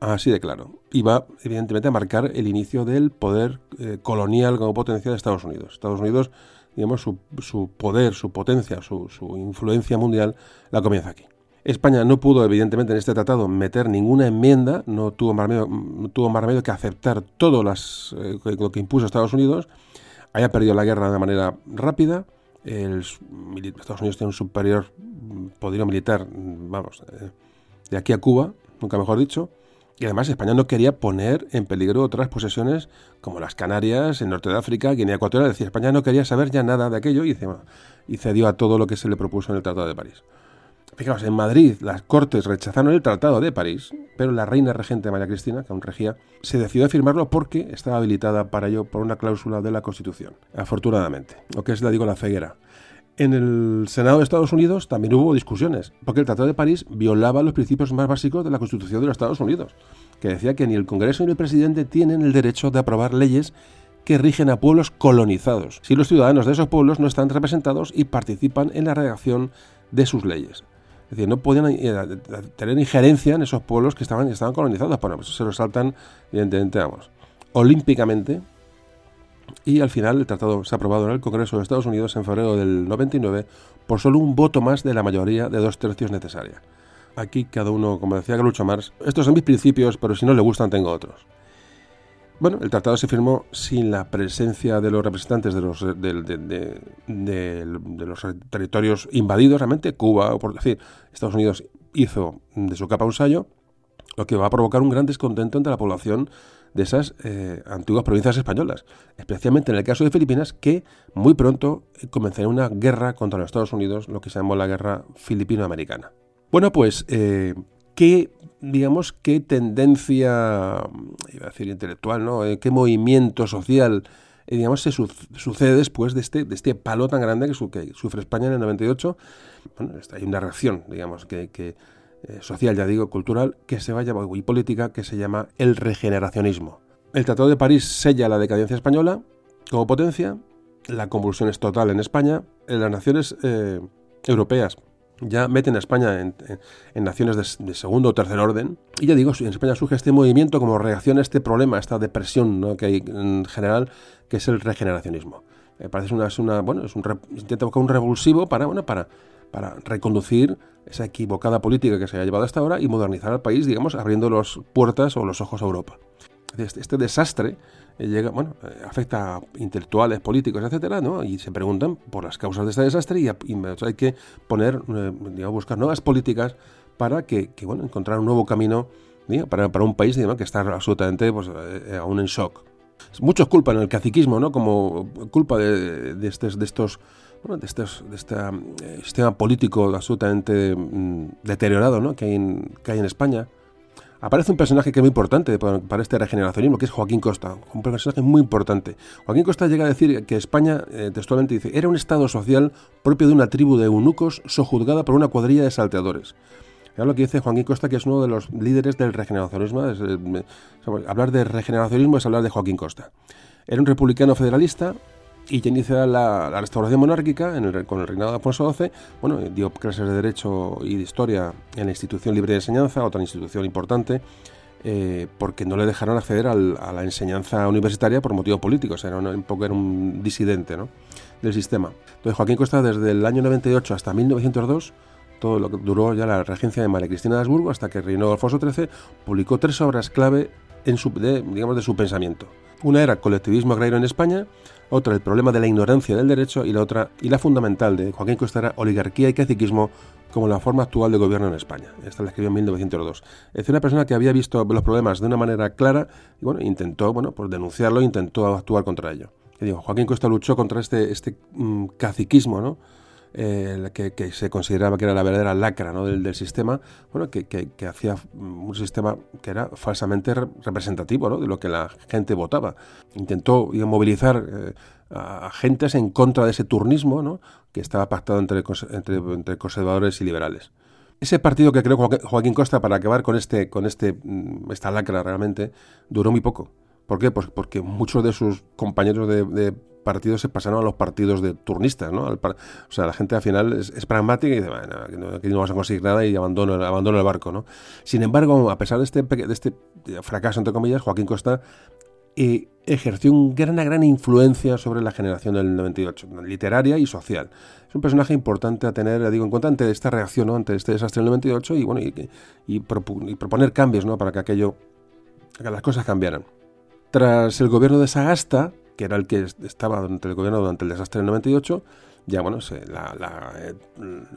Así de claro. Y va, evidentemente, a marcar el inicio del poder eh, colonial como potencia de Estados Unidos. Estados Unidos, digamos, su, poder, su potencia, su, influencia mundial la comienza aquí. España no pudo, evidentemente, en este tratado meter ninguna enmienda, no tuvo más remedio, remedio que aceptar todo eh, lo que impuso Estados Unidos haya perdido la guerra de manera rápida. El, Estados Unidos tiene un superior poderío militar, vamos, eh, de aquí a Cuba, nunca mejor dicho, Y además España no quería poner en peligro otras posesiones como las Canarias, el norte de África, Guinea Ecuatorial. Es decir, España no quería saber ya nada de aquello y cedió a todo lo que se le propuso en el Tratado de París. Fijaos, en Madrid las Cortes rechazaron el Tratado de París, pero la reina regente María Cristina, que aún regía, se decidió a firmarlo porque estaba habilitada para ello por una cláusula de la Constitución, afortunadamente, lo que es, la digo, la ceguera. En el Senado de Estados Unidos también hubo discusiones, porque el Tratado de París violaba los principios más básicos de la Constitución de los Estados Unidos, que decía que ni el Congreso ni el presidente tienen el derecho de aprobar leyes que rigen a pueblos colonizados, si los ciudadanos de esos pueblos no están representados y participan en la redacción de sus leyes. Es decir, no podían eh, tener injerencia en esos pueblos que estaban, estaban colonizados. Bueno, pues se los saltan, evidentemente, vamos, olímpicamente. Y al final el tratado se ha aprobado en el Congreso de Estados Unidos en febrero del 99 por solo un voto más de la mayoría de dos tercios necesaria. Aquí cada uno, como decía Groucho Marx, estos son mis principios, pero si no le gustan tengo otros. Bueno, el tratado se firmó sin la presencia de los representantes de los, de, los territorios invadidos, realmente, Cuba, o por decir, Estados Unidos hizo de su capa un sallo, lo que va a provocar un gran descontento entre la población de esas eh, antiguas provincias españolas, especialmente en el caso de Filipinas, que muy pronto comenzaría una guerra contra los Estados Unidos, lo que se llamó la guerra filipino-americana. Bueno, pues, eh, ¿qué digamos, qué tendencia, iba a decir intelectual, ¿no? Eh, qué movimiento social, eh, digamos, se sucede después de este, de este palo tan grande que, sufre España en el 98. Bueno, hay una reacción, digamos, que, que eh, social, ya digo, cultural, que se va a llamar, y política, que se llama el regeneracionismo. El Tratado de París sella la decadencia española como potencia, la convulsión es total en España, en las naciones europeas ya meten a España en, naciones de, segundo o tercer orden. Y ya digo, en España surge este movimiento como reacción a este problema, a esta depresión que hay en general, que es el regeneracionismo. Me parece una, es una, bueno, es un, intenta buscar un revulsivo para, bueno, para, para reconducir esa equivocada política que se ha llevado hasta ahora y modernizar al país, digamos, abriendo las puertas o los ojos a Europa. Este, este desastre eh, llega, bueno, eh, afecta a intelectuales, políticos, etcétera, ¿no? Y se preguntan por las causas de este desastre y, hay que poner, eh, digamos, buscar nuevas políticas para que, bueno, encontrar un nuevo camino para, para, un país digamos, que está absolutamente pues, aún en shock. Muchos culpan el caciquismo, ¿no? Como culpa de, de, estos, de estos bueno, de, estos, de este sistema político absolutamente mm, deteriorado ¿no? que, hay en, que hay en España aparece un personaje que es muy importante para, este regeneracionismo, que es Joaquín Costa, un personaje muy importante. Joaquín Costa llega a decir que España, eh, textualmente dice, era un estado social propio de una tribu de eunucos sojuzgada por una cuadrilla de salteadores. Es lo que dice Joaquín Costa, que es uno de los líderes del regeneracionismo. Eh, hablar de regeneracionismo es hablar de Joaquín Costa. Era un republicano federalista y ya inicia la, restauración monárquica con el reinado de Alfonso XII. Bueno, dio clases de Derecho y de Historia en la Institución Libre de Enseñanza, otra institución importante, eh, porque no le dejaron acceder a la enseñanza universitaria por motivos políticos. Era un, poco era un disidente del sistema. Entonces, Joaquín Costa, desde el año 98 hasta 1902, todo lo que duró ya la regencia de María Cristina de Habsburgo hasta que reinó Alfonso XIII, publicó tres obras clave su, digamos, de su pensamiento. Una era Colectivismo agrario en España, otra el problema de la ignorancia del derecho y la otra, y la fundamental de Joaquín Costa era Oligarquía y Caciquismo como la forma actual de gobierno en España. Esta la escribió en 1902. Es una persona que había visto los problemas de una manera clara y bueno, intentó bueno, pues denunciarlo, intentó actuar contra ello. digo, Joaquín Costa luchó contra este, este mm, caciquismo, ¿no? Eh, que, se consideraba que era la verdadera lacra del, sistema, bueno, que, que, hacía un sistema que era falsamente representativo ¿no? de lo que la gente votaba. Intentó movilizar eh, a agentes en contra de ese turnismo ¿no? que estaba pactado entre conservadores y liberales. Ese partido que creó Joaquín Costa para acabar con este, con este, mm, esta lacra realmente duró muy poco. ¿Por qué? Pues porque muchos de sus compañeros de, partidos se pasaron a los partidos de turnistas, ¿no? o sea, la gente al final es, pragmática y dice, bueno, aquí no, vamos a conseguir nada y abandono, el barco, ¿no? Sin embargo, a pesar de este, este fracaso, entre comillas, Joaquín Costa eh, ejerció una gran, gran influencia sobre la generación del 98, literaria y social. Es un personaje importante a tener, digo, en cuenta ante esta reacción, ¿no? ante este desastre del 98 y, bueno, y, y, proponer cambios, ¿no? Para que aquello, que las cosas cambiaran. Tras el gobierno de Sagasta, que era el que estaba durante el gobierno durante el desastre del 98, ya bueno, eh,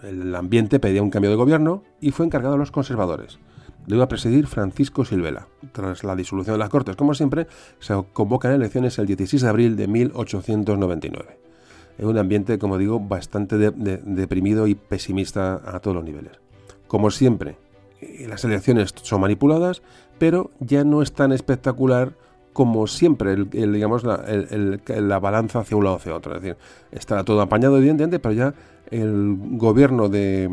el ambiente pedía un cambio de gobierno y fue encargado a los conservadores. lo iba a presidir Francisco Silvela. Tras la disolución de las Cortes, como siempre, se convocan elecciones el 16 de abril de 1899. En un ambiente, como digo, bastante deprimido y pesimista a todos los niveles. Como siempre, eh, las elecciones son manipuladas, pero ya no es tan espectacular como siempre, el, digamos, la, la, balanza hacia un lado hacia otro. Es decir, está todo apañado, evidentemente, pero ya el gobierno de,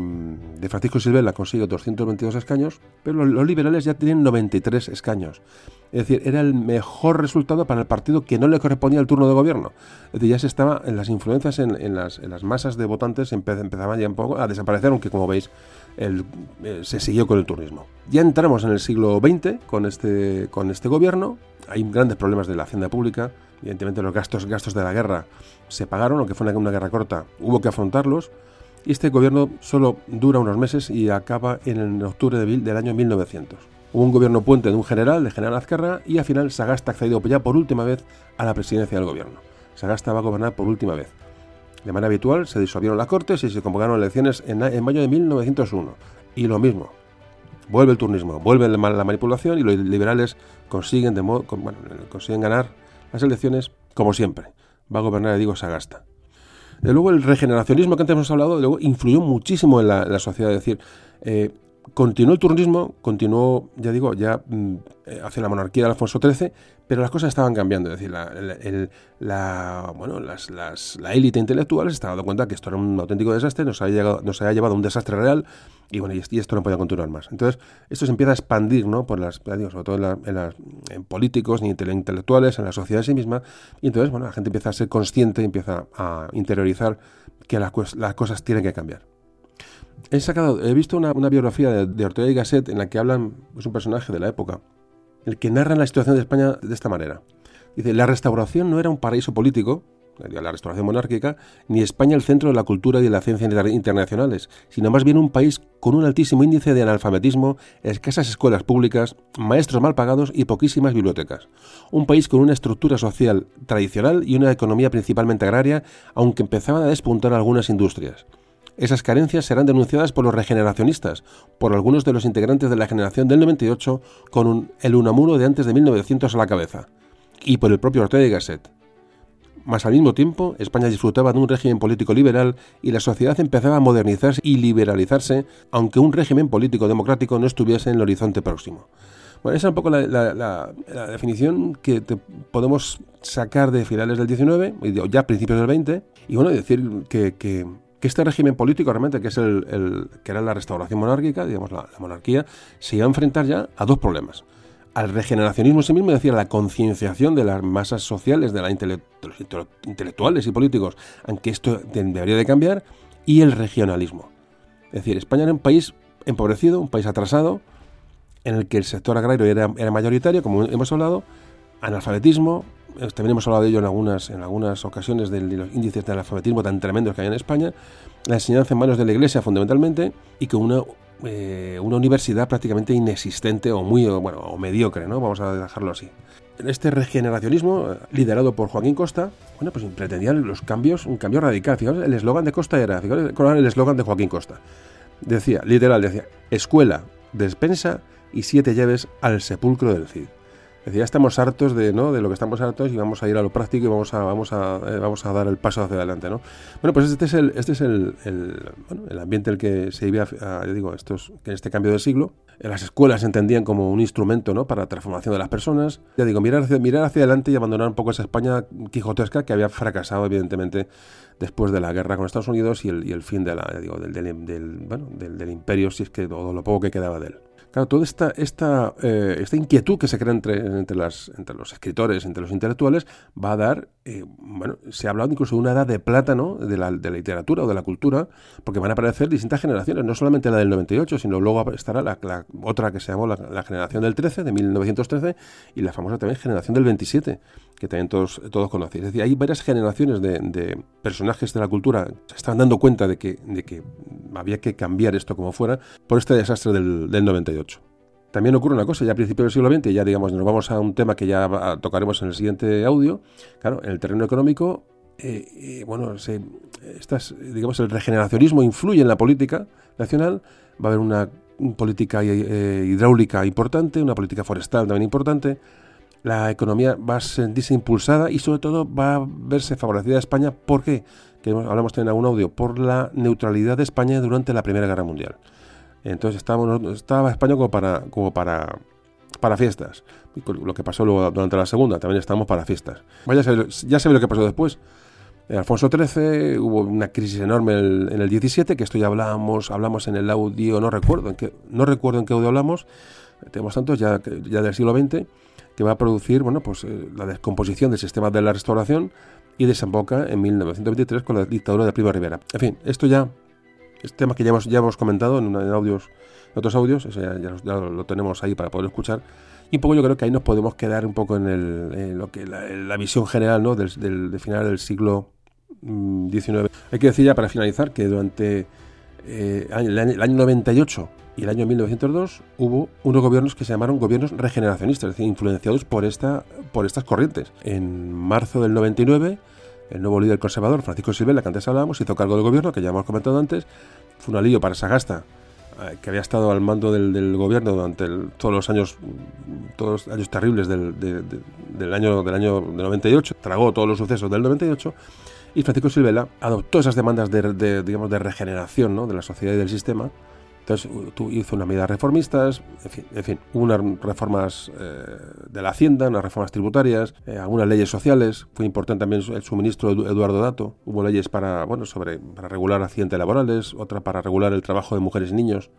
Francisco Silvela consigue 222 escaños, pero los, liberales ya tienen 93 escaños. Es decir, era el mejor resultado para el partido que no le correspondía el turno de gobierno. Es decir, ya se estaba, en las influencias en, las, masas de votantes empezaban ya un poco a desaparecer, aunque como veis, el, eh, se siguió con el turismo. Ya entramos en el siglo XX con este, con este gobierno, hay grandes problemas de la hacienda pública, evidentemente los gastos, gastos de la guerra se pagaron, aunque fue una, guerra corta, hubo que afrontarlos. Y este gobierno solo dura unos meses y acaba en el octubre del año 1900. Hubo un gobierno puente de un general, de general Azcarra, y al final Sagasta accedió ya por última vez a la presidencia del gobierno. Sagasta va a gobernar por última vez. De manera habitual se disolvieron las cortes y se convocaron elecciones en, mayo de 1901. Y lo mismo, vuelve el turnismo, vuelve la, manipulación y los liberales consiguen, de consiguen ganar las elecciones como siempre va a gobernar, digo, Sagasta. De luego, el regeneracionismo que antes hemos hablado, luego, influyó muchísimo en la, sociedad. Es decir, eh, continuó el turismo, continuó, ya digo, ya mm, eh, hacia la monarquía de Alfonso XIII, pero las cosas estaban cambiando. Es decir, la, bueno, la élite intelectual se estaba dando cuenta que esto era un auténtico desastre, nos había, llegado, nos había llevado a un desastre real y bueno, y, esto no podía continuar más. Entonces, esto se empieza a expandir, ¿no? Por las, digo, sobre todo en, las, en políticos, ni intelectuales, en la sociedad en sí misma, y entonces, bueno, la gente empieza a ser consciente, empieza a interiorizar que las, cosas tienen que cambiar. He sacado, he visto una, biografía de, de, Ortega y Gasset en la que hablan, es un personaje de la época, el que narra la situación de España de esta manera. Dice, la restauración no era un paraíso político, la restauración monárquica, ni España el centro de la cultura y de la ciencia internacionales, sino más bien un país con un altísimo índice de analfabetismo, escasas escuelas públicas, maestros mal pagados y poquísimas bibliotecas. Un país con una estructura social tradicional y una economía principalmente agraria, aunque empezaban a despuntar algunas industrias. Esas carencias serán denunciadas por los regeneracionistas, por algunos de los integrantes de la generación del 98 con el Unamuno de antes de 1900 a la cabeza, y por el propio Ortega y Gasset. Más al mismo tiempo, España disfrutaba de un régimen político liberal y la sociedad empezaba a modernizarse y liberalizarse, aunque un régimen político democrático no estuviese en el horizonte próximo. Bueno, esa es un poco la, definición que podemos sacar de finales del 19, ya principios del 20, y bueno, decir que que este régimen político realmente, que es el, que era la restauración monárquica, digamos la, monarquía, se iba a enfrentar ya a dos problemas. Al regeneracionismo en sí mismo, es decir, a la concienciación de las masas sociales, de, los intelectuales y políticos, aunque esto debería de cambiar, y el regionalismo. Es decir, España era un país empobrecido, un país atrasado, en el que el sector agrario era, era mayoritario, como hemos hablado, analfabetismo, también hemos hablado de ello en algunas, en algunas ocasiones de, los índices de analfabetismo tan tremendos que hay en España, la enseñanza en manos de la Iglesia fundamentalmente y con una, eh, una universidad prácticamente inexistente o muy bueno, o mediocre, ¿no? vamos a dejarlo así. Este regeneracionismo, eh, liderado por Joaquín Costa, bueno, pues pretendían los cambios, un cambio radical. Fijaos, el eslogan de Costa era, fijaos, el eslogan de Joaquín Costa. Decía, literal, decía, escuela, despensa y siete llaves al sepulcro del Cid ya estamos hartos de, ¿no? de lo que estamos hartos y vamos a ir a lo práctico y vamos a, vamos a, eh, vamos a dar el paso hacia adelante. ¿no? Bueno, pues este es el, este es el, bueno, el ambiente en el que se vive, digo, estos, en este cambio de siglo. Las escuelas se entendían como un instrumento ¿no? para la transformación de las personas. Ya digo, mirar hacia, mirar hacia adelante y abandonar un poco esa España quijotesca que había fracasado, evidentemente, después de la guerra con Estados Unidos y el, y el fin de la, digo, del, del, bueno, del, del imperio, si es que todo lo poco que quedaba de él. Claro, toda esta, esta, eh, esta inquietud que se crea entre, entre, las, entre los escritores, entre los intelectuales, va a dar, eh, bueno, se ha hablado incluso de una edad de plata, ¿no? De la, de la literatura o de la cultura, porque van a aparecer distintas generaciones, no solamente la del 98, sino luego estará la, otra que se llamó la, generación del 13, de 1913, y la famosa también generación del 27, que también todos, todos conocéis. Es decir, hay varias generaciones de, de personajes de la cultura que se están dando cuenta de que, de que había que cambiar esto como fuera por este desastre del, del 98. También ocurre una cosa, ya a principios del siglo XX, ya digamos, nos vamos a un tema que ya tocaremos en el siguiente audio. Claro, en el terreno económico, eh, eh, bueno, estas, digamos, el regeneracionismo influye en la política nacional. Va a haber una política eh, hidráulica importante, una política forestal también importante. La economía va a sentirse impulsada y sobre todo va a verse favorecida España. ¿Por qué? Que hablamos también en algún audio, por la neutralidad de España durante la Primera Guerra Mundial. Entonces estábamos, estaba España como para, como para, para fiestas. Lo que pasó luego durante la Segunda, también estábamos para fiestas. Vaya, ya ve lo que pasó después. En Alfonso XIII hubo una crisis enorme en el, 17, que esto ya hablábamos, hablamos en el audio, no recuerdo en qué, no recuerdo en qué audio hablamos, tenemos tantos ya, ya del siglo XX, que va a producir bueno, pues, eh, la descomposición del sistema de la restauración y desemboca en 1923 con la dictadura de Primo Rivera. En fin, esto ya es tema que ya hemos, ya hemos comentado en, audios, otros audios, eso ya, lo, tenemos ahí para poder escuchar. Y un poco yo creo que ahí nos podemos quedar un poco en, el, lo que la, visión general ¿no? del, final del siglo 19. Hay que decir ya para finalizar que durante eh, el, año, 98 y el año 1902 hubo unos gobiernos que se llamaron gobiernos regeneracionistas, es decir, influenciados por, esta, por estas corrientes. En marzo del 99, el nuevo líder conservador, Francisco Silvela, que antes hablábamos, hizo cargo del gobierno, que ya hemos comentado antes. Fue un alivio para Sagasta, eh, que había estado al mando del, gobierno durante todos los años todos los años terribles del, del año del año 98, tragó todos los sucesos del 98 y Francisco Silvela adoptó esas demandas de, digamos, de regeneración ¿no? de la sociedad y del sistema. Entonces hizo unas medidas reformistas, en fin, en fin unas reformas eh, de la hacienda, unas reformas tributarias, eh, algunas leyes sociales. Fue importante también el suministro de Eduardo Dato. Hubo leyes para, bueno, sobre, para regular accidentes laborales, otra para regular el trabajo de mujeres y niños.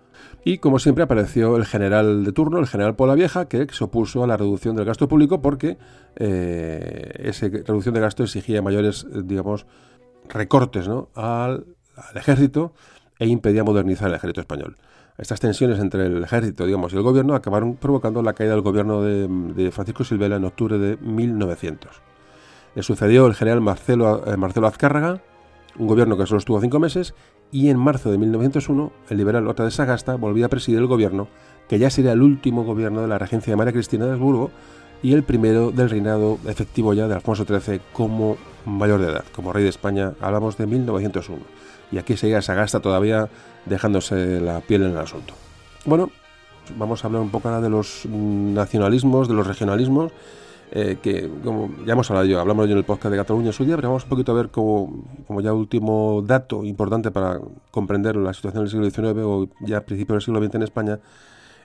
Y como siempre apareció el general de turno, el general Pola Vieja, que se opuso a la reducción del gasto público porque eh, esa reducción de gasto exigía mayores, eh, digamos, recortes al, ejército e impedía modernizar el ejército español. Estas tensiones entre el ejército digamos, y el gobierno acabaron provocando la caída del gobierno de, Francisco Silvela en octubre de 1900. Le sucedió el general Marcelo, eh, Marcelo Azcárraga, un gobierno que solo estuvo cinco meses, y en marzo de 1901 el liberal Otra de Sagasta volvía a presidir el gobierno, que ya sería el último gobierno de la regencia de María Cristina de Habsburgo y el primero del reinado efectivo ya de Alfonso XIII como mayor de edad, como rey de España, hablamos de 1901. Y aquí seguía Sagasta todavía dejándose la piel en el asunto. Bueno, vamos a hablar un poco ahora de los nacionalismos, de los regionalismos eh, que como ya hemos hablado yo, hablamos yo en el podcast de Cataluña su día, pero vamos un poquito a ver como, como ya último dato importante para comprender la situación del siglo XIX o ya a principios del siglo XX en España,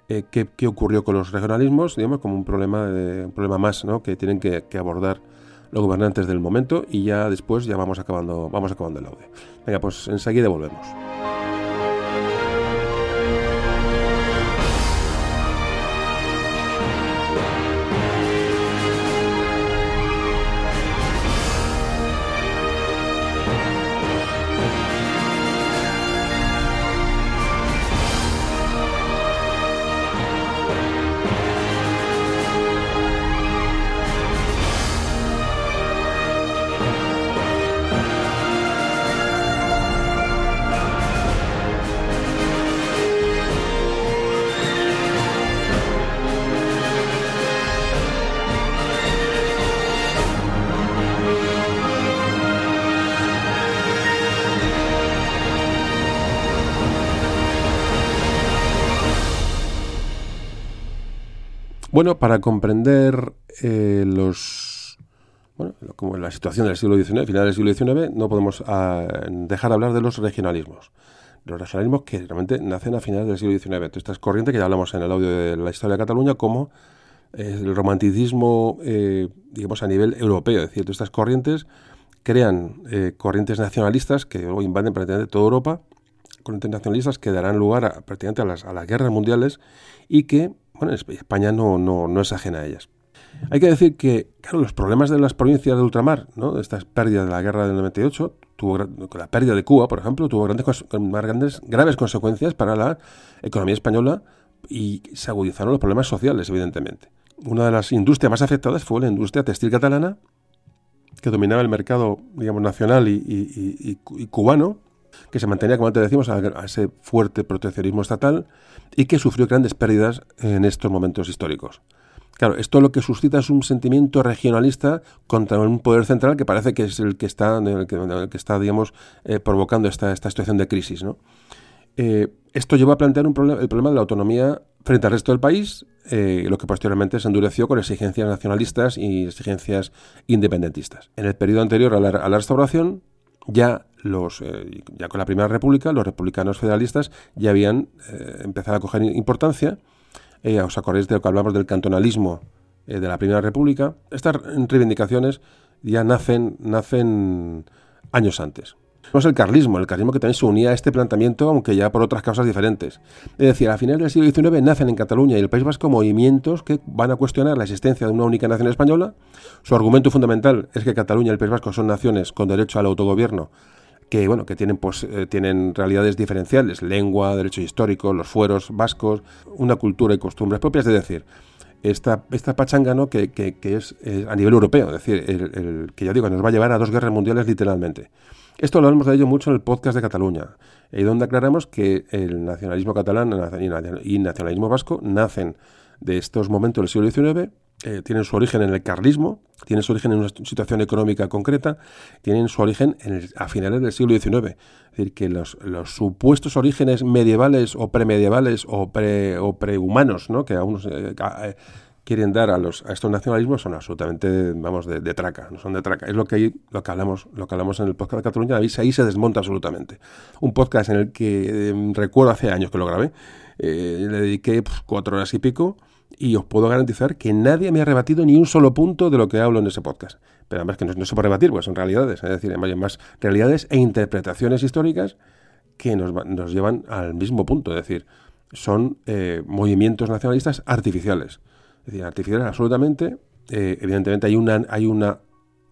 eh, qué, qué, ocurrió con los regionalismos, digamos, como un problema, un problema más ¿no? que tienen que, que, abordar los gobernantes del momento y ya después ya vamos acabando, vamos acabando el audio. Venga, pues enseguida volvemos. Bueno, para comprender eh, los bueno, como la situación del siglo XIX, final del siglo XIX, no podemos ah, dejar de hablar de los regionalismos. Los regionalismos que realmente nacen a finales del siglo XIX. Entonces, esta es corriente que ya hablamos en el audio de la historia de Cataluña como eh, el romanticismo, eh, digamos, a nivel europeo. Es decir, estas corrientes crean corrientes nacionalistas que luego invaden prácticamente toda Europa, corrientes nacionalistas que darán lugar a, prácticamente a las, a las guerras mundiales y que bueno, España no, no, no es ajena a ellas. Hay que decir que, claro, los problemas de las provincias de ultramar, ¿no? esta pérdida de la guerra del 98, tuvo, la pérdida de Cuba, por ejemplo, tuvo grandes, grandes, graves consecuencias para la economía española y se agudizaron los problemas sociales, evidentemente. Una de las industrias más afectadas fue la industria textil catalana, que dominaba el mercado, digamos, nacional y cubano, que se mantenía, como antes decimos, a, ese fuerte proteccionismo estatal y que sufrió grandes pérdidas en estos momentos históricos. Claro, esto lo que suscita es un sentimiento regionalista contra un poder central que parece que es el que está, que, está digamos, eh, provocando esta, esta situación de crisis. ¿no? Eh, esto llevó a plantear el problema de la autonomía frente al resto del país, eh, lo que posteriormente se endureció con exigencias nacionalistas y exigencias independentistas. En el periodo anterior a la, restauración, ya, los, eh, ya con la Primera República, los republicanos federalistas ya habían empezado a coger importancia. ¿Os acordáis de lo que hablamos del cantonalismo de la Primera República? Estas reivindicaciones ya nacen, nacen años antes. No es el carlismo, el carlismo que también se unía a este planteamiento, aunque ya por otras causas diferentes. Es decir, a finales del siglo XIX nacen en Cataluña y el País Vasco movimientos que van a cuestionar la existencia de una única nación española. Su argumento fundamental es que Cataluña y el País Vasco son naciones con derecho al autogobierno que bueno que tienen pues eh, tienen realidades diferenciales lengua derecho histórico los fueros vascos una cultura y costumbres propias es decir esta, esta pachanga ¿no? que, que, es eh, a nivel europeo, es decir, el, que ya digo, nos va a llevar a dos guerras mundiales literalmente. Esto hablamos de ello mucho en el podcast de Cataluña, y donde aclaramos que el nacionalismo catalán y el nacionalismo vasco nacen de estos momentos del siglo XIX, eh, tienen su origen en el carlismo, tienen su origen en una situación económica concreta, tienen su origen en a finales del siglo XIX. Es decir, que los, los supuestos orígenes medievales o premedievales o, pre, o prehumanos ¿no? que aún eh, eh, quieren dar a, los, a estos nacionalismos son absolutamente, vamos, de, traca, no son de traca. Es lo que, lo que, hablamos, lo que hablamos en el podcast de Cataluña, ahí, se desmonta absolutamente. Un podcast en el que em, recuerdo hace años que lo grabé, eh, le dediqué cuatro horas y pico y os puedo garantizar que nadie me ha rebatido ni un solo punto de lo que hablo en ese podcast. Pero además que no, se puede rebatir, pues son realidades, es decir, hay más realidades e interpretaciones históricas que nos, nos llevan al mismo punto, es decir, son eh, movimientos nacionalistas artificiales. Es decir, artificiales absolutamente. Eh, evidentemente hay una, hay una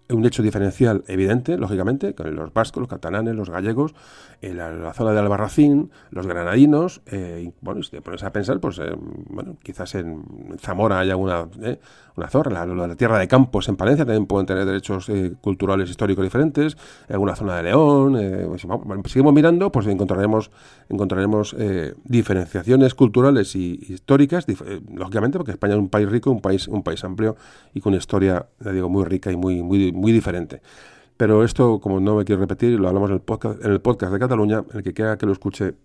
un hecho diferencial evidente, lógicamente, con los vascos, los catalanes, los gallegos, en la, zona de Albarracín, los granadinos, eh, bueno, si te pones a pensar, pues, eh, bueno, quizás en Zamora haya una, eh, una zona, la, tierra de Campos en Palencia también pueden tener derechos culturales históricos diferentes, en alguna zona de León, pues, si seguimos mirando, pues encontraremos, encontraremos diferenciaciones culturales y históricas, lógicamente, porque España es un país rico, un país, un país amplio y con una historia, digo, muy rica y muy, muy muy diferente. Pero esto, como no me quiero repetir, lo hablamos en el podcast, en el podcast de Cataluña, el que quiera que lo escuche,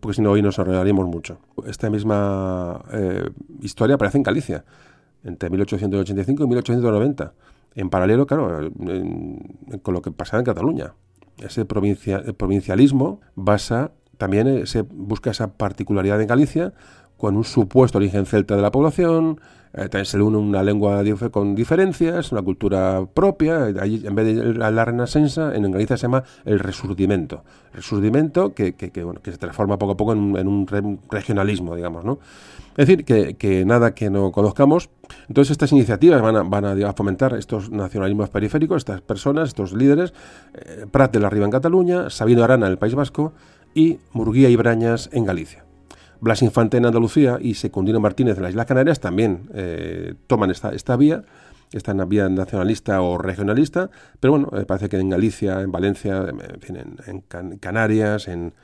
porque si no hoy nos enredaríamos mucho. Esta misma eh, historia aparece en Galicia, entre 1885 y 1890. En paralelo, claro, con lo que pasaba en Cataluña. Ese provincialismo basa también, se busca esa particularidad en Galicia, con un supuesto origen celta de la población, eh, une una lengua con diferencias, una cultura propia. Allí, en vez de la Renascença, en Galicia se llama el Resurdimento. Resurdimento que, que, que se transforma poco a poco en, un regionalismo, digamos. ¿no? Es decir, que, nada que no conozcamos. Entonces estas iniciativas van a, van a, fomentar estos nacionalismos periféricos, estas personas, estos líderes. Eh, Prat de la Riva en Cataluña, Sabino Arana en el País Vasco y Murguía y Brañas en Galicia. Blas Infante en Andalucía y Secundino Martínez en las Islas Canarias también eh, toman esta, esta vía, esta vía nacionalista o regionalista, pero bueno, eh, parece que en Galicia, en Valencia, en, en, Canarias, en,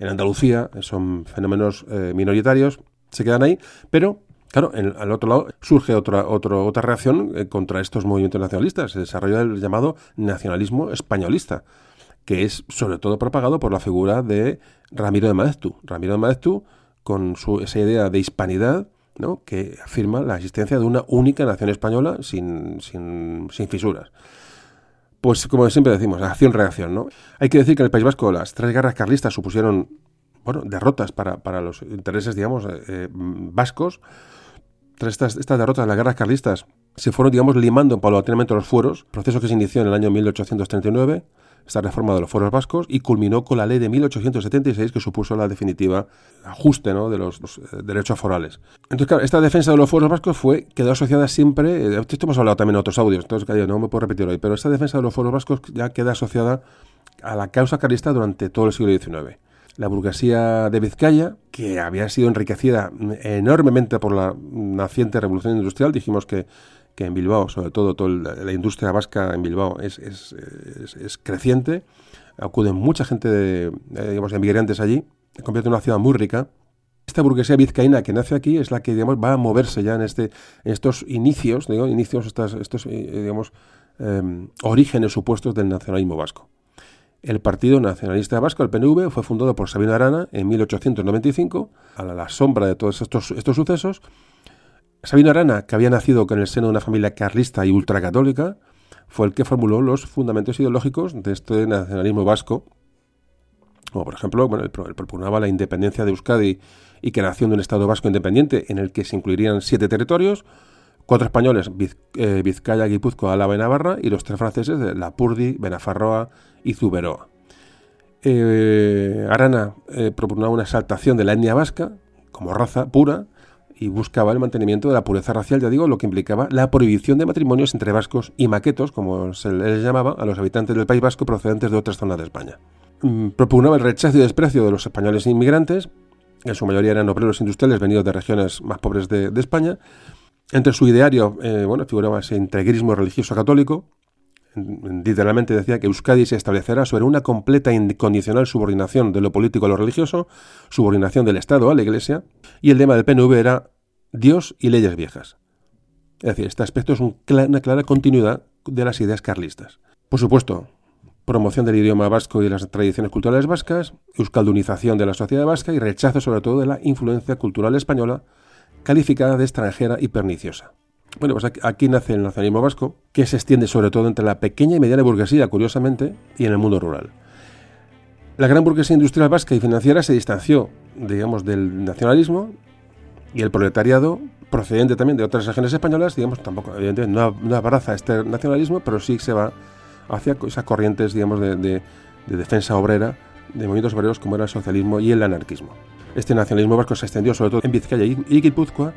Andalucía, son fenómenos eh, minoritarios, se quedan ahí, pero Claro, al otro lado surge otra, otra reacción contra estos movimientos nacionalistas. Se desarrolla el llamado nacionalismo españolista, que es sobre todo propagado por la figura de Ramiro de Maeztu. Ramiro de Maeztu con su, esa idea de hispanidad, ¿no? que afirma la existencia de una única nación española sin, sin, sin fisuras. Pues como siempre decimos, acción-reacción. ¿no? Hay que decir que en el País Vasco las tres guerras carlistas supusieron bueno, derrotas para, para los intereses, digamos, eh, eh, vascos. Tras estas, estas derrotas de las guerras carlistas se fueron, digamos, limando paulatinamente los fueros, proceso que se inició en el año 1839 esta reforma de los foros vascos y culminó con la ley de 1876 que supuso la definitiva ajuste de los, eh, derechos forales. Entonces, claro, esta defensa de los foros vascos fue, quedó asociada siempre, eh, esto hemos hablado también en otros audios, entonces no me puedo repetir hoy, pero esta defensa de los foros vascos ya queda asociada a la causa carlista durante todo el siglo XIX la burguesía de Vizcaya, que había sido enriquecida enormemente por la naciente revolución industrial, dijimos que que en Bilbao, sobre todo, toda la industria vasca en Bilbao es, es, creciente. Acuden mucha gente, de, digamos, emigrantes allí. Se convierte en una ciudad muy rica. Esta burguesía vizcaína que nace aquí es la que digamos, va a moverse ya en, este, estos inicios, digo, inicios, estos, estos eh, digamos, em, orígenes supuestos del nacionalismo vasco. El Partido Nacionalista Vasco, el PNV, fue fundado por Sabino Arana en 1895, a la sombra de todos estos, estos sucesos. Sabino Arana, que había nacido con el seno de una familia carlista y ultracatólica, fue el que formuló los fundamentos ideológicos de este nacionalismo vasco, como por ejemplo, él, propugnaba la independencia de Euskadi y creación de un Estado vasco independiente en el que se incluirían siete territorios, cuatro españoles, eh, Vizcaya, Guipúzcoa, Álava y Navarra, y los tres franceses de Lapurdi, Benafarroa y Zuberoa. Eh, Arana eh, propugnaba una exaltación de la etnia vasca como raza pura y buscaba el mantenimiento de la pureza racial, ya digo, lo que implicaba la prohibición de matrimonios entre vascos y maquetos, como se les llamaba a los habitantes del País Vasco procedentes de otras zonas de España. Mm, propugnaba el rechazo y desprecio de los españoles inmigrantes, en su mayoría eran obreros industriales venidos de regiones más pobres de España, entre su ideario, eh, bueno, figuraba ese integrismo religioso católico. Literalmente decía que Euskadi se establecerá sobre una completa e incondicional subordinación de lo político a lo religioso, subordinación del Estado a la Iglesia, y el lema del PNV era Dios y leyes viejas. Es decir, este aspecto es una clara continuidad de las ideas carlistas. Por supuesto, promoción del idioma vasco y de las tradiciones culturales vascas, euskaldunización de la sociedad vasca y rechazo sobre todo de la influencia cultural española calificada de extranjera y perniciosa. Bueno, pues aquí nace el nacionalismo vasco, que se extiende sobre todo entre la pequeña y mediana burguesía, curiosamente, y en el mundo rural. La gran burguesía industrial vasca y financiera se distanció, digamos, del nacionalismo y el proletariado, procedente también de otras regiones españolas, digamos, tampoco, evidentemente, no, abraza este nacionalismo, pero sí se va hacia esas corrientes, digamos, de, de defensa obrera, de movimientos obreros como era el socialismo y el anarquismo. Este nacionalismo vasco se extendió sobre todo en Vizcaya y Guipúzcoa,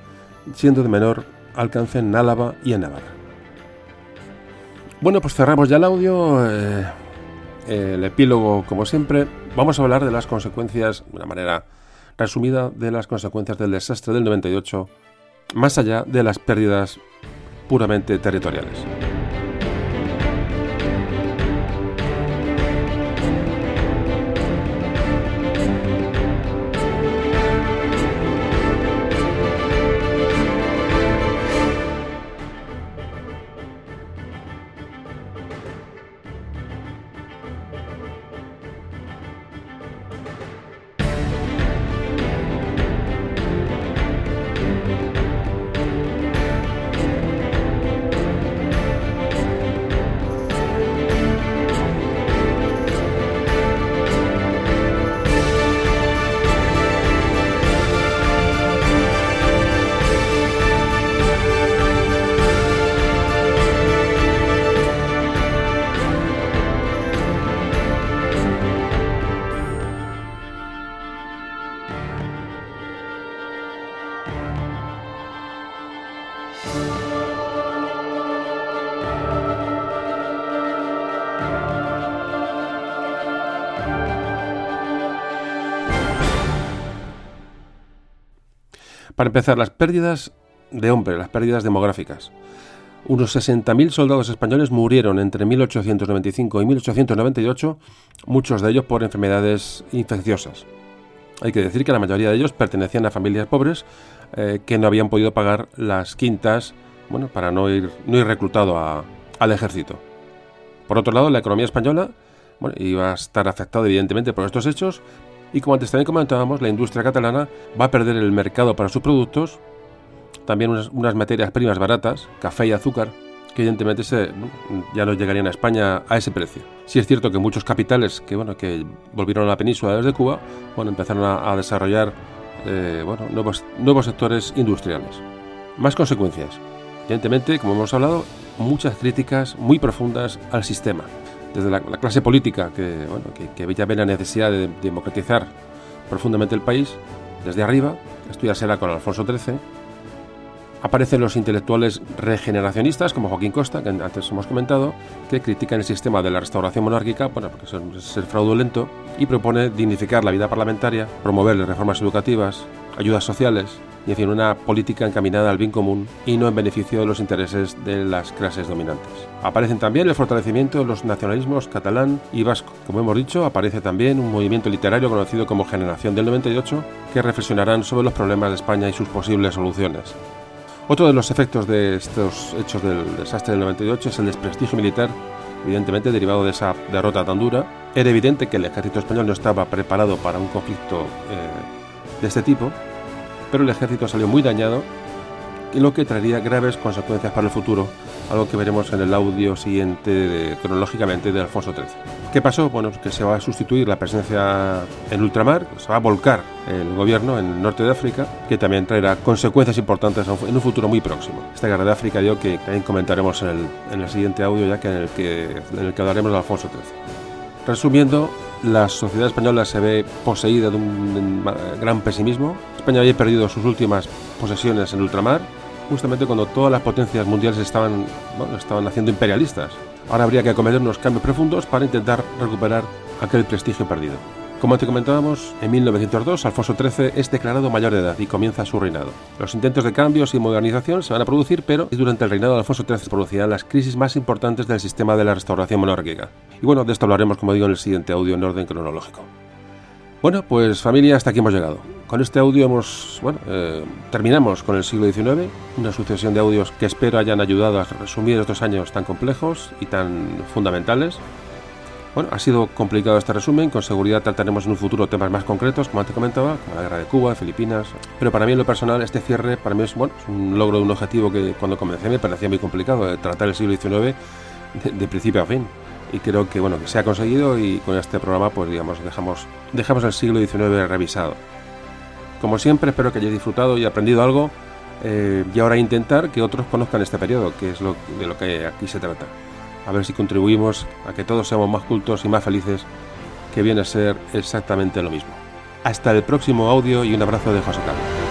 siendo de menor alcance en Álava y en Navarra. Bueno, pues cerramos ya el audio, eh, el epílogo como siempre. Vamos a hablar de las consecuencias, de una manera resumida, de las consecuencias del desastre del 98, más allá de las pérdidas puramente territoriales. Para empezar, las pérdidas de hombre, las pérdidas demográficas. Unos 60.000 soldados españoles murieron entre 1895 y 1898, muchos de ellos por enfermedades infecciosas. Hay que decir que la mayoría de ellos pertenecían a familias pobres eh, que no habían podido pagar las quintas bueno, para no ir, no ir reclutado al ejército. Por otro lado, la economía española bueno, iba a estar afectada evidentemente por estos hechos, y como antes también comentábamos, la industria catalana va a perder el mercado para sus productos, también unas, materias primas baratas, café y azúcar, que evidentemente ya no llegarían a España a ese precio. Sí es cierto que muchos capitales que, bueno, que volvieron a la península desde Cuba bueno, empezaron a, desarrollar eh, bueno, nuevos, nuevos sectores industriales. Más consecuencias. Evidentemente, como hemos hablado, muchas críticas muy profundas al sistema desde la, clase política que, bueno, que, la necesidad de democratizar profundamente el país, desde arriba, esto ya será con Alfonso XIII, aparecen los intelectuales regeneracionistas como Joaquín Costa, que antes hemos comentado, que critican el sistema de la restauración monárquica, bueno, porque es el fraudulento, y propone dignificar la vida parlamentaria, promover reformas educativas, ayudas sociales, en fin, una política encaminada al bien común y no en beneficio de los intereses de las clases dominantes. Aparecen también el fortalecimiento de los nacionalismos catalán y vasco. Como hemos dicho, aparece también un movimiento literario conocido como Generación del 98 que reflexionarán sobre los problemas de España y sus posibles soluciones. Otro de los efectos de estos hechos del desastre del 98 es el desprestigio militar evidentemente derivado de esa derrota tan dura. Era evidente que el ejército español no estaba preparado para un conflicto eh, de este tipo, pero el ejército salió muy dañado lo que traería graves consecuencias para el futuro, algo que veremos en el audio siguiente cronológicamente de Alfonso XIII. ¿Qué pasó? Bueno, que se va a sustituir la presencia en ultramar, se va a volcar el gobierno en el norte de África, que también traerá consecuencias importantes en un futuro muy próximo. Esta guerra de África, yo que también comentaremos en el, en el siguiente audio, ya que en el que, en el que hablaremos de Alfonso XIII. Resumiendo, la sociedad española se ve poseída de un gran pesimismo. España había perdido sus últimas posesiones en ultramar, justamente cuando todas las potencias mundiales estaban, bueno, estaban haciendo imperialistas. Ahora habría que acometer unos cambios profundos para intentar recuperar aquel prestigio perdido. Como te comentábamos, en 1902 Alfonso XIII es declarado mayor de edad y comienza su reinado. Los intentos de cambios y modernización se van a producir, pero durante el reinado de Alfonso XIII se producirán las crisis más importantes del sistema de la restauración monárquica. Y bueno, de esto hablaremos, como digo, en el siguiente audio en orden cronológico. Bueno, pues familia, hasta aquí hemos llegado. Con este audio hemos, bueno, eh, terminamos con el siglo XIX, una sucesión de audios que espero hayan ayudado a resumir estos años tan complejos y tan fundamentales. Bueno, ha sido complicado este resumen, con seguridad trataremos en un futuro temas más concretos, como antes comentaba, como la guerra de Cuba, Filipinas, pero para mí en lo personal este cierre para mí es, bueno, es un logro de un objetivo que cuando comencé me parecía muy complicado, de tratar el siglo XIX de principio a fin y creo que bueno que se ha conseguido y con este programa pues digamos dejamos dejamos el siglo XIX revisado. Como siempre espero que hayáis disfrutado y aprendido algo eh, y ahora intentar que otros conozcan este periodo que es lo de lo que aquí se trata. A ver si contribuimos a que todos seamos más cultos y más felices que viene a ser exactamente lo mismo. Hasta el próximo audio y un abrazo de José Carlos